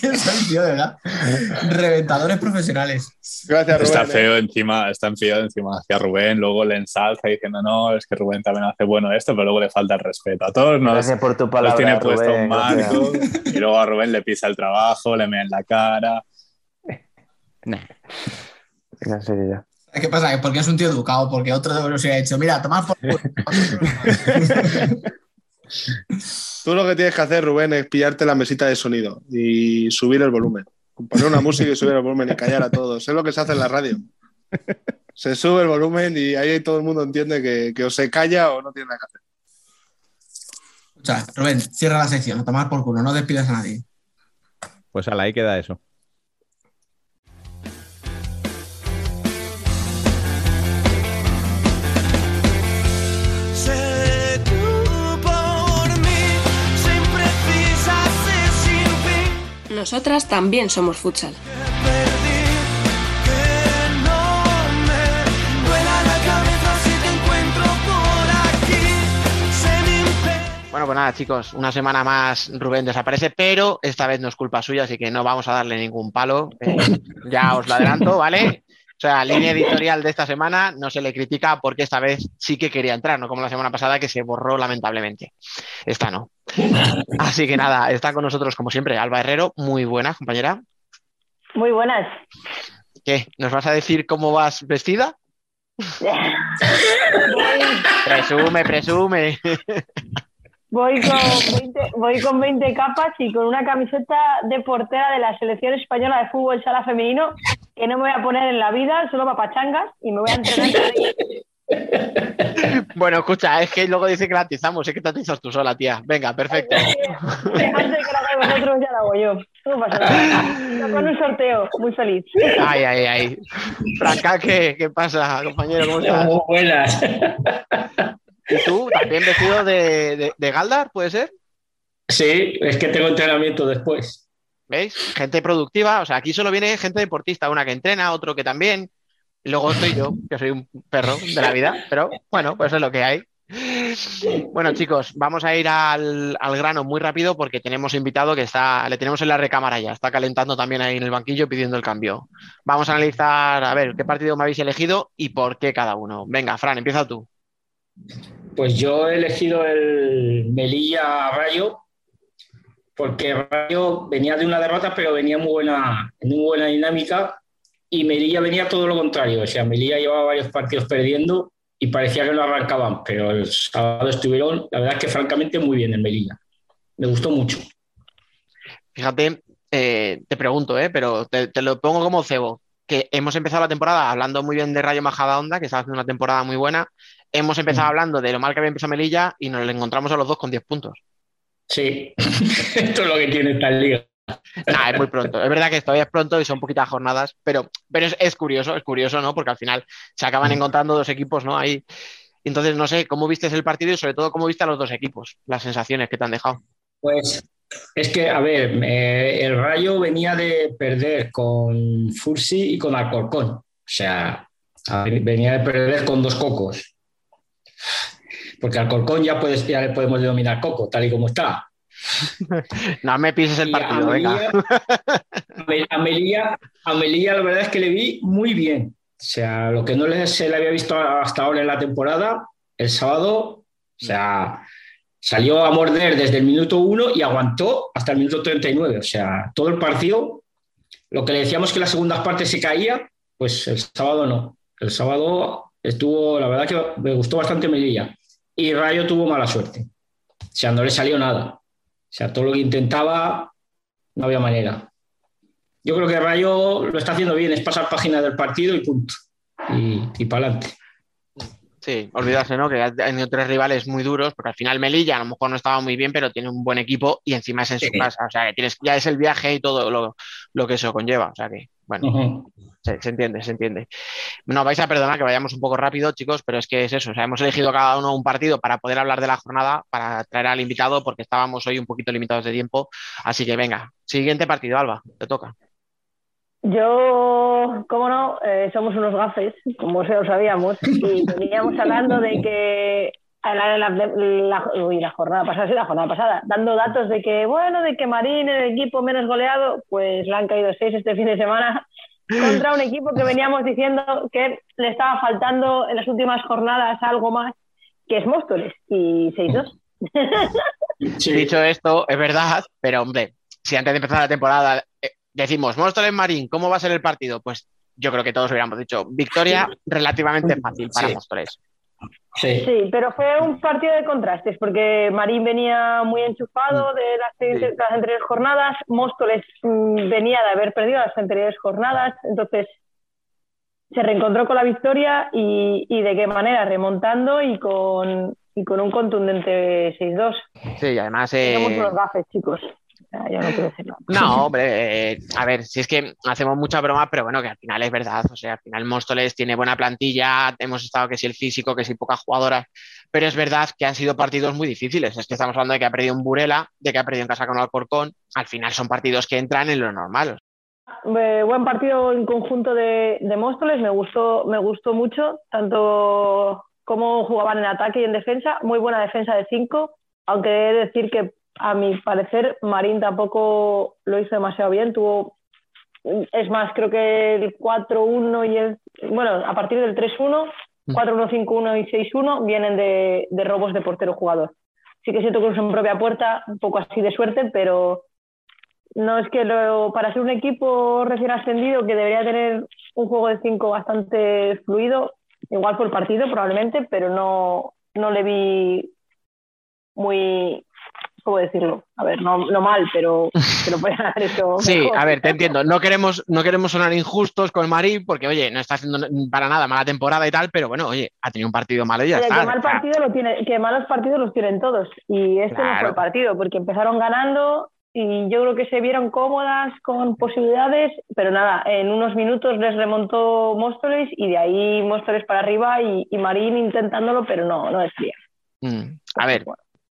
Speaker 8: ¿Quién son, tío, de verdad? Reventadores profesionales.
Speaker 7: Gracias, Rubén.
Speaker 6: Está feo encima, está enfío encima hacia Rubén, luego le ensalza diciendo, no, es que Rubén también hace bueno esto, pero luego le falta el respeto. A todos nos,
Speaker 3: Gracias por tu
Speaker 6: nos
Speaker 3: palabra,
Speaker 6: tiene puesto
Speaker 3: Rubén,
Speaker 6: un marco y luego a Rubén le pisa el trabajo, le mea en la cara.
Speaker 3: Serio ya.
Speaker 8: ¿Qué pasa? Que porque es un tío educado, porque otro de los ha dicho, mira, tomad por. *laughs*
Speaker 7: Tú lo que tienes que hacer, Rubén, es pillarte la mesita de sonido y subir el volumen. Poner una música y subir el volumen y callar a todos. Es lo que se hace en la radio. Se sube el volumen y ahí todo el mundo entiende que, que o se calla o no tiene nada que hacer.
Speaker 8: Rubén, cierra la sección, a tomar por culo, no despidas a nadie.
Speaker 1: Pues ala, ahí queda eso.
Speaker 4: Nosotras también somos futsal.
Speaker 2: Bueno, pues nada, chicos, una semana más Rubén desaparece, pero esta vez no es culpa suya, así que no vamos a darle ningún palo. Eh, ya os lo adelanto, ¿vale? O sea, línea editorial de esta semana no se le critica porque esta vez sí que quería entrar, no como la semana pasada que se borró lamentablemente. Esta no. *laughs* Así que nada, está con nosotros como siempre Alba Herrero, muy buena compañera.
Speaker 9: Muy buenas.
Speaker 2: ¿Qué? ¿Nos vas a decir cómo vas vestida? *laughs* Presume, presume.
Speaker 9: Voy con, 20, voy con 20 capas y con una camiseta de portera de la selección española de fútbol sala femenino que no me voy a poner en la vida, solo para pachangas y me voy a entrenar. *laughs*
Speaker 2: Bueno, escucha, es que luego dice que la atizamos, es que te atizas tú sola, tía. Venga, perfecto.
Speaker 9: Antes que hagáis vosotros ya lo hago yo. No pasa nada. Con un sorteo, muy feliz.
Speaker 2: Ay, ay, ay. Franca, ¿qué, qué pasa, compañero? ¿Cómo estás?
Speaker 10: Muy buenas.
Speaker 2: ¿Y tú? ¿También vestido de, de, de Galdar, puede ser?
Speaker 10: Sí, es que tengo entrenamiento después.
Speaker 2: ¿Veis? Gente productiva. O sea, aquí solo viene gente deportista, una que entrena, otro que también. Luego estoy yo, que soy un perro de la vida. Pero bueno, pues es lo que hay. Bueno, chicos, vamos a ir al, al, grano muy rápido porque tenemos invitado que está, le tenemos en la recámara ya, está calentando también ahí en el banquillo pidiendo el cambio. Vamos a analizar, a ver, qué partido me habéis elegido y por qué cada uno. Venga, Fran, empieza tú.
Speaker 10: Pues yo he elegido el Melilla Rayo porque Rayo venía de una derrota, pero venía muy buena, en muy buena dinámica y Melilla venía todo lo contrario. O sea, Melilla llevaba varios partidos perdiendo y parecía que no arrancaban, pero el sábado estuvieron, la verdad es que francamente muy bien en Melilla. Me gustó mucho.
Speaker 2: Fíjate, eh, te pregunto, eh, pero te, te, lo pongo como cebo. que hemos empezado la temporada hablando muy bien de Rayo Majadahonda, que estaba haciendo una temporada muy buena. Hemos empezado hablando de lo mal que había empezado Melilla y nos lo encontramos a los dos con 10 puntos.
Speaker 10: Sí, *laughs* esto es lo que tiene esta liga.
Speaker 2: Nah, es muy pronto. Es verdad que todavía es pronto y son poquitas jornadas, pero, pero es, es curioso, es curioso, ¿no? Porque al final se acaban encontrando dos equipos, ¿no? Ahí. Entonces, no sé, ¿cómo viste el partido y sobre todo cómo viste a los dos equipos? Las sensaciones que te han dejado.
Speaker 10: Pues es que, a ver, eh, el Rayo venía de perder con Fursi y con Alcorcón. O sea, venía de perder con dos cocos. Porque Alcorcón ya, puedes, ya le podemos denominar coco, tal y como está. *laughs*
Speaker 2: No me pises el partido,
Speaker 10: a
Speaker 2: venga.
Speaker 10: Melilla- a Melilla, a Melilla, la verdad es que le vi muy bien. O sea, lo que no se le había visto hasta ahora en la temporada, el sábado, o sea, salió a morder desde el minuto 1 y aguantó hasta el minuto 39. O sea, todo el partido, lo que le decíamos que las segundas partes se caía, pues el sábado no. El sábado estuvo, la verdad que me gustó bastante Melilla. Y Rayo tuvo mala suerte. O sea, no le salió nada. O sea, todo lo que intentaba, no había manera. Yo creo que Rayo lo está haciendo bien, es pasar página del partido y punto. Y, y para adelante.
Speaker 2: Sí, olvidarse, ¿no? Que ha tenido tres rivales muy duros, porque al final Melilla a lo mejor no estaba muy bien, pero tiene un buen equipo y encima es en su casa. O sea, que tienes, ya es el viaje y todo lo, lo que eso conlleva. O sea que, bueno, se, se entiende, se entiende. No, vais a perdonar que vayamos un poco rápido, chicos, pero es que es eso. O sea, hemos elegido cada uno un partido para poder hablar de la jornada, para traer al invitado, porque estábamos hoy un poquito limitados de tiempo. Así que venga, siguiente partido, Alba, te toca.
Speaker 9: Yo, cómo no, eh, somos unos gafes, como se lo sabíamos, y veníamos hablando de que la, la- la- uy, la jornada pasada, sí, la jornada pasada, dando datos de que, bueno, de que Marín, el equipo menos goleado, pues le han caído seis este fin de semana contra un equipo que veníamos diciendo que le estaba faltando en las últimas jornadas algo más, que es Móstoles, y 6-2.
Speaker 2: Dicho esto, es verdad, pero hombre, si antes de empezar la temporada eh, decimos Móstoles Marín, ¿cómo va a ser el partido? Pues yo creo que todos hubiéramos dicho victoria relativamente fácil para
Speaker 10: Sí.
Speaker 2: Móstoles.
Speaker 10: Sí.
Speaker 9: Sí, pero fue un partido de contrastes porque Marín venía muy enchufado de las, de las anteriores jornadas, Móstoles mm, venía de haber perdido las anteriores jornadas, entonces se reencontró con la victoria y, y de qué manera, remontando y con, y con un contundente 6-2.
Speaker 2: Sí, y además.
Speaker 9: Tenemos
Speaker 2: eh,
Speaker 9: unos gafes, chicos. Yo no quiero decir nada.
Speaker 2: No, hombre, eh, a ver, si es que hacemos mucha broma, pero bueno, que al final es verdad. O sea, al final Móstoles tiene buena plantilla, hemos estado que si el físico, que si pocas jugadoras, pero es verdad que han sido partidos muy difíciles. Es que estamos hablando de que ha perdido un Burela, de que ha perdido en casa con Alcorcón. Al final son partidos que entran en lo normal.
Speaker 9: Eh, buen partido en conjunto de, de Móstoles, me gustó, me gustó mucho, tanto cómo jugaban en ataque y en defensa, muy buena defensa de 5, aunque he de decir que a mi parecer Marín tampoco lo hizo demasiado bien, tuvo, es más, creo que el 4-1 y el, bueno, a partir del 3-1, 4-1, 5-1 y 6-1 vienen de, de robos de portero jugador. Sí que siento que en propia puerta, un poco así de suerte, pero no es que lo, para ser un equipo recién ascendido que debería tener un juego de cinco bastante fluido, igual el partido probablemente, pero no, no le vi muy, ¿cómo decirlo? A ver, no, no mal, pero, *laughs* pero pueden haber hecho
Speaker 2: Sí,
Speaker 9: mejor.
Speaker 2: a ver, te entiendo. No queremos, no queremos sonar injustos con Marín, porque, oye, no está haciendo para nada mala temporada y tal, pero bueno, oye, ha tenido un partido malo y ya
Speaker 9: Oye,
Speaker 2: está.
Speaker 9: que mal partido lo tiene, que malos partidos los tienen todos. Y este no fue
Speaker 2: Claro.
Speaker 9: el partido, porque empezaron ganando y yo creo que se vieron cómodas con posibilidades, pero nada, en unos minutos les remontó Móstoles y de ahí Móstoles para arriba y, y Marín intentándolo, pero no, no decía.
Speaker 2: Mm, A ver,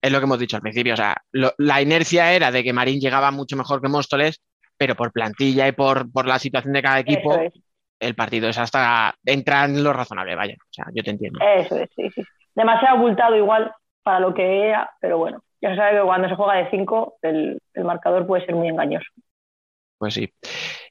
Speaker 2: es lo que hemos dicho al principio. O sea, lo- la inercia era de que Marín llegaba mucho mejor que Móstoles, pero por plantilla y por, por la situación de cada equipo,
Speaker 9: es,
Speaker 2: el partido es hasta entra en lo razonable, vaya. O sea, yo te entiendo.
Speaker 9: eso es, sí, sí. Demasiado abultado igual para lo que era, pero bueno, ya se sabe que cuando se juega de 5 el, el marcador puede ser muy engañoso.
Speaker 2: Pues sí.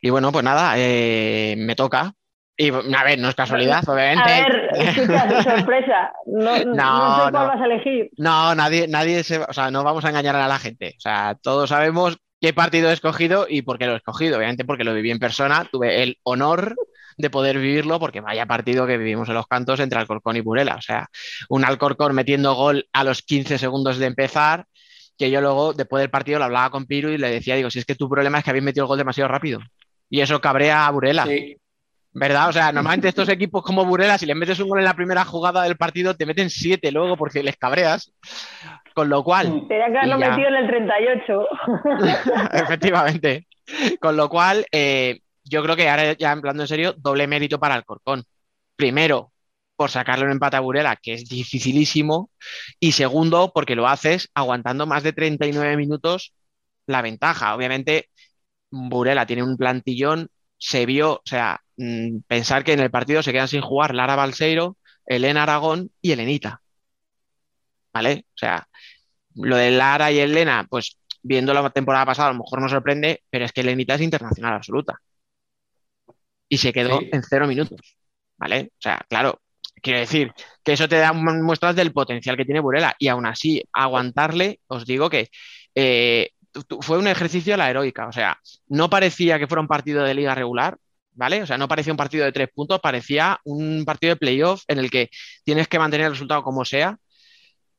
Speaker 2: Y bueno, pues nada, eh, me toca. Y a ver, no es casualidad, *laughs* obviamente.
Speaker 9: A ver, escucha, sorpresa, no, *laughs* no,
Speaker 2: No,
Speaker 9: sé cuál
Speaker 2: no.
Speaker 9: vas a elegir.
Speaker 2: No, nadie, nadie se, o sea, no vamos a engañar a la gente. O sea, todos sabemos qué partido he escogido y por qué lo he escogido. Obviamente porque lo viví en persona, tuve el honor de poder vivirlo porque vaya partido que vivimos en los cantos entre Alcorcón y Burela. O sea, un Alcorcón metiendo gol a los 15 segundos de empezar, que yo luego, después del partido, lo hablaba con Piru y le decía, digo, si es que tu problema es que habéis metido el gol demasiado rápido. Y eso cabrea a Burela.
Speaker 10: Sí.
Speaker 2: ¿Verdad? O sea, normalmente *laughs* estos equipos como Burela, si les metes un gol en la primera jugada del partido, te meten siete luego porque les cabreas. Con lo cual.
Speaker 9: Tenía que haberlo
Speaker 2: ya-
Speaker 9: metido en el 38. *laughs*
Speaker 2: Efectivamente. Con lo cual, eh, yo creo que ahora ya hablando en serio, doble mérito para Alcorcón. Primero, por sacarle un empate a Burela, que es dificilísimo. Y segundo, porque lo haces aguantando más de 39 minutos la ventaja. Obviamente, Burela tiene un plantillón, se vio, o sea, mm, pensar que en el partido se quedan sin jugar Lara Balseiro, Elena Aragón y Elenita. ¿Vale? O sea, lo de Lara y Elena, pues viendo la temporada pasada, a lo mejor nos sorprende, pero es que Elenita es internacional absoluta. Y se quedó
Speaker 10: Sí.
Speaker 2: en cero minutos. ¿Vale? O sea, claro, quiero decir que eso te da mu- muestras del potencial que tiene Burela. Y aún así, aguantarle, os digo que eh, fue un ejercicio a la heroica. O sea, no parecía que fuera un partido de liga regular. ¿Vale? O sea, no parecía un partido de tres puntos, parecía un partido de playoff en el que tienes que mantener el resultado como sea.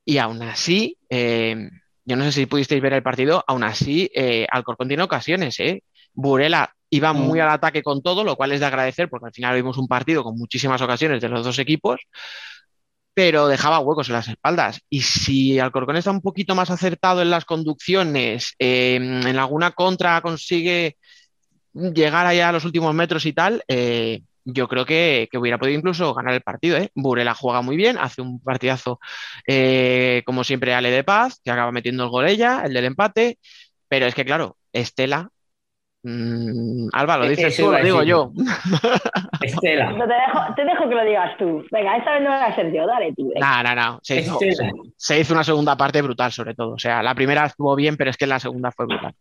Speaker 2: Y aún así, eh, yo no sé si pudisteis ver el partido, aún así, eh, Alcorcón tiene ocasiones, ¿eh? Burela iba muy al ataque con todo, lo cual es de agradecer, porque al final vimos un partido con muchísimas ocasiones de los dos equipos, pero dejaba huecos en las espaldas. Y si Alcorcón está un poquito más acertado en las conducciones, eh, en alguna contra consigue llegar allá a los últimos metros y tal, eh, yo creo que, que hubiera podido incluso ganar el partido. ¿eh? Burela juega muy bien, hace un partidazo eh, como siempre Ale de Paz, que acaba metiendo el gol ella, el del empate, pero es que claro, Estela, mm, Alba, ¿lo
Speaker 10: Eh,
Speaker 2: dices tú, lo digo yo. *laughs*
Speaker 10: Estela.
Speaker 9: No, te, dejo, te dejo que lo digas tú. Venga, esta vez no voy a ser yo. Dale tú. venga.
Speaker 2: No, no, no. Se hizo,
Speaker 10: Estela.
Speaker 2: se hizo una segunda parte brutal, sobre todo. O sea, la primera estuvo bien, pero es que la segunda fue brutal.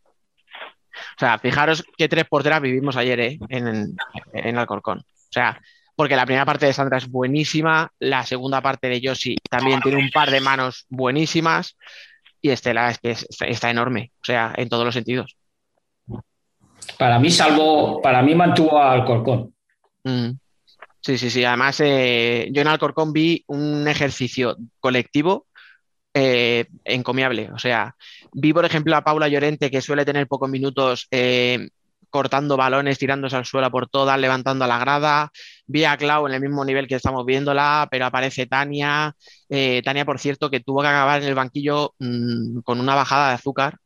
Speaker 2: O sea, fijaros qué tres porteras vivimos ayer ¿eh? en, en Alcorcón. O sea, porque la primera parte de Sandra es buenísima, la segunda parte de Yossi también tiene un par de manos buenísimas y Estela es que es- está enorme, o sea, en todos los sentidos.
Speaker 10: Para mí, salvo, para mí mantuvo al Corcón.
Speaker 2: Mm. Sí, sí, sí. Además, eh, yo en Alcorcón vi un ejercicio colectivo eh, encomiable. O sea, vi, por ejemplo, a Paula Llorente, que suele tener pocos minutos eh, cortando balones, tirándose al suelo por todas, levantando a la grada. Vi a Clau en el mismo nivel que estamos viéndola, pero aparece Tania. Tania, por cierto, que tuvo que acabar en el banquillo mm, con una bajada de azúcar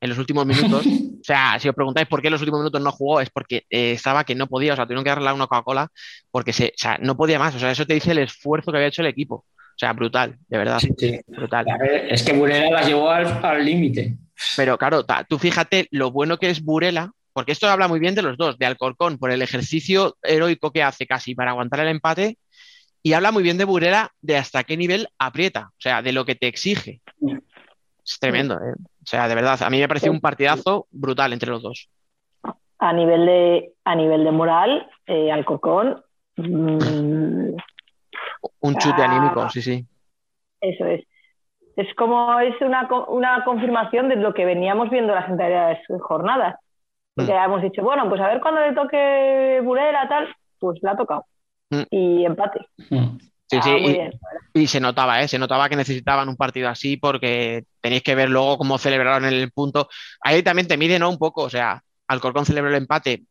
Speaker 2: en los últimos minutos. *laughs* O sea, si os preguntáis por qué en los últimos minutos no jugó, es porque eh, estaba que no podía, o sea, tuvieron que darle una Coca-Cola porque se, o sea, no podía más. O sea, eso te dice el esfuerzo que había hecho el equipo. O sea, brutal, de verdad.
Speaker 10: Sí, sí.
Speaker 2: Brutal.
Speaker 10: Ver, Es que Burela las llevó al al límite.
Speaker 2: Pero claro, ta- tú fíjate lo bueno que es Burela, porque esto habla muy bien de los dos, de Alcorcón, por el ejercicio heroico que hace casi para aguantar el empate, y habla muy bien de Burela de hasta qué nivel aprieta, o sea, de lo que te exige. Es tremendo, ¿eh? O sea, de verdad, a mí me pareció un partidazo brutal entre los dos.
Speaker 9: A nivel de, a nivel de moral, eh, Alcorcón, mm,
Speaker 2: Un chute
Speaker 9: Ah.
Speaker 2: anímico, sí, sí.
Speaker 9: eso es. Es como es una, una confirmación de lo que veníamos viendo las anteriores jornadas.
Speaker 2: Mm.
Speaker 9: hemos dicho, bueno, pues a ver cuándo le toque Burela, tal, pues le ha tocado.
Speaker 2: Mm.
Speaker 9: Y empate.
Speaker 2: Sí,
Speaker 9: Ah,
Speaker 2: sí,
Speaker 9: muy
Speaker 2: y-
Speaker 9: bien.
Speaker 2: Y se notaba, ¿eh? Se notaba que necesitaban un partido así porque tenéis que ver luego cómo celebraron el punto. Ahí también te mide, ¿no? Un poco, o sea, Alcorcón celebró el empate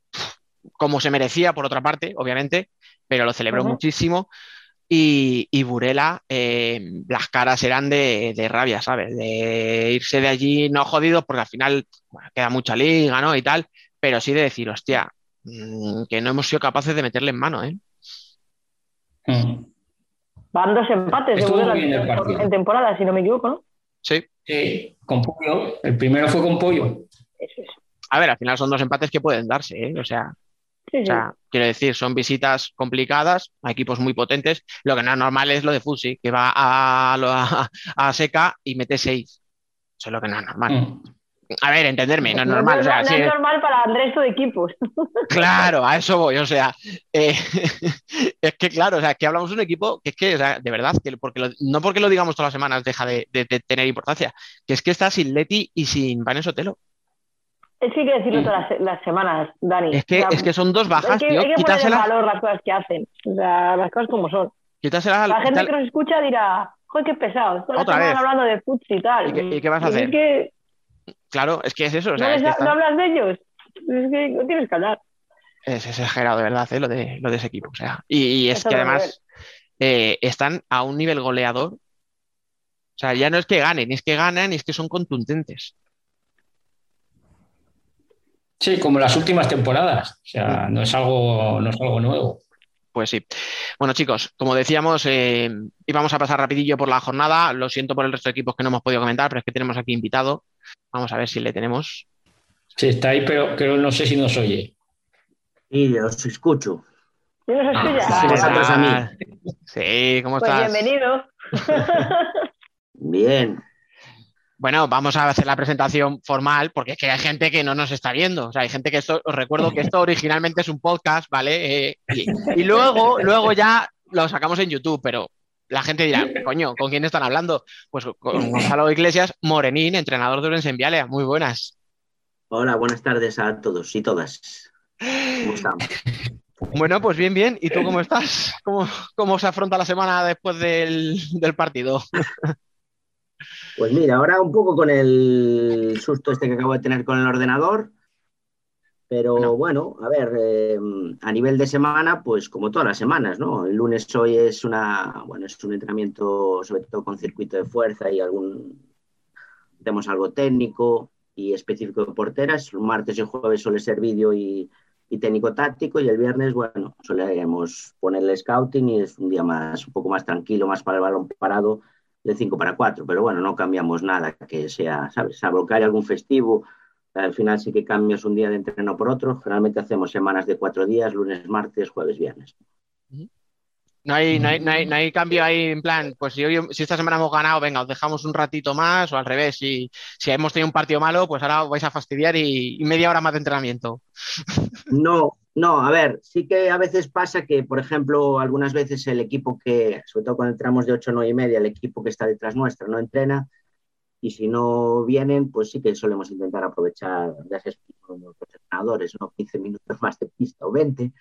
Speaker 2: como se merecía, por otra parte, obviamente, pero lo celebró muchísimo. Y, y Burela, eh, las caras eran de, de rabia, ¿sabes? De irse de allí no jodidos, porque al final bueno, queda mucha liga, ¿no? Y tal, pero sí de decir, hostia, mm, que no hemos sido capaces de meterle en mano, ¿eh?
Speaker 9: Van dos empates de Burela en, temporada, si no me equivoco, ¿no?
Speaker 2: Sí.
Speaker 10: Sí, con pollo. El primero fue con pollo.
Speaker 2: A ver, al final son dos empates que pueden darse, ¿eh? O sea,
Speaker 9: Sí,
Speaker 2: o
Speaker 9: sí.
Speaker 2: sea, quiero decir, son visitas complicadas a equipos muy potentes. Lo que no es normal es lo de Fusi, que va a, a seca y mete seis. Eso es lo que no es normal.
Speaker 10: Mm.
Speaker 2: A ver, entenderme, no es
Speaker 9: No,
Speaker 2: normal. O sea,
Speaker 9: no es normal para el resto de equipos. *laughs*
Speaker 2: claro, a eso voy. O sea, eh, *laughs* es que claro, o sea, que hablamos de un equipo que es que, o sea, de verdad, que porque lo- no porque lo digamos todas las semanas deja de, de- de tener importancia, que es que está sin Leti y sin Vanessa Sotelo.
Speaker 9: Es que hay que decirlo todas las, las semanas, Dani.
Speaker 2: Es que,
Speaker 9: O sea,
Speaker 2: es que son dos bajas,
Speaker 9: hay que,
Speaker 2: tío.
Speaker 9: hay que poner valor las cosas que hacen. O sea, las cosas como son.
Speaker 2: quítaselas
Speaker 9: La gente que nos escucha dirá, joder, qué pesado. Toda la semana
Speaker 2: vez.
Speaker 9: hablando de futs y tal.
Speaker 2: ¿Y qué- y qué vas a
Speaker 9: Y es
Speaker 2: hacer?
Speaker 9: que
Speaker 2: Claro, es que es eso. O
Speaker 9: ¿no,
Speaker 2: es
Speaker 9: les
Speaker 2: que
Speaker 9: no hablas de ellos. Es que no tienes que hablar.
Speaker 2: Es exagerado, de verdad, ¿eh? lo, de, lo de ese equipo. O sea, y, y es
Speaker 9: Eso
Speaker 2: que además eh, están a un nivel goleador. O sea, ya no es que ganen, es que ganan y es que son contundentes.
Speaker 10: Sí, como las últimas temporadas. O sea, no es algo, no es algo nuevo.
Speaker 2: Pues sí. Bueno, chicos, como decíamos, eh, íbamos a pasar rapidillo por la jornada. Lo siento por el resto de equipos que no hemos podido comentar, pero es que tenemos aquí invitado. Vamos a ver si le tenemos.
Speaker 10: Sí, está ahí, pero, pero no sé si nos oye.
Speaker 11: Sí, os escucho.
Speaker 9: ¿Sí nos escuchas?
Speaker 11: Sí, vosotros a mí.
Speaker 2: Sí, ¿cómo
Speaker 9: Pues
Speaker 2: estás?
Speaker 9: bienvenido. *laughs*
Speaker 11: Bien.
Speaker 2: Bueno, vamos a hacer la presentación formal porque es que hay gente que no nos está viendo. O sea, hay gente que esto, os recuerdo que esto originalmente es un podcast, ¿vale? Eh, y, y luego, luego ya lo sacamos en YouTube, pero la gente dirá, *laughs* coño, ¿con quién están hablando? Pues con *laughs* Gonzalo Iglesias, Morenín, entrenador de Orense en Vialea. Muy buenas.
Speaker 11: Hola, buenas tardes a todos y todas. ¿Cómo están? *laughs*
Speaker 2: Bueno, pues bien, bien. ¿Y tú cómo estás? ¿Cómo, cómo se afronta la semana después del, del partido?
Speaker 11: Pues mira, ahora un poco con el susto este que acabo de tener con el ordenador, pero bueno, a ver, eh, a nivel de semana, pues como todas las semanas, ¿no? El lunes hoy es una, bueno, es un entrenamiento sobre todo con circuito de fuerza y algún, hacemos algo técnico y específico de porteras. El martes y jueves suele ser vídeo y, y técnico táctico y el viernes, bueno, solemos ponerle scouting y es un día más, un poco más tranquilo, más para el balón parado de 5 para 4, pero bueno, no cambiamos nada que sea, ¿sabes? Salvo que haya algún festivo, al final sí que cambias un día de entreno por otro, generalmente hacemos semanas de cuatro días, lunes, martes, jueves, viernes.
Speaker 2: No hay, no hay, no hay, no hay cambio ahí en plan, pues si, hoy, si esta semana hemos ganado, venga, os dejamos un ratito más, o al revés, si, si hemos tenido un partido malo, pues ahora os vais a fastidiar y, y media hora más de entrenamiento. *laughs*
Speaker 11: No, no, a ver, sí que a veces pasa que, por ejemplo, algunas veces el equipo que, sobre todo cuando entramos de 8 o 9 y media, el equipo que está detrás nuestra no entrena y si no vienen, pues sí que solemos intentar aprovechar, ya se los entrenadores, ¿no? 15 minutos más de pista o 20,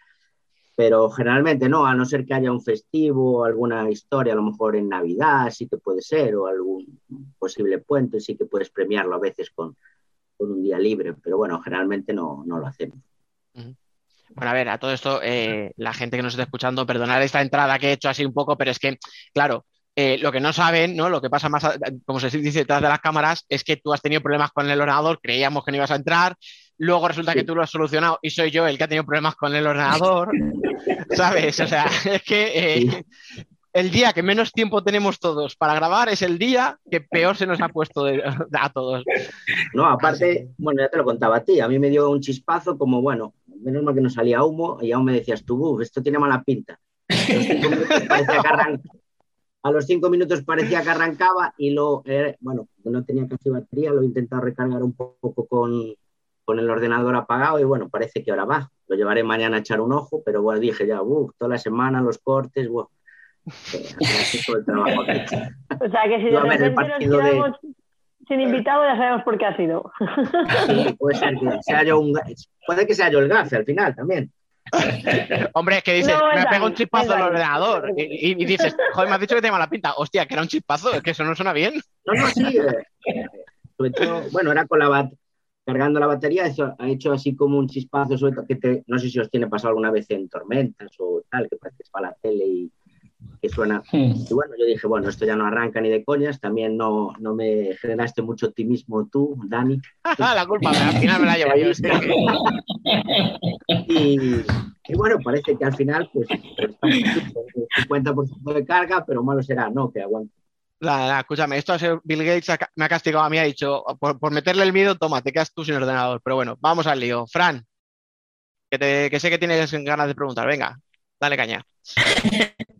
Speaker 11: pero generalmente no, a no ser que haya un festivo, alguna historia, a lo mejor en Navidad sí que puede ser, o algún posible puente, sí que puedes premiarlo a veces con, con un día libre, pero bueno, generalmente no, no lo hacemos.
Speaker 2: Bueno, a ver, a todo esto, eh, la gente que nos está escuchando, perdonar esta entrada que he hecho así un poco, pero es que, claro, eh, lo que no saben, ¿no? Lo que pasa más, como se dice detrás de las cámaras, es que tú has tenido problemas con el ordenador, creíamos que no ibas a entrar, luego resulta que tú lo has solucionado y soy yo el que ha tenido problemas con el ordenador, *laughs* ¿sabes? O sea, *laughs* es que eh, el día que menos tiempo tenemos todos para grabar es el día que peor se nos ha puesto de- a todos.
Speaker 11: No, aparte, bueno, ya te lo contaba a ti, a mí me dio un chispazo como, bueno, menos mal que no salía humo y aún me decías tú, "Buf, esto tiene mala pinta. *laughs* Parecía que, arran- a los cinco minutos parecía que arrancaba y lo, eh, bueno, no tenía casi batería, lo he intentado recargar un poco con, con el ordenador apagado y bueno, parece que ahora va. Lo llevaré mañana a echar un ojo, pero bueno, dije ya, "Buf, toda la semana los cortes, bueno. Eh, el trabajo que he hecho.
Speaker 9: O sea que si de repente nos
Speaker 11: de-
Speaker 9: sin invitado, ya sabemos por qué ha sido.
Speaker 11: Sí, puede ser que sea yo un, ga- puede que sea yo el gafe al final también. *laughs*
Speaker 2: Hombre, es que dices,
Speaker 9: No,
Speaker 2: me
Speaker 9: es
Speaker 2: ha pegado
Speaker 9: Dani,
Speaker 2: un chispazo al ordenador. Y, y- y dices, joder, me has dicho que tenía mala pinta. Hostia, que era un chispazo, es que eso no suena bien.
Speaker 11: No, no, sí. eh, sobre todo, bueno, era con la bat cargando la batería, eso ha hecho así como un chispazo, sobre todo que te, no sé si os tiene pasado alguna vez en tormentas o tal, que parece que es para la tele y que suena. Y bueno, yo dije, bueno, esto ya no arranca ni de coñas, también no, no me generaste mucho optimismo tú, Dani. *laughs*
Speaker 2: la culpa, al final me la llevo yo. *laughs* sí.
Speaker 11: Y, y bueno, parece que al final, pues, pues está con un 50% de carga, pero malo será, ¿no? Que aguante.
Speaker 2: Nada, nada, escúchame, esto Bill Gates me ha castigado a mí, ha dicho, por, por meterle el miedo, toma, te quedas tú sin ordenador. Pero bueno, vamos al lío. Fran, que, te- que sé que tienes ganas de preguntar, venga, dale caña. *laughs*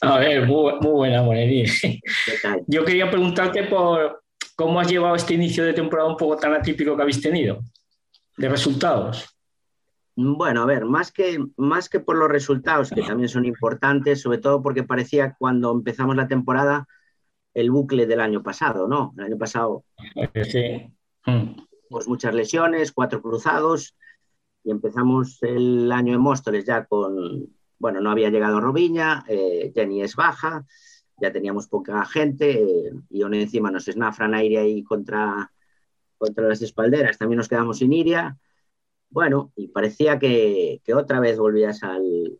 Speaker 10: A ver, muy, muy buena, Morenín.
Speaker 11: ¿Qué tal?
Speaker 10: Yo quería preguntarte por cómo has llevado este inicio de temporada un poco tan atípico que habéis tenido, de resultados.
Speaker 11: Bueno, a ver, más que, más que por los resultados, que también son importantes, sobre todo porque parecía cuando empezamos la temporada el bucle del año pasado, ¿no? El año pasado,
Speaker 10: Sí. Mm.
Speaker 11: pues muchas lesiones, cuatro cruzados, y empezamos el año en Móstoles ya con, bueno, no había llegado Robiña, eh, Jenny es baja, ya teníamos poca gente, eh, y aún encima nos esnafran aire ahí contra, contra las espalderas, también nos quedamos sin Iria. bueno, y parecía que, que otra vez volvías al,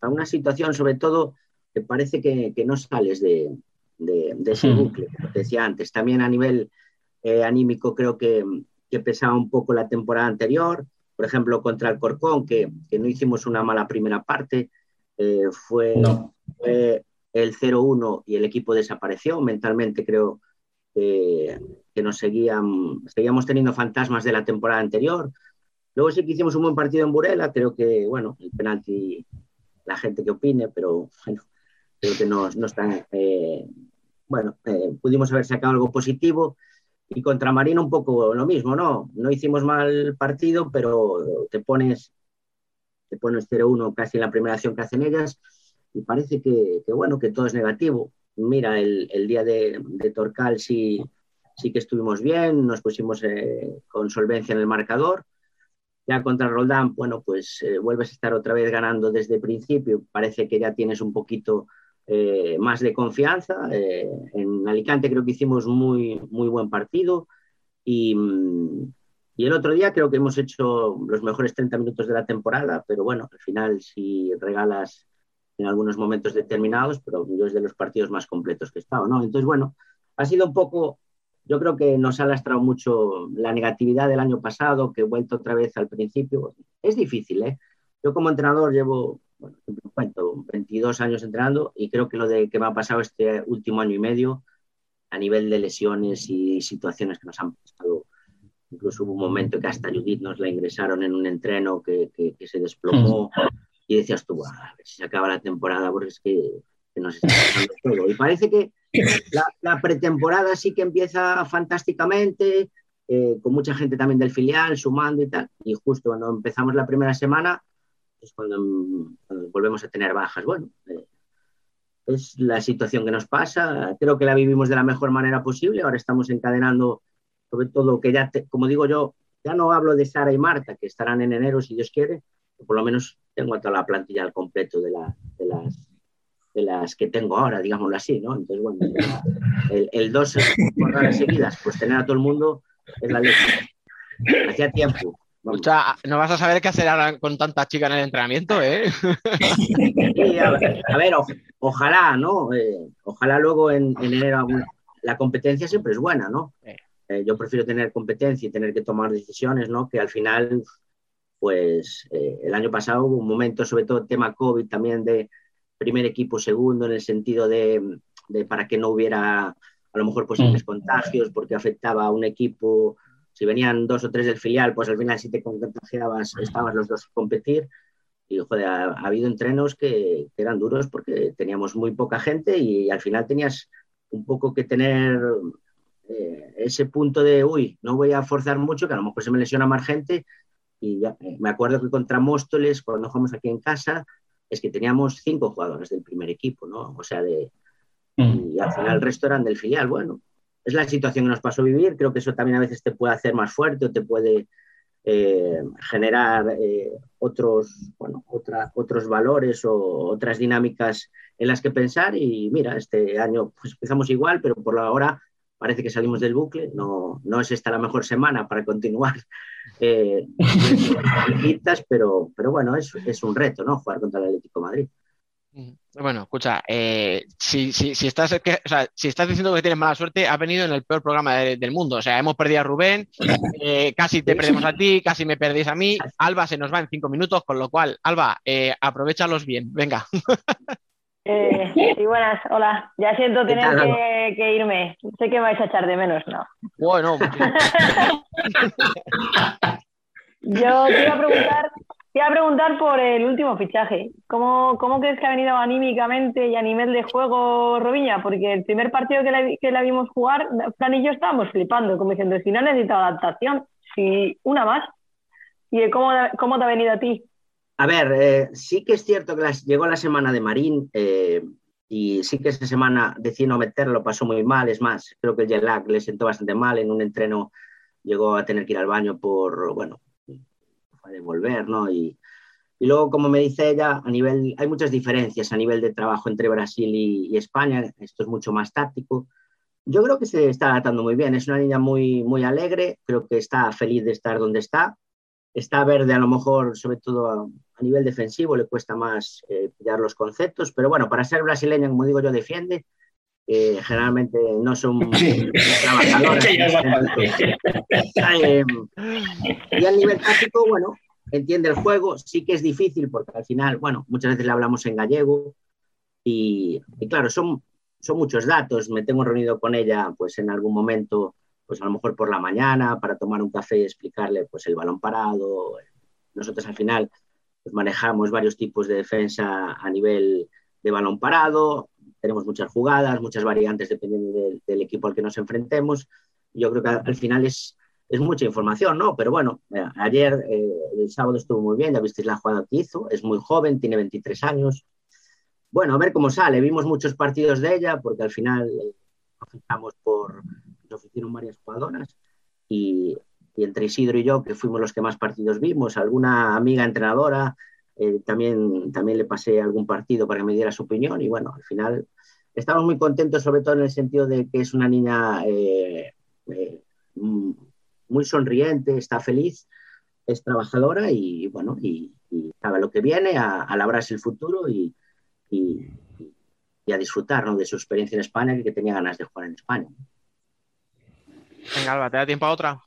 Speaker 11: a una situación, sobre todo, que parece que, que no sales de, de- de ese bucle, como te decía antes. También a nivel eh, anímico creo que, que pesaba un poco la temporada anterior. Por ejemplo, contra el Corcón, que, que no hicimos una mala primera parte, eh, fue,
Speaker 10: No.
Speaker 11: fue el 0-1 y el equipo desapareció. Mentalmente creo que, que nos seguían, seguíamos teniendo fantasmas de la temporada anterior. Luego sí que hicimos un buen partido en Burela, creo que, bueno, el penalti, la gente que opine, pero bueno, creo que no, no están, eh, bueno, eh, pudimos haber sacado algo positivo. Y contra Marina un poco lo mismo, ¿no? No hicimos mal partido, pero te pones, te pones 0-1 casi en la primera acción que hacen ellas y parece que, bueno, que todo es negativo. Mira, el, día de, de Torcal sí, sí que estuvimos bien, nos pusimos eh, con solvencia en el marcador. Ya contra Roldán, bueno, pues eh, vuelves a estar otra vez ganando desde el principio. Parece que ya tienes un poquito eh, más de confianza. Eh, en Alicante creo que hicimos muy, muy buen partido y, mm, y el otro día creo que hemos hecho los mejores 30 minutos de la temporada, pero bueno, al final si regalas en algunos momentos determinados, pero yo es de los partidos más completos que he estado, ¿no? Entonces, bueno, ha sido un poco, yo creo que nos ha lastrado mucho la negatividad del año pasado, que he vuelto otra vez al principio. Es difícil, ¿eh? Yo como entrenador llevo, bueno, siempre cuento, 22 años entrenando y creo que lo de que me ha pasado este último año y medio a nivel de lesiones y situaciones que nos han pasado. Incluso hubo un momento que hasta Judith nos la ingresaron en un entreno que, que, que se desplomó y decías tú, "Buah, a ver si se acaba la temporada porque es que, que nos está pasando *laughs* todo. Y parece que la, la pretemporada sí que empieza fantásticamente, eh, con mucha gente también del filial sumando y tal. Y justo cuando empezamos la primera semana es cuando, cuando volvemos a tener bajas. Bueno, eh, es la situación que nos pasa. Creo que la vivimos de la mejor manera posible. Ahora estamos encadenando, sobre todo, que ya, te- como digo yo, ya no hablo de Sara y Marta, que estarán en enero si Dios quiere, por lo menos tengo toda la plantilla al completo de, la- de las, de las que tengo ahora, digámoslo así, ¿no? Entonces, bueno, el, el dos jornadas seguidas, pues tener a todo el mundo es la leche. Hacía tiempo.
Speaker 2: Escucha, no vas a saber qué hacer ahora con tanta chica en el entrenamiento, ¿eh?
Speaker 11: Sí, a, ver, a ver, o- ojalá, ¿no? Eh, ojalá luego en, en enero la competencia siempre es buena, ¿no? Eh, yo prefiero tener competencia y tener que tomar decisiones, ¿no? Que al final, pues eh, el año pasado hubo un momento, sobre todo tema COVID, también de primer equipo, segundo, en el sentido de, de para que no hubiera a lo mejor posibles contagios, porque afectaba a un equipo. Si venían dos o tres del filial, pues al final si te contagiabas, estabas los dos a competir. Y joder, ha, ha habido entrenos que, que eran duros porque teníamos muy poca gente y al final tenías un poco que tener eh, ese punto de, uy, no voy a forzar mucho, que a lo mejor se me lesiona más gente. Y ya, eh, me acuerdo que contra Móstoles, cuando jugamos aquí en casa, es que teníamos cinco jugadores del primer equipo, ¿no? O sea, de, y al final el resto eran del filial. Bueno, es la situación que nos pasó a vivir. Creo que eso también a veces te puede hacer más fuerte o te puede eh, generar eh, otros, bueno, otra, otros valores o otras dinámicas en las que pensar. Y mira, este año pues empezamos igual, pero por ahora parece que salimos del bucle. No, no es esta la mejor semana para continuar *laughs* eh, *laughs* pero, pero bueno, es, es un reto, ¿no? Jugar contra el Atlético de Madrid.
Speaker 2: Bueno, escucha, eh, si, si, si, estás, que, o sea, si estás diciendo que tienes mala suerte, has venido en el peor programa de, del mundo. O sea, hemos perdido a Rubén, eh, casi te perdemos a ti, casi me perdéis a mí. Alba se nos va en cinco minutos, con lo cual, Alba, eh, aprovechalos bien. Venga.
Speaker 9: Eh, sí, buenas, hola. Ya siento
Speaker 11: ¿Qué
Speaker 9: tener que, que irme. Sé que vais a echar de menos, ¿no?
Speaker 2: Bueno, *laughs*
Speaker 9: Yo te iba a preguntar, te iba a preguntar por el último fichaje. ¿Cómo, ¿Cómo crees que ha venido anímicamente y a nivel de juego Robiña? Porque el primer partido que la, que la vimos jugar, Fran y yo estábamos flipando, como diciendo, si no necesita adaptación, si una más. ¿Y cómo, cómo te ha venido a ti?
Speaker 11: A ver, eh, sí que es cierto que las- llegó la semana de Marín eh, y sí que esa semana decidió no meterlo, pasó muy mal. Es más, creo que el jet lag le sentó bastante mal. En un entreno llegó a tener que ir al baño por, bueno, fue de volver, ¿no? Y, y luego, como me dice ella, a nivel, hay muchas diferencias a nivel de trabajo entre Brasil y, y España. Esto es mucho más táctico. Yo creo que se está adaptando muy bien. Es una niña muy, muy alegre. Creo que está feliz de estar donde está. está verde a lo mejor, sobre todo a, a nivel defensivo, le cuesta más eh, pillar los conceptos, pero bueno, para ser brasileña, como digo yo, defiende. Eh, generalmente no son *laughs* trabajadoras. *laughs*
Speaker 10: Que bastante.
Speaker 11: Eh, y a nivel táctico, bueno, entiende el juego, sí que es difícil porque al final, bueno, muchas veces le hablamos en gallego y, y claro, son, son muchos datos. Me tengo reunido con ella pues en algún momento, pues a lo mejor por la mañana para tomar un café y explicarle pues el balón parado. Nosotros al final pues, manejamos varios tipos de defensa a nivel de balón parado, tenemos muchas jugadas, muchas variantes dependiendo del, del equipo al que nos enfrentemos. Yo creo que al, al final es, es mucha información, ¿no? Pero bueno, eh, ayer, eh, el sábado estuvo muy bien, ya visteis la jugada que hizo, es muy joven, tiene 23 años. Bueno, a ver cómo sale. Vimos muchos partidos de ella porque al final eh, nos por, nos ofrecieron varias jugadoras y, y entre Isidro y yo, que fuimos los que más partidos vimos, alguna amiga entrenadora, eh, también, también le pasé algún partido para que me diera su opinión y bueno, al final estamos muy contentos, sobre todo en el sentido de que es una niña eh, eh, mm, muy sonriente, está feliz, es trabajadora y bueno, y, y sabe lo que viene, a, a labrarse el futuro y, y, y a disfrutar ¿no? de su experiencia en España y que tenía ganas de jugar en España.
Speaker 2: Venga, Alba, ¿te da tiempo a otra?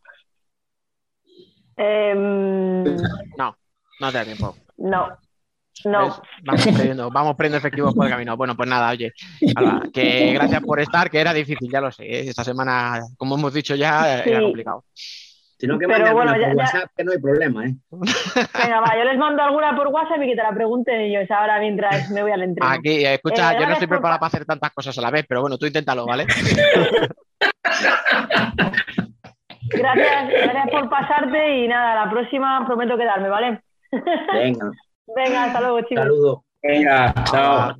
Speaker 9: Em,
Speaker 2: No, no te da tiempo.
Speaker 9: No, no.
Speaker 2: Vamos perdiendo, vamos perdiendo efectivos por el camino. Bueno, pues nada, oye, Alba, que gracias por estar, que era difícil, ya lo sé. ¿eh? Esta semana, como hemos dicho ya, era complicado.
Speaker 11: Si no, que
Speaker 9: Pero bueno, ya-
Speaker 11: por
Speaker 9: ya-
Speaker 11: WhatsApp, que no hay problema, ¿eh?
Speaker 9: Venga, va, yo les mando alguna por WhatsApp y que te la pregunten ellos ahora mientras me voy al entreno.
Speaker 2: Aquí, escucha,
Speaker 9: Eh,
Speaker 2: yo no estoy
Speaker 9: por
Speaker 2: preparado para hacer tantas cosas a la vez, pero bueno, tú inténtalo, ¿vale? *laughs*
Speaker 9: Gracias, gracias por pasarte y nada, la próxima prometo quedarme, ¿vale?
Speaker 11: Venga,
Speaker 9: Venga, hasta luego, chicos.
Speaker 11: saludo.
Speaker 10: Venga, chao.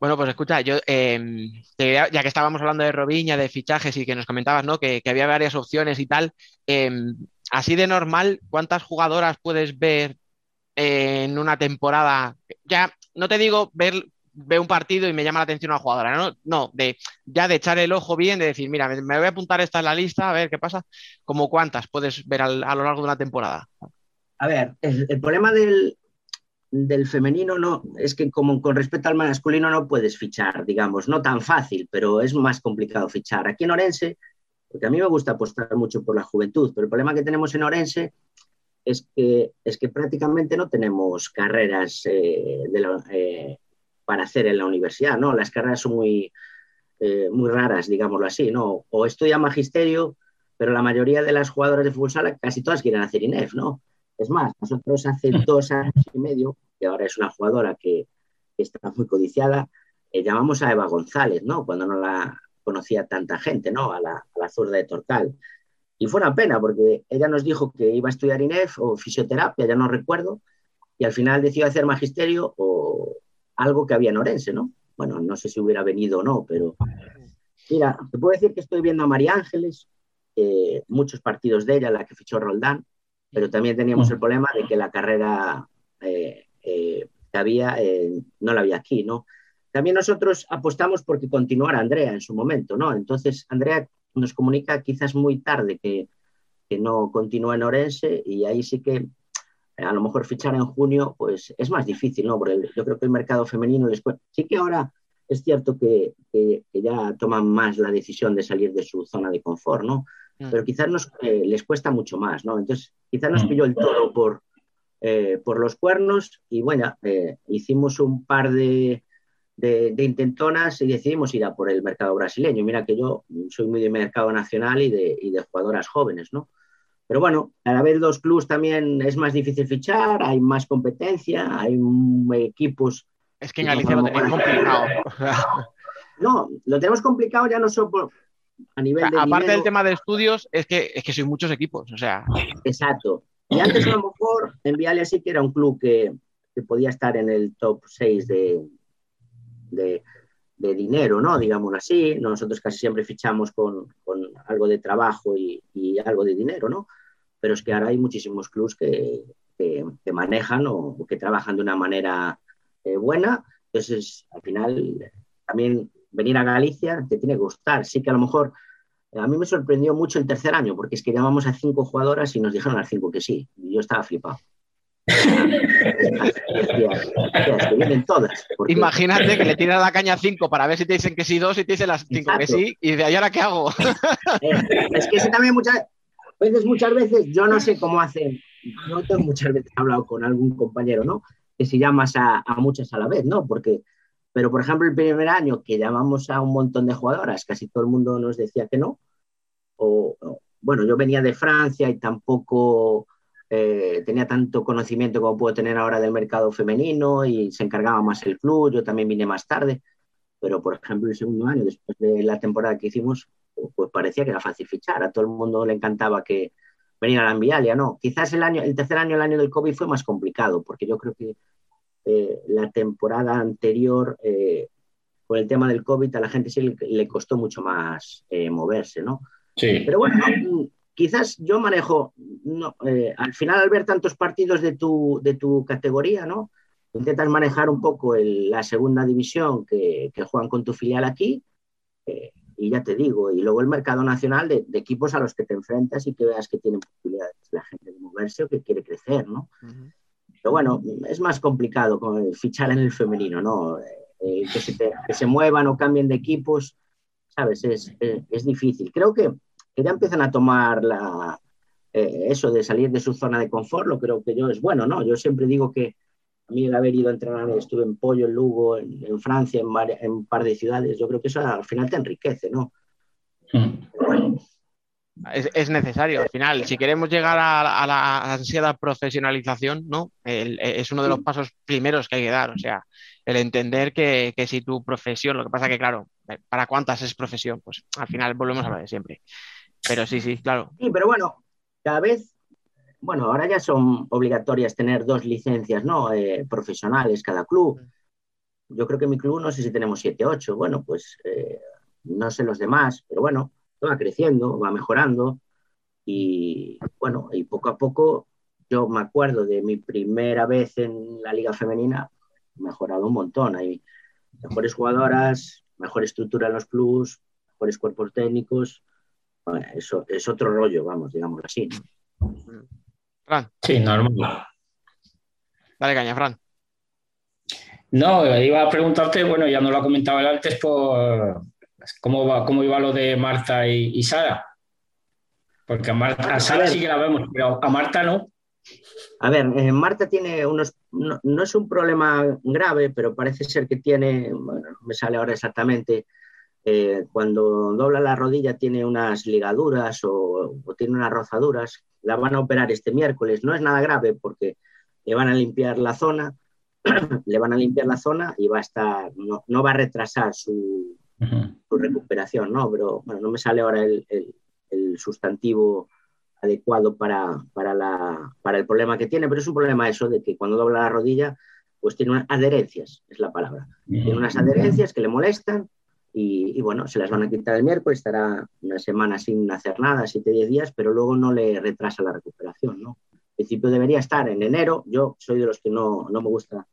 Speaker 2: Bueno, pues escucha, yo, eh, te- ya que estábamos hablando de Robiña, de fichajes y que nos comentabas, ¿no? Que, que había varias opciones y tal, eh, así de normal, ¿cuántas jugadoras puedes ver en una temporada? Ya, no te digo ver, ver un partido y me llama la atención una jugadora, ¿no? No, de ya de echar el ojo bien, de decir, mira, me, me voy a apuntar esta en la lista, a ver qué pasa. ¿Como cuántas puedes ver al- a lo largo de una temporada?
Speaker 11: A ver, el, problema del, del femenino no es que como con respecto al masculino no puedes fichar, digamos, no tan fácil, pero es más complicado fichar. Aquí en Orense, porque a mí me gusta apostar mucho por la juventud, pero el problema que tenemos en Orense es que, es que prácticamente no tenemos carreras eh, eh, para hacer en la universidad, ¿no? Las carreras son muy, eh, muy raras, digámoslo así, ¿no? O estudia magisterio, pero la mayoría de las jugadoras de fútbol sala casi todas quieren hacer INEF, ¿no? Es más, nosotros hace dos años y medio, que ahora es una jugadora que, está muy codiciada, eh, llamamos a Eva González, ¿no? Cuando no la conocía tanta gente, ¿no? A la, a la zurda de Torcal. Y fue una pena porque ella nos dijo que iba a estudiar INEF o fisioterapia, ya no recuerdo, y al final decidió hacer magisterio o algo que había en Orense, ¿no? Bueno, no sé si hubiera venido o no, pero mira, te puedo decir que estoy viendo a María Ángeles, eh, muchos partidos de ella, la que fichó Roldán, pero también teníamos el problema de que la carrera eh, eh, que había eh, no la había aquí, ¿no? También nosotros apostamos porque continuara Andrea en su momento, ¿no? Entonces, Andrea nos comunica quizás muy tarde que, que no continúa en Orense y ahí sí que eh, a lo mejor fichar en junio pues es más difícil, ¿no? Porque yo creo que el mercado femenino cue- sí que ahora es cierto que, que- que ya toman más la decisión de salir de su zona de confort, ¿no?
Speaker 2: Mm.
Speaker 11: Pero quizás nos, eh, les cuesta mucho más, ¿no? Entonces, quizás nos
Speaker 10: Mm.
Speaker 11: pilló el toro por, eh, por los cuernos y bueno, eh, hicimos un par de, de, de intentonas y decidimos ir a por el mercado brasileño. Mira que yo soy muy de mercado nacional y de, y de jugadoras jóvenes, ¿no? Pero bueno, al haber dos clubes también es más difícil fichar, hay más competencia, hay equipos.
Speaker 2: Es que en Galicia lo tenéis complicado. *laughs*
Speaker 11: No, lo tenemos complicado ya no solo por- a nivel de
Speaker 2: Aparte
Speaker 11: dinero.
Speaker 2: del tema de estudios, es que, es que soy muchos equipos, o sea,
Speaker 11: Exacto. Y antes a lo mejor en Viale sí que era un club que, que podía estar en el top 6 de, de, de dinero, ¿no? Digámoslo así. Nosotros casi siempre fichamos con, con algo de trabajo y, y algo de dinero, ¿no? Pero es que ahora hay muchísimos clubes que, que, que manejan o, o que trabajan de una manera eh, buena. Entonces, al final, también venir a Galicia te tiene que gustar. Sí que a lo mejor A mí me sorprendió mucho el tercer año, porque es que llamamos a cinco jugadoras y nos dijeron a las cinco que sí. Y yo estaba flipado. Y decía, "Hostia, es que todas. porque-
Speaker 2: Imagínate que le tiras la caña a 5 para ver si te dicen que sí dos y te dicen las 5 que
Speaker 11: Exacto.
Speaker 2: sí y de ahí ahora qué hago. *laughs*
Speaker 11: Eh, es que ese también muchas veces, muchas veces, yo no sé cómo hacen, yo tengo muchas veces hablado con algún compañero, ¿no? Que si llamas a, a muchas a la vez, ¿no? Porque, pero por ejemplo, el primer año que llamamos a un montón de jugadoras, casi todo el mundo nos decía que no. O, o- bueno, yo venía de Francia y tampoco eh, tenía tanto conocimiento como puedo tener ahora del mercado femenino y se encargaba más el club, yo también vine más tarde. Pero, por ejemplo, el segundo año, después de la temporada que hicimos, pues parecía que era fácil fichar. A todo el mundo le encantaba que venir a la Envialia, ¿no? Quizás el, año, el tercer año, el año del COVID, fue más complicado, porque yo creo que eh, la temporada anterior, eh, con el tema del COVID, a la gente sí le, le costó mucho más eh, moverse, ¿no?
Speaker 10: Sí.
Speaker 11: Pero bueno, quizás yo manejo, no, eh, al final al ver tantos partidos de tu, de tu categoría, ¿no? Intentas manejar un poco el- la segunda división que, que juegan con tu filial aquí, eh, y ya te digo, y luego el mercado nacional de, de equipos a los que te enfrentas y que veas que tienen posibilidades la gente de moverse o que quiere crecer, ¿no? Pero bueno, es más complicado con fichar en el femenino, ¿no? Eh, que, se te- que se muevan o cambien de equipos, ¿sabes? Es, es- es difícil. Creo que, que ya empiezan a tomar la, eh, eso de salir de su zona de confort, lo creo que yo es bueno, ¿no? Yo siempre digo que a mí el haber ido a entrenar, estuve en Pollo, en Lugo, en, en Francia, en, un par de ciudades, yo creo que eso al final te enriquece, ¿no?
Speaker 2: Es, es necesario. Al final, si queremos llegar a, a la ansiada profesionalización, ¿no? El- es uno de los pasos primeros que hay que dar. O sea, el entender que, que si tu profesión, lo que pasa que, claro, ¿para cuántas es profesión? Pues al final volvemos a lo de siempre. Pero sí, sí, claro.
Speaker 11: Sí, pero bueno, cada vez, bueno, ahora ya son obligatorias tener dos licencias, ¿no? Eh, profesionales cada club. Yo creo que mi club no sé si tenemos siete, ocho. Bueno, pues eh, no sé los demás, pero bueno, va creciendo, va mejorando y bueno, y poco a poco yo me acuerdo de mi primera vez en la liga femenina, he mejorado un montón. Hay mejores jugadoras, mejor estructura en los clubs, mejores cuerpos técnicos. Bueno, eso es otro rollo, vamos, digámoslo así. ¿no?
Speaker 2: Fran,
Speaker 10: Sí, normal.
Speaker 2: dale caña, Fran.
Speaker 10: No, iba a preguntarte, bueno, ya no lo ha comentado él antes, por cómo, va, cómo iba lo de Marta y, y Sara. Porque a, Marta, a Sara sí que la vemos, pero a Marta no.
Speaker 11: A ver, eh, Marta tiene unos, no, no es un problema grave, pero parece ser que tiene, bueno, no me sale ahora exactamente, eh, cuando dobla la rodilla tiene unas ligaduras o, o tiene unas rozaduras, la van a operar este miércoles, no es nada grave porque le van a limpiar la zona, *clears throat* le van a limpiar la zona y va a estar, no, no va a retrasar su, su recuperación, ¿no? Pero bueno, no me sale ahora el, el- el sustantivo adecuado para, para, la, para el problema que tiene, pero es un problema eso de que cuando dobla la rodilla, pues tiene unas adherencias, es la palabra. Tiene unas adherencias que le molestan y, y, bueno, se las van a quitar el miércoles, estará una semana sin hacer nada, 7-10 días, pero luego no le retrasa la recuperación, ¿no? En principio debería estar en enero, yo soy de los que no, no me gusta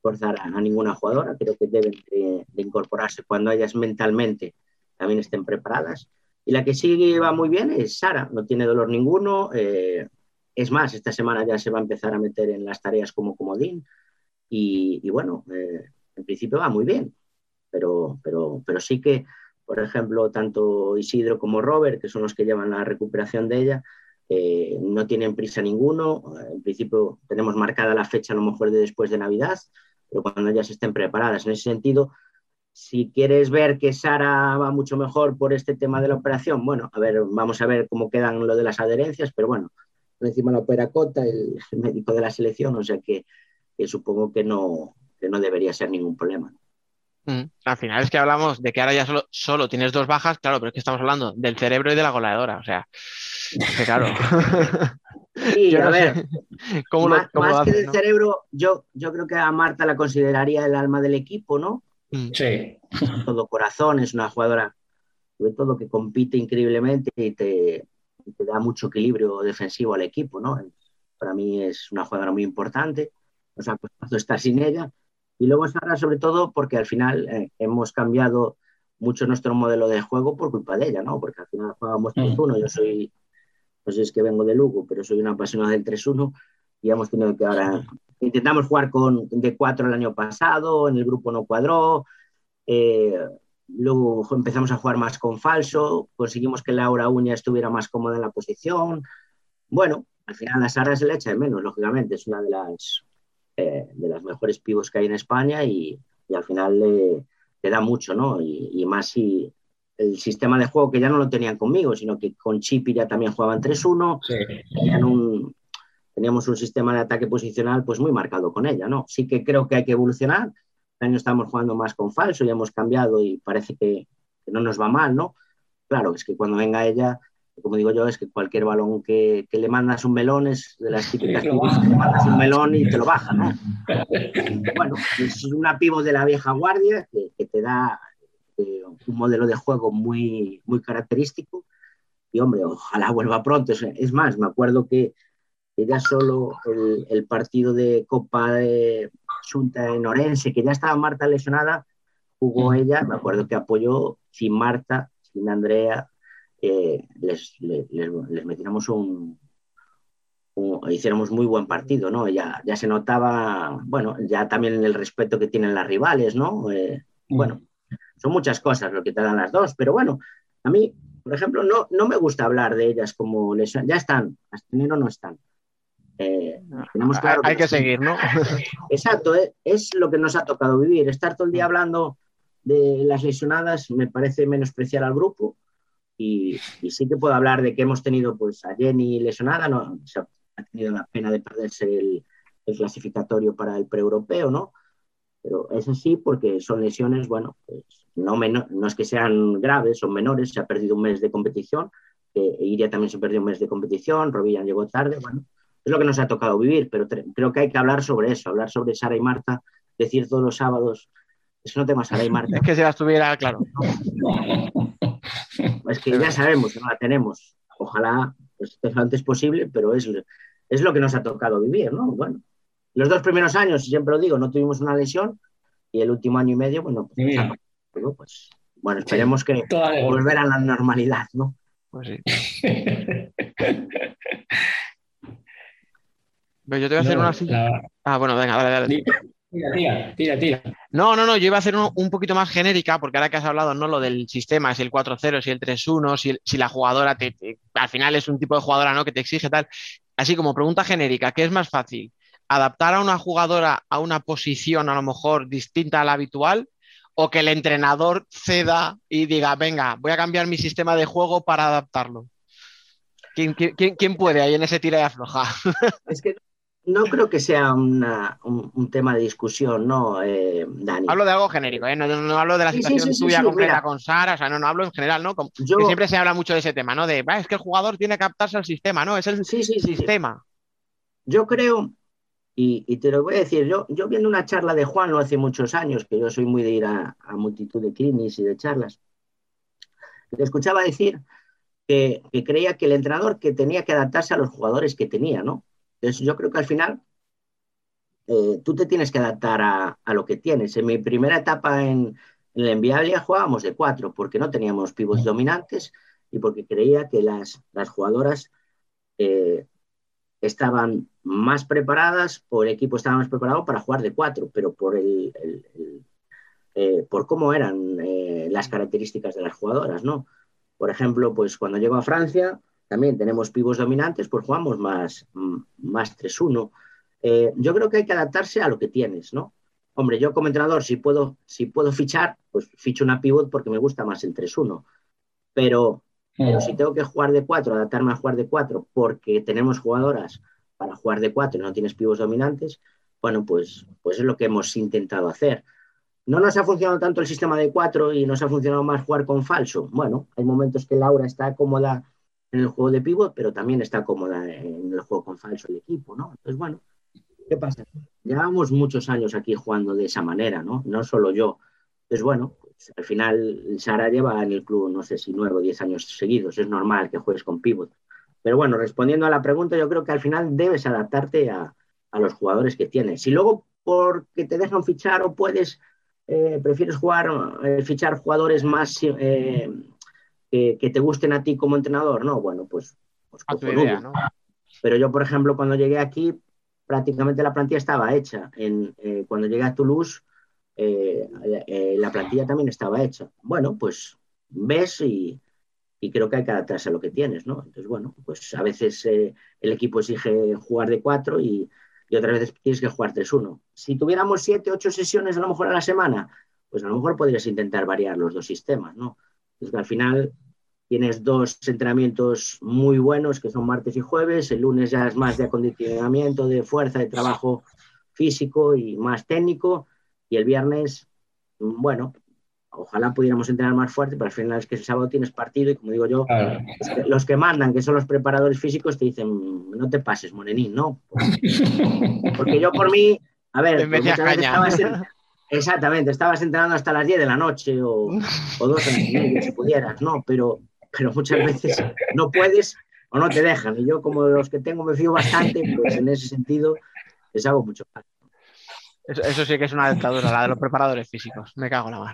Speaker 11: forzar a, a ninguna jugadora, creo que deben de, de incorporarse cuando ellas mentalmente también estén preparadas. Y la que sí va muy bien es Sara, no tiene dolor ninguno. eh, es más, esta semana ya se va a empezar a meter en las tareas como comodín. Y, y bueno, eh, en principio va muy bien. Pero, pero, pero sí que, por ejemplo, tanto Isidro como Robert, que son los que llevan la recuperación de ella, eh, no tienen prisa ninguno. En principio tenemos marcada la fecha a lo mejor de después de Navidad, pero cuando ellas estén preparadas. En ese sentido, si quieres ver que Sara va mucho mejor por este tema de la operación, bueno, a ver, vamos a ver cómo quedan lo de las adherencias, pero bueno, por encima la opera Cota, el, el médico de la selección, o sea que, que supongo que no, que no debería ser ningún problema.
Speaker 2: Mm, Al final es que hablamos de que ahora ya solo, solo tienes dos bajas, claro, pero es que estamos hablando del cerebro y de la goleadora, o sea, que claro. *laughs*
Speaker 11: Sí,
Speaker 2: Yo
Speaker 11: a
Speaker 2: no
Speaker 11: ver,
Speaker 2: sé *laughs* cómo lo,
Speaker 11: más,
Speaker 2: cómo
Speaker 11: más
Speaker 2: lo
Speaker 11: que del
Speaker 2: ¿no?
Speaker 11: cerebro, yo, yo creo que a Marta la consideraría el alma del equipo, ¿no?
Speaker 10: Sí.
Speaker 11: Todo corazón, es una jugadora, sobre todo, que compite increíblemente y te, y te da mucho equilibrio defensivo al equipo, ¿no? Para mí es una jugadora muy importante, nos ha costado estar sin ella. Y luego Sara, sobre todo, porque al final eh, hemos cambiado mucho nuestro modelo de juego por culpa de ella, ¿no? Porque al final jugábamos 3-1, yo soy, pues es que vengo de Lugo, pero soy una apasionada del 3-1 y hemos tenido que ahora, intentamos jugar con de 4 el año pasado, en el grupo no cuadró, eh, luego empezamos a jugar más con falso, conseguimos que Laura Uña estuviera más cómoda en la posición, bueno, al final la Sara se le echa de menos, lógicamente, es una de las, eh, de las mejores pivos que hay en España y, y al final le, le da mucho, ¿no? Y, y, más si el sistema de juego que ya no lo tenían conmigo, sino que con Chipi ya también jugaban 3-1, sí. tenían un, teníamos un sistema de ataque posicional pues muy marcado con ella, ¿no? Sí que creo que hay que evolucionar, este año estamos jugando más con falso, ya hemos cambiado y parece que, que no nos va mal, ¿no? Claro, es que cuando venga ella como digo yo, es que cualquier balón que, que le mandas un melón es de las típicas que le mandas un melón y te lo baja, ¿no? *laughs* Bueno, es una pivo de la vieja guardia que, que te da eh, un modelo de juego muy, muy característico y, hombre, ojalá vuelva pronto. Es más, me acuerdo que, ya solo el, el, partido de Copa de Junta en Orense, que ya estaba Marta lesionada, jugó ella, me acuerdo que apoyó sin Marta, sin Andrea, eh, les, les, les, metiéramos un, un, hiciéramos muy buen partido, ¿no? Ya, ya se notaba, bueno, ya también el respeto que tienen las rivales, ¿no? Eh, bueno, son muchas cosas lo que te dan las dos, pero bueno, a mí, por ejemplo, no, no me gusta hablar de ellas como lesiones, ya están, hasta enero no están. Eh, tenemos claro
Speaker 2: hay
Speaker 11: que,
Speaker 2: que seguir, ¿no? *laughs*
Speaker 11: Exacto, es, es lo que nos ha tocado vivir. Estar todo el día hablando de las lesionadas me parece menospreciar al grupo y, y, sí que puedo hablar de que hemos tenido pues a Jenny lesionada, no, o sea, ha tenido la pena de perderse el, el clasificatorio para el pre-europeo, ¿no? Pero es así porque son lesiones, bueno, pues no, no es que sean graves, son menores, se ha perdido un mes de competición, eh, Iria también se perdió un mes de competición, Robillan llegó tarde, bueno, es lo que nos ha tocado vivir, pero creo que hay que hablar sobre eso, hablar sobre Sara y Marta, decir todos los sábados, es que no tengo a Sara y Marta. *laughs*
Speaker 2: Es que si la estuviera, claro.
Speaker 11: Es que ya sabemos que no la tenemos. Ojalá pues, lo antes posible, pero es, es lo que nos ha tocado vivir, ¿no? Bueno, los dos primeros años, siempre lo digo, no tuvimos una lesión y el último año y medio, bueno, pues, bueno, pues, bueno esperemos que volver a la normalidad, ¿no?
Speaker 2: Pues sí. *laughs* Pero yo te voy a hacer no, una. La... Ah, bueno, venga, dale, dale.
Speaker 10: Tira, tira, tira, tira.
Speaker 2: No, no, no, yo iba a hacer uno, un poquito más genérica, porque ahora que has hablado, no lo del sistema, si el 4-0, si el 3-1, si, si, la jugadora te, te, al final es un tipo de jugadora ¿no? que te exige tal. Así como pregunta genérica, ¿qué es más fácil? ¿Adaptar a una jugadora a una posición a lo mejor distinta a la habitual? ¿O que el entrenador ceda y diga, venga, voy a cambiar mi sistema de juego para adaptarlo? ¿Quién, quién, quién puede ahí en ese tira y afloja? *laughs*
Speaker 11: Es que no creo que sea una, un, un, tema de discusión, ¿no, eh, Dani?
Speaker 2: Hablo de algo genérico, ¿eh? no, no, hablo de la situación sí, sí, sí, tuya completa mira, con Sara, o sea, no, no hablo en general, ¿no? Como, yo, que siempre se habla mucho de ese tema, ¿no? De, es que el jugador tiene que adaptarse al sistema, ¿no? Es el sistema.
Speaker 11: Yo creo, y, y, te lo voy a decir, yo, yo viendo una charla de Juan lo hace muchos años, que yo soy muy de ir a, a multitud de clinics y de charlas, le escuchaba decir que, que creía que el entrenador que tenía que adaptarse a los jugadores que tenía, ¿no? Entonces, yo creo que al final eh, tú te tienes que adaptar a, a, lo que tienes. En mi primera etapa en, en la Envialia jugábamos de cuatro porque no teníamos pivos dominantes y porque creía que las, las jugadoras eh, estaban más preparadas o el equipo estaba más preparado para jugar de cuatro, pero por, el, el, el eh, por cómo eran eh, las características de las jugadoras, ¿no? Por ejemplo, pues cuando llego a Francia, también tenemos pivos dominantes, pues jugamos más, más 3-1. Eh, yo creo que hay que adaptarse a lo que tienes, ¿no? Hombre, yo como entrenador, si puedo, si puedo fichar, pues ficho una pivot porque me gusta más el 3-1. Pero, pero, si tengo que jugar de 4, adaptarme a jugar de 4 porque tenemos jugadoras para jugar de 4 y no tienes pivos dominantes, bueno, pues, pues es lo que hemos intentado hacer. No nos ha funcionado tanto el sistema de 4 y nos ha funcionado más jugar con falso. Bueno, hay momentos que Laura está cómoda en el juego de pivot, pero también está cómoda en el juego con falso el equipo, ¿no? Entonces, bueno, ¿qué pasa? Llevamos muchos años aquí jugando de esa manera, ¿no? No solo yo. Entonces, bueno, pues, al final Sara lleva en el club, no sé si nueve o diez años seguidos, es normal que juegues con pivot. Pero bueno, respondiendo a la pregunta, yo creo que al final debes adaptarte a, a los jugadores que tienes. Si luego porque te dejan fichar o puedes eh, prefieres jugar, eh, fichar jugadores más eh, que, te gusten a ti como entrenador, ¿no? Bueno, pues, pues
Speaker 2: A tu
Speaker 11: cojonudo.
Speaker 2: idea, ¿no?
Speaker 11: Pero yo, por ejemplo, cuando llegué aquí, prácticamente la plantilla estaba hecha. En, eh, cuando llegué a Toulouse, la plantilla también estaba hecha. Bueno, pues ves y, y creo que hay que adaptarse a lo que tienes, ¿no? Entonces, bueno, pues a veces eh, el equipo exige jugar de cuatro y, y otras veces tienes que jugar 3-1. Si tuviéramos siete, ocho sesiones a lo mejor a la semana, pues a lo mejor podrías intentar variar los dos sistemas, ¿no? Entonces, al final tienes dos entrenamientos muy buenos que son martes y jueves, el lunes ya es más de acondicionamiento, de fuerza, de trabajo físico y más técnico, y el viernes, mm, bueno, ojalá pudiéramos entrenar más fuerte, pero al final es que el sábado tienes partido y como digo yo, los que, los que mandan, que son los preparadores físicos, te dicen, no te pases, morenín, ¿no? *laughs* Porque yo por mí, a ver, estabas en- exactamente, estabas entrenando hasta las 10 de la noche o, o dos horas y media, si pudieras, ¿no? Pero, pero muchas veces no puedes o no te dejan. Y yo, como de los que tengo, me fío bastante, pues en ese sentido les hago mucho caso.
Speaker 2: Eso, eso sí que es una dictadura, la de los preparadores físicos. Me cago en la mano.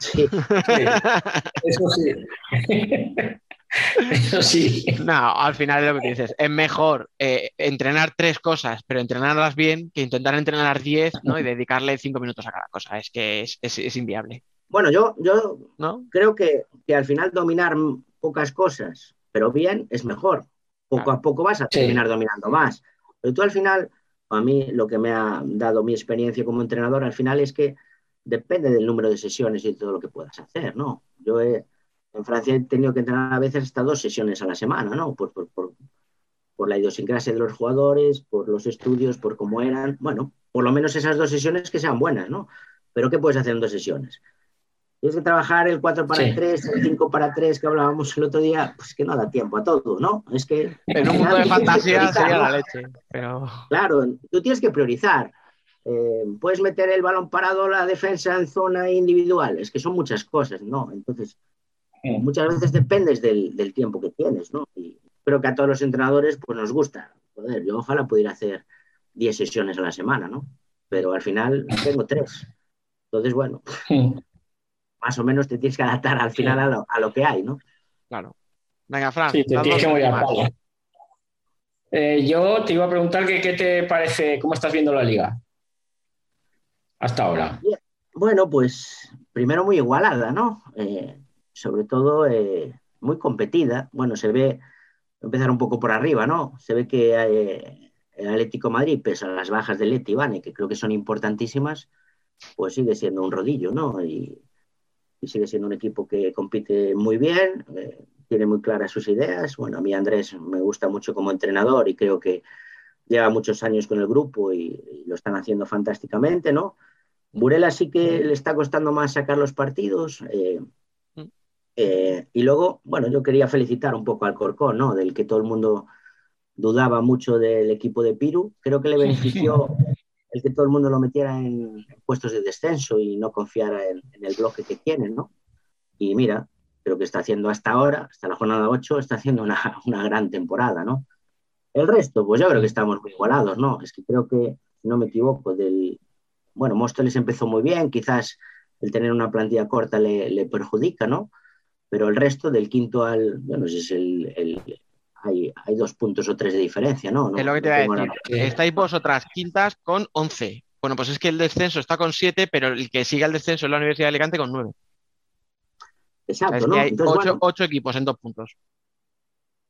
Speaker 10: Eso sí. *laughs* Eso sí.
Speaker 2: No, al final es lo que dices. Es mejor eh, entrenar tres cosas, pero entrenarlas bien, que intentar entrenar diez, ¿no? Y dedicarle cinco minutos a cada cosa. Es que es, es- es inviable.
Speaker 11: Bueno, yo, yo
Speaker 2: ¿No?
Speaker 11: creo que, que al final dominar pocas cosas, pero bien, es mejor. Poco a poco vas a
Speaker 10: Sí.
Speaker 11: terminar dominando más. Pero tú al final, a mí lo que me ha dado mi experiencia como entrenador al final es que depende del número de sesiones y de todo lo que puedas hacer, ¿no? Yo he- en Francia he tenido que entrenar a veces hasta dos sesiones a la semana, ¿no? Por, por- la idiosincrasia de los jugadores, por los estudios, por cómo eran. Bueno, por lo menos esas dos sesiones que sean buenas, ¿no? Pero ¿qué puedes hacer en dos sesiones? Tienes que trabajar el 4 para
Speaker 2: Sí.
Speaker 11: 3, el 5 para 3 que hablábamos el otro día, pues que no da tiempo a todo, ¿no? Es que...
Speaker 2: En un mundo de fantasía sería la leche. Pero
Speaker 11: Claro, tú tienes que priorizar. Eh, puedes meter el balón parado a la defensa en zona individual, es que son muchas cosas, ¿no? Entonces, muchas veces dependes del, del tiempo que tienes, ¿no? Y creo que a todos los entrenadores pues nos gusta. Joder, yo ojalá pudiera hacer 10 sesiones a la semana, ¿no? Pero al final tengo tres. Entonces, bueno, más o menos te tienes que adaptar al final a lo, a lo que hay, ¿no?
Speaker 2: Claro. Venga, Fran.
Speaker 10: Sí, te tienes que mover a
Speaker 2: últimas.
Speaker 10: palo. Eh, yo te iba a preguntar que qué te parece, cómo estás viendo la liga hasta ahora.
Speaker 11: Bueno, pues primero muy igualada, ¿no? Eh, sobre todo eh, muy competida. Bueno, se ve, empezar un poco por arriba, ¿no? Se ve que eh, el Atlético de Madrid, pese a las bajas de Leti y Vane, que creo que son importantísimas, pues sigue siendo un rodillo, ¿no? Y, y sigue siendo un equipo que compite muy bien, eh, tiene muy claras sus ideas. Bueno, a mí Andrés me gusta mucho como entrenador y creo que lleva muchos años con el grupo y, y lo están haciendo fantásticamente, ¿no? Burela sí que le está costando más sacar los partidos. eh, eh, y luego, bueno, yo quería felicitar un poco al Corcón, ¿no? Del que todo el mundo dudaba mucho del equipo de Piru. Creo que le benefició el que todo el mundo lo metiera en puestos de descenso y no confiara en, en el bloque que tienen, ¿no? Y mira, creo que está haciendo hasta ahora, hasta la jornada 8, está haciendo una, una gran temporada, ¿no? El resto, pues yo creo que estamos muy igualados, ¿no? Es que creo que, si no me equivoco, del... Bueno, Móstoles empezó muy bien, quizás el tener una plantilla corta le, le perjudica, ¿no? Pero el resto, del quinto al... Bueno, es el... el- hay, hay dos puntos o tres de diferencia, ¿no? No-
Speaker 2: Es lo que te
Speaker 11: no
Speaker 2: iba a decir.
Speaker 11: ahora-
Speaker 2: Estáis vosotras quintas con 11. Bueno, pues es que el descenso está con 7, pero el que sigue el descenso es la Universidad de Alicante con 9.
Speaker 11: Exacto,
Speaker 2: que
Speaker 11: ¿no?
Speaker 2: hay
Speaker 11: Entonces,
Speaker 2: 8,
Speaker 11: bueno,
Speaker 2: equipos en dos puntos.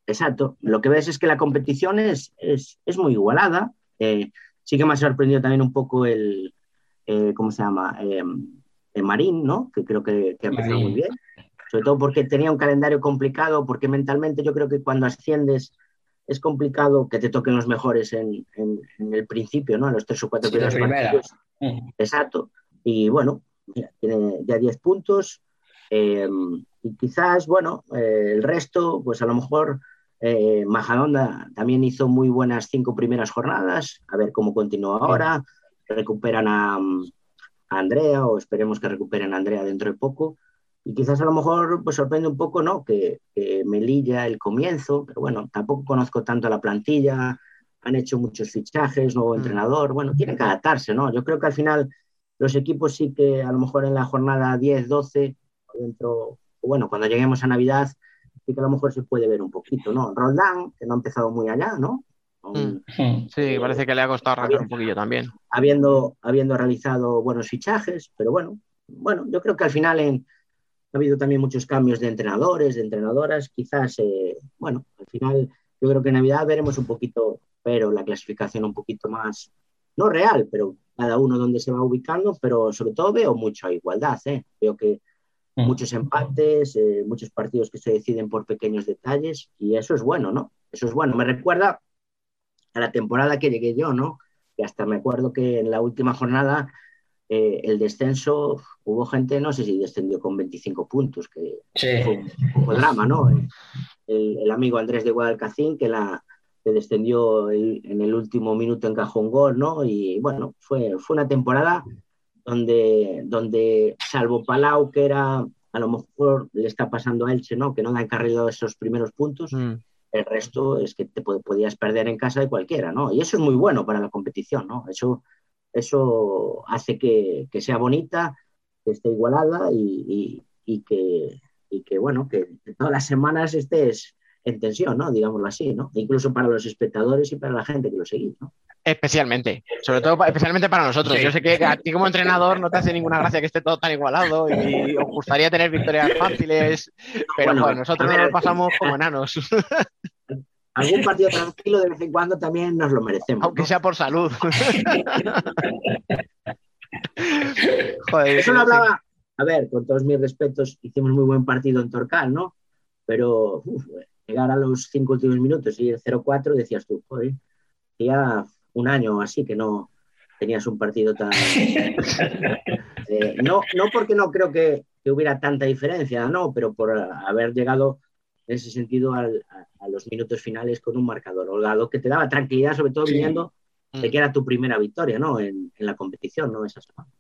Speaker 11: Exacto. Lo que ves es que la competición es, es, es muy igualada. Eh, sí que me ha sorprendido también un poco el, eh, ¿cómo se llama? Eh, el Marín, ¿no? Que creo que, que ha empezado muy bien. Sobre todo porque tenía un calendario complicado, porque mentalmente yo creo que cuando asciendes es complicado que te toquen los mejores en, en- en el principio, ¿no? En los tres o cuatro
Speaker 10: Sí,
Speaker 11: primeros partidos.
Speaker 10: Mm.
Speaker 11: Exacto. Y bueno, mira, tiene ya 10 puntos. eh, y quizás, bueno, eh, el resto, pues a lo mejor eh, Majadonda también hizo muy buenas cinco primeras jornadas. A ver cómo continúa ahora. Recuperan a, a Andrea, o esperemos que recuperen a Andrea dentro de poco. Y quizás a lo mejor pues sorprende un poco, ¿no? Que, que Melilla el comienzo, pero bueno, tampoco conozco tanto la plantilla, han hecho muchos fichajes, nuevo entrenador, bueno, tienen que adaptarse, ¿no? Yo creo que al final los equipos sí que a lo mejor en la jornada 10, 12, dentro, bueno, cuando lleguemos a Navidad, sí que a lo mejor se puede ver un poquito, ¿no? Roldán, que no ha empezado muy allá, ¿no?
Speaker 2: Mm. Sí, parece que le ha costado arrancar un poquillo también.
Speaker 11: Habiendo, habiendo realizado buenos fichajes, pero bueno, bueno, yo creo que al final en, ha habido también muchos cambios de entrenadores, de entrenadoras, quizás, eh, bueno, al final yo creo que en Navidad veremos un poquito, pero la clasificación un poquito más, no real, pero cada uno donde se va ubicando, pero sobre todo veo mucha igualdad, ¿eh? veo que muchos empates, eh, muchos partidos que se deciden por pequeños detalles y eso es bueno, ¿no? Eso es bueno. Me recuerda a la temporada que llegué yo, ¿no? Que hasta me acuerdo que en la última jornada eh, el descenso, hubo gente, no sé si descendió con 25 puntos, que fue un poco drama, ¿no? El, el amigo Andrés de Guadalcacín, que, la, que descendió el- en el último minuto encajó un gol, ¿no? Y bueno, fue, fue una temporada donde, donde, salvo Palau, que era, a lo mejor le está pasando a Elche, ¿no? Que no ha encarrilado esos primeros puntos. El resto es que te pod- podías perder en casa de cualquiera, ¿no? Y eso es muy bueno para la competición, ¿no? Eso, eso hace que, que sea bonita, que esté igualada y, y- y que, y que, bueno, que todas las semanas estés en tensión, ¿no? Digámoslo así, ¿no? Incluso para los espectadores y para la gente que lo seguís, ¿no?
Speaker 2: Especialmente, sobre todo especialmente para nosotros.
Speaker 11: Sí.
Speaker 2: Yo sé que a ti como entrenador no te hace ninguna gracia que esté todo tan igualado y os gustaría tener victorias fáciles, pero
Speaker 11: Bueno,
Speaker 2: joder, nosotros
Speaker 11: a
Speaker 2: nos lo pasamos como enanos, *laughs*
Speaker 11: Algún partido tranquilo de vez en cuando también nos lo merecemos.
Speaker 2: aunque sea por salud. *laughs* Joder,
Speaker 11: Eso lo hablaba, a ver, con todos mis respetos, hicimos muy buen partido en Torcal, ¿no? Pero uf, llegar a los cinco últimos minutos y el 0-4 decías tú, joder, ya un año o así que no tenías un partido tan... *laughs* Eh, no, no porque no creo que, que hubiera tanta diferencia, no, pero por haber llegado en ese sentido al- a, a los minutos finales con un marcador holgado que te daba tranquilidad, sobre todo
Speaker 2: Sí.
Speaker 11: viniendo de que era tu primera victoria, ¿no? En, en la competición, ¿no? Esa semana.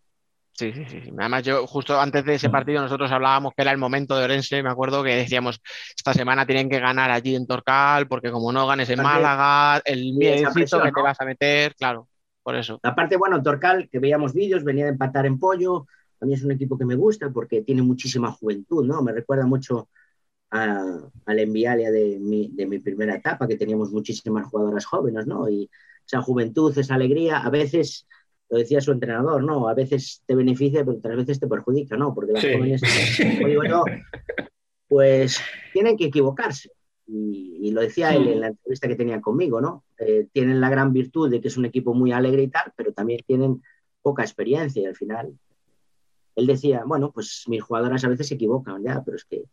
Speaker 2: Sí, sí, sí. Además, yo justo antes de ese partido nosotros hablábamos que era el momento de Orense, me acuerdo que decíamos, esta semana tienen que ganar allí en Torcal, porque como no ganes en Málaga, el
Speaker 11: presión,
Speaker 2: que te vas a meter, claro, por eso.
Speaker 11: Aparte, bueno, Torcal, que veíamos vídeos, venía de empatar en pollo. A mí es un equipo que me gusta porque tiene muchísima juventud, ¿no? Me recuerda mucho a, al Envialia de mi, de mi primera etapa, que teníamos muchísimas jugadoras jóvenes, ¿no? Y esa juventud, esa alegría, a veces, lo decía su entrenador, ¿no? A veces te beneficia, pero otras veces te perjudica, ¿no? Porque las
Speaker 10: Sí.
Speaker 11: jóvenes, como *laughs* digo yo, pues tienen que equivocarse. Y, y lo decía él en la entrevista que tenía conmigo, ¿no? Eh, tienen la gran virtud de que es un equipo muy alegre y tal, pero también tienen poca experiencia y al final. Él decía, bueno, pues mis jugadoras a veces se equivocan, ya, pero es que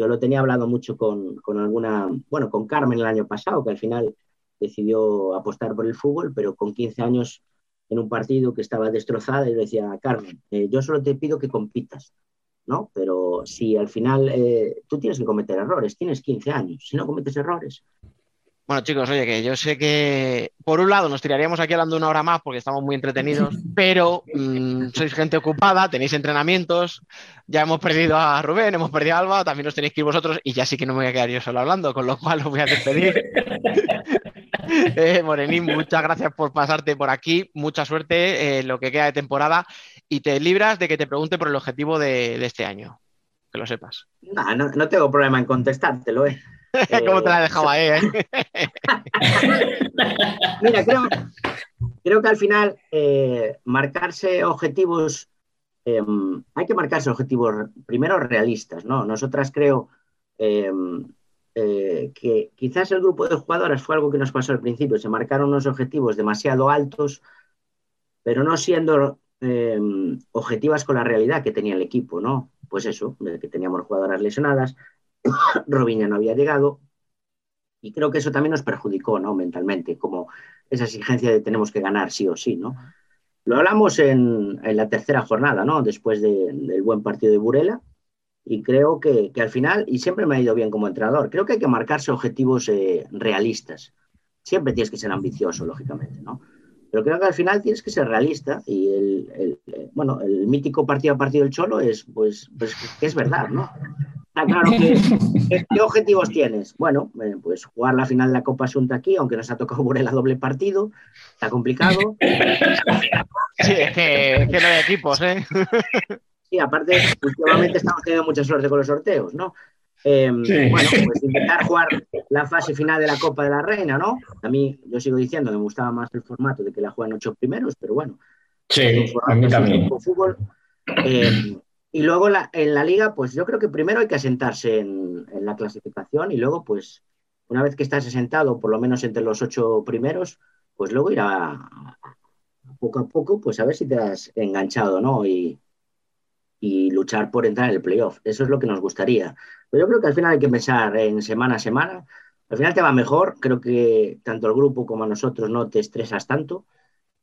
Speaker 11: yo lo tenía hablado mucho con, con alguna, bueno, con Carmen el año pasado, que al final decidió apostar por el fútbol, pero con 15 años en un partido que estaba destrozada y le decía, Carmen, eh, yo solo te pido que compitas, ¿no? Pero si al final eh, tú tienes que cometer errores, tienes 15 años, si no cometes errores,
Speaker 2: Bueno, chicos, oye, que yo sé que por un lado nos tiraríamos aquí hablando una hora más porque estamos muy entretenidos, *laughs* pero mm, sois gente ocupada, tenéis entrenamientos, ya hemos perdido a Rubén, hemos perdido a Alba, también os tenéis que ir vosotros y ya sí que no me voy a quedar yo solo hablando, con lo cual os voy a despedir. *laughs* Eh, Morenín, muchas gracias por pasarte por aquí, mucha suerte en lo que queda de temporada y te libras de que te pregunte por el objetivo de, de este año, que lo sepas.
Speaker 11: nah, no, no tengo problema en contestártelo, ¿eh?
Speaker 2: ¿Cómo te la he dejado ahí? eh? *laughs*
Speaker 11: Mira, creo, creo que al final eh, marcarse objetivos, eh, hay que marcarse objetivos primero realistas, ¿no? Nosotras creo eh, eh, que quizás el grupo de jugadoras fue algo que nos pasó al principio, se marcaron unos objetivos demasiado altos, pero no siendo eh, objetivas con la realidad que tenía el equipo, ¿no? Pues eso, de que teníamos jugadoras lesionadas, *coughs* Robiña no había llegado, y creo que eso también nos perjudicó, ¿no? Mentalmente, como esa exigencia de tenemos que ganar sí o sí, ¿no? Lo hablamos en, en la tercera jornada, ¿no? Después de- del buen partido de Burela. Y creo que, que al final, y siempre me ha ido bien como entrenador, creo que hay que marcarse objetivos eh, realistas. Siempre tienes que ser ambicioso, lógicamente, ¿no? Pero creo que al final tienes que ser realista y el, el- eh, bueno, el mítico partido a partido del Cholo es, pues, pues que es verdad, ¿no? Está claro que. ¿qué, objetivos tienes? Bueno, eh, pues jugar la final de la Copa Asunta aquí, aunque nos ha tocado Burela doble partido. Está complicado.
Speaker 2: Sí, es que, es que no hay equipos, ¿eh?
Speaker 11: Sí, aparte, últimamente estamos teniendo mucha suerte con los sorteos, ¿no? Eh,
Speaker 10: Sí.
Speaker 11: Bueno, pues intentar jugar la fase final de la Copa de la Reina, ¿no? A mí, yo sigo diciendo que me gustaba más el formato de que la juegan ocho primeros, pero bueno,
Speaker 10: Sí, a mí también.
Speaker 11: fútbol. Eh, y luego la- en la liga, pues yo creo que primero hay que asentarse en, la clasificación y luego, pues, una vez que estás asentado, por lo menos entre los ocho primeros, pues luego ir a, poco a poco, pues a ver si te has enganchado, ¿no? Y, luchar por entrar en el playoff. Eso es lo que nos gustaría. Pero yo creo que al final hay que pensar en semana a semana. Al final te va mejor. Creo que tanto el grupo como a nosotros no te estresas tanto.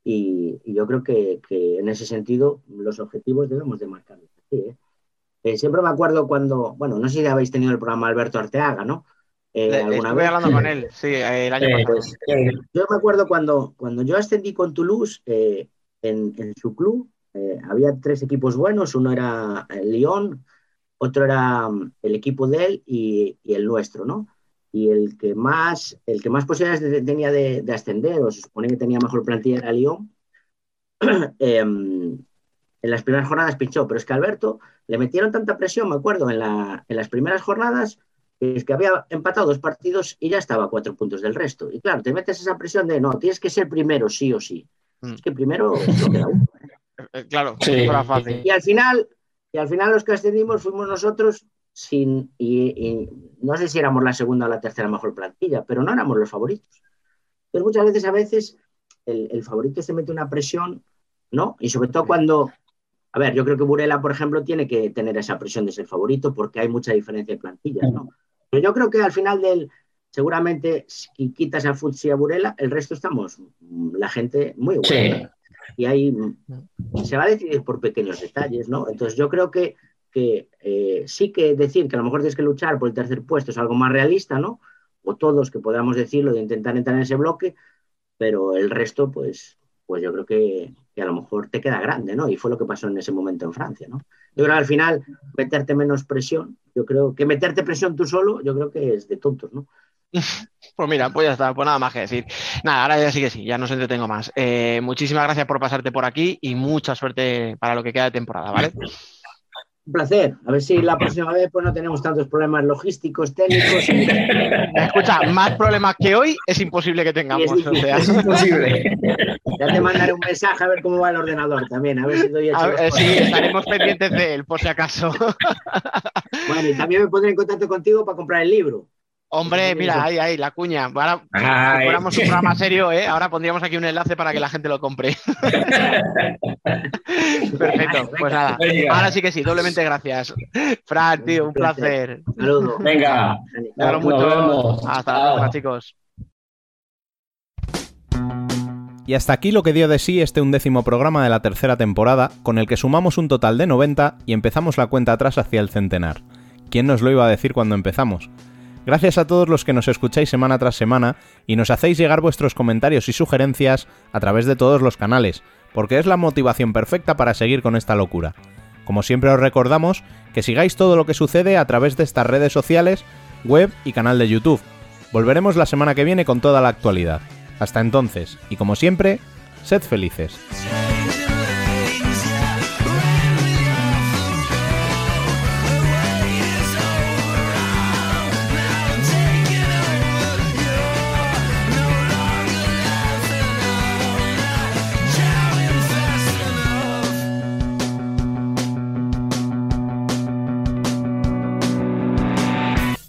Speaker 11: Y, y yo creo que, que en ese sentido los objetivos debemos de marcarlos. ¿Eh? Eh, siempre me acuerdo cuando, bueno, no sé si habéis tenido el programa Alberto Arteaga, ¿no? Eh,
Speaker 2: Le-
Speaker 11: ¿Alguna
Speaker 2: Estuve
Speaker 11: vez?
Speaker 2: hablando con él, sí, el año pasado.
Speaker 11: Pues, yo me acuerdo cuando, cuando yo ascendí con Toulouse, eh, en, en su club eh, había tres equipos buenos, uno era el Lyon, otro era mm, el equipo de él y, y el nuestro, ¿no? Y el que más, el que más posibilidades de- tenía de, de ascender, o se supone que tenía mejor plantilla era Lyon, *clears throat* em, en las primeras jornadas pinchó, pero es que Alberto le metieron tanta presión, me acuerdo, en, la, en las primeras jornadas, que es que había empatado dos partidos y ya estaba a cuatro puntos del resto. Y claro, te metes esa presión de no, tienes que ser primero, sí o sí.
Speaker 2: Mm.
Speaker 11: Es que primero *laughs* lo queda uno.
Speaker 2: Eh, Claro,
Speaker 10: Sí.
Speaker 2: fuera fácil.
Speaker 11: Y al final, y al final los que ascendimos fuimos nosotros sin, y, y no sé si éramos la segunda o la tercera mejor plantilla, pero no éramos los favoritos. Entonces muchas veces, a veces, el, el favorito se mete una presión, ¿no? Y sobre todo cuando, a ver, yo creo que Burela, por ejemplo, tiene que tener esa presión de ser favorito porque hay mucha diferencia de plantillas, ¿no? Pero yo creo que al final del, seguramente, si quitas a Futsi y a Burela, el resto estamos, mm, la gente muy buena.
Speaker 10: Sí.
Speaker 11: Y ahí mm, se va a decidir por pequeños detalles, ¿no? Entonces yo creo que, que eh, sí que decir que a lo mejor tienes que luchar por el tercer puesto es algo más realista, ¿no? O todos que podamos decirlo de intentar entrar en ese bloque, pero el resto, pues, pues yo creo que, que a lo mejor te queda grande, ¿no? Y fue lo que pasó en ese momento en Francia, ¿no? Yo creo que al final meterte menos presión, yo creo que meterte presión tú solo, yo creo que es de tontos, ¿no? *laughs*
Speaker 2: Pues mira, pues ya está, pues nada más que decir. Nada, ahora ya sí que sí, ya no os entretengo más. Eh, muchísimas gracias por pasarte por aquí y mucha suerte para lo que queda de temporada, ¿vale? *laughs*
Speaker 11: Un placer. A ver si la próxima vez pues no tenemos tantos problemas logísticos, técnicos. y- *laughs*
Speaker 2: Escucha, más problemas que hoy es imposible que tengamos.
Speaker 11: Es
Speaker 2: o sea.
Speaker 10: Es imposible. *laughs*
Speaker 11: Ya te mandaré un mensaje a ver cómo va el ordenador también, a ver si doy
Speaker 2: A ver, sí, estaremos pendientes de él, por si acaso.
Speaker 11: Bueno, y también me pondré en contacto contigo para comprar el libro.
Speaker 2: Hombre, mira, ahí, ahí, la cuña. Ahora, si
Speaker 10: Ay.
Speaker 2: fuéramos un programa serio, ¿eh? ahora pondríamos aquí un enlace para que la gente lo compre. *laughs* Perfecto, pues nada. Ahora sí que sí, doblemente gracias. Fran, tío, un placer.
Speaker 11: Saludos.
Speaker 10: Venga. Nos
Speaker 2: mucho.
Speaker 10: vemos.
Speaker 2: Hasta la
Speaker 10: Chao.
Speaker 2: próxima, chicos.
Speaker 1: Y hasta aquí lo que dio de sí este undécimo programa de la tercera temporada, con el que sumamos un total de 90 y empezamos la cuenta atrás hacia el centenar. ¿Quién nos lo iba a decir cuando empezamos? Gracias a todos los que nos escucháis semana tras semana y nos hacéis llegar vuestros comentarios y sugerencias a través de todos los canales, porque es la motivación perfecta para seguir con esta locura. Como siempre os recordamos que sigáis todo lo que sucede a través de estas redes sociales, web y canal de YouTube. Volveremos la semana que viene con toda la actualidad. Hasta entonces, y como siempre, sed felices.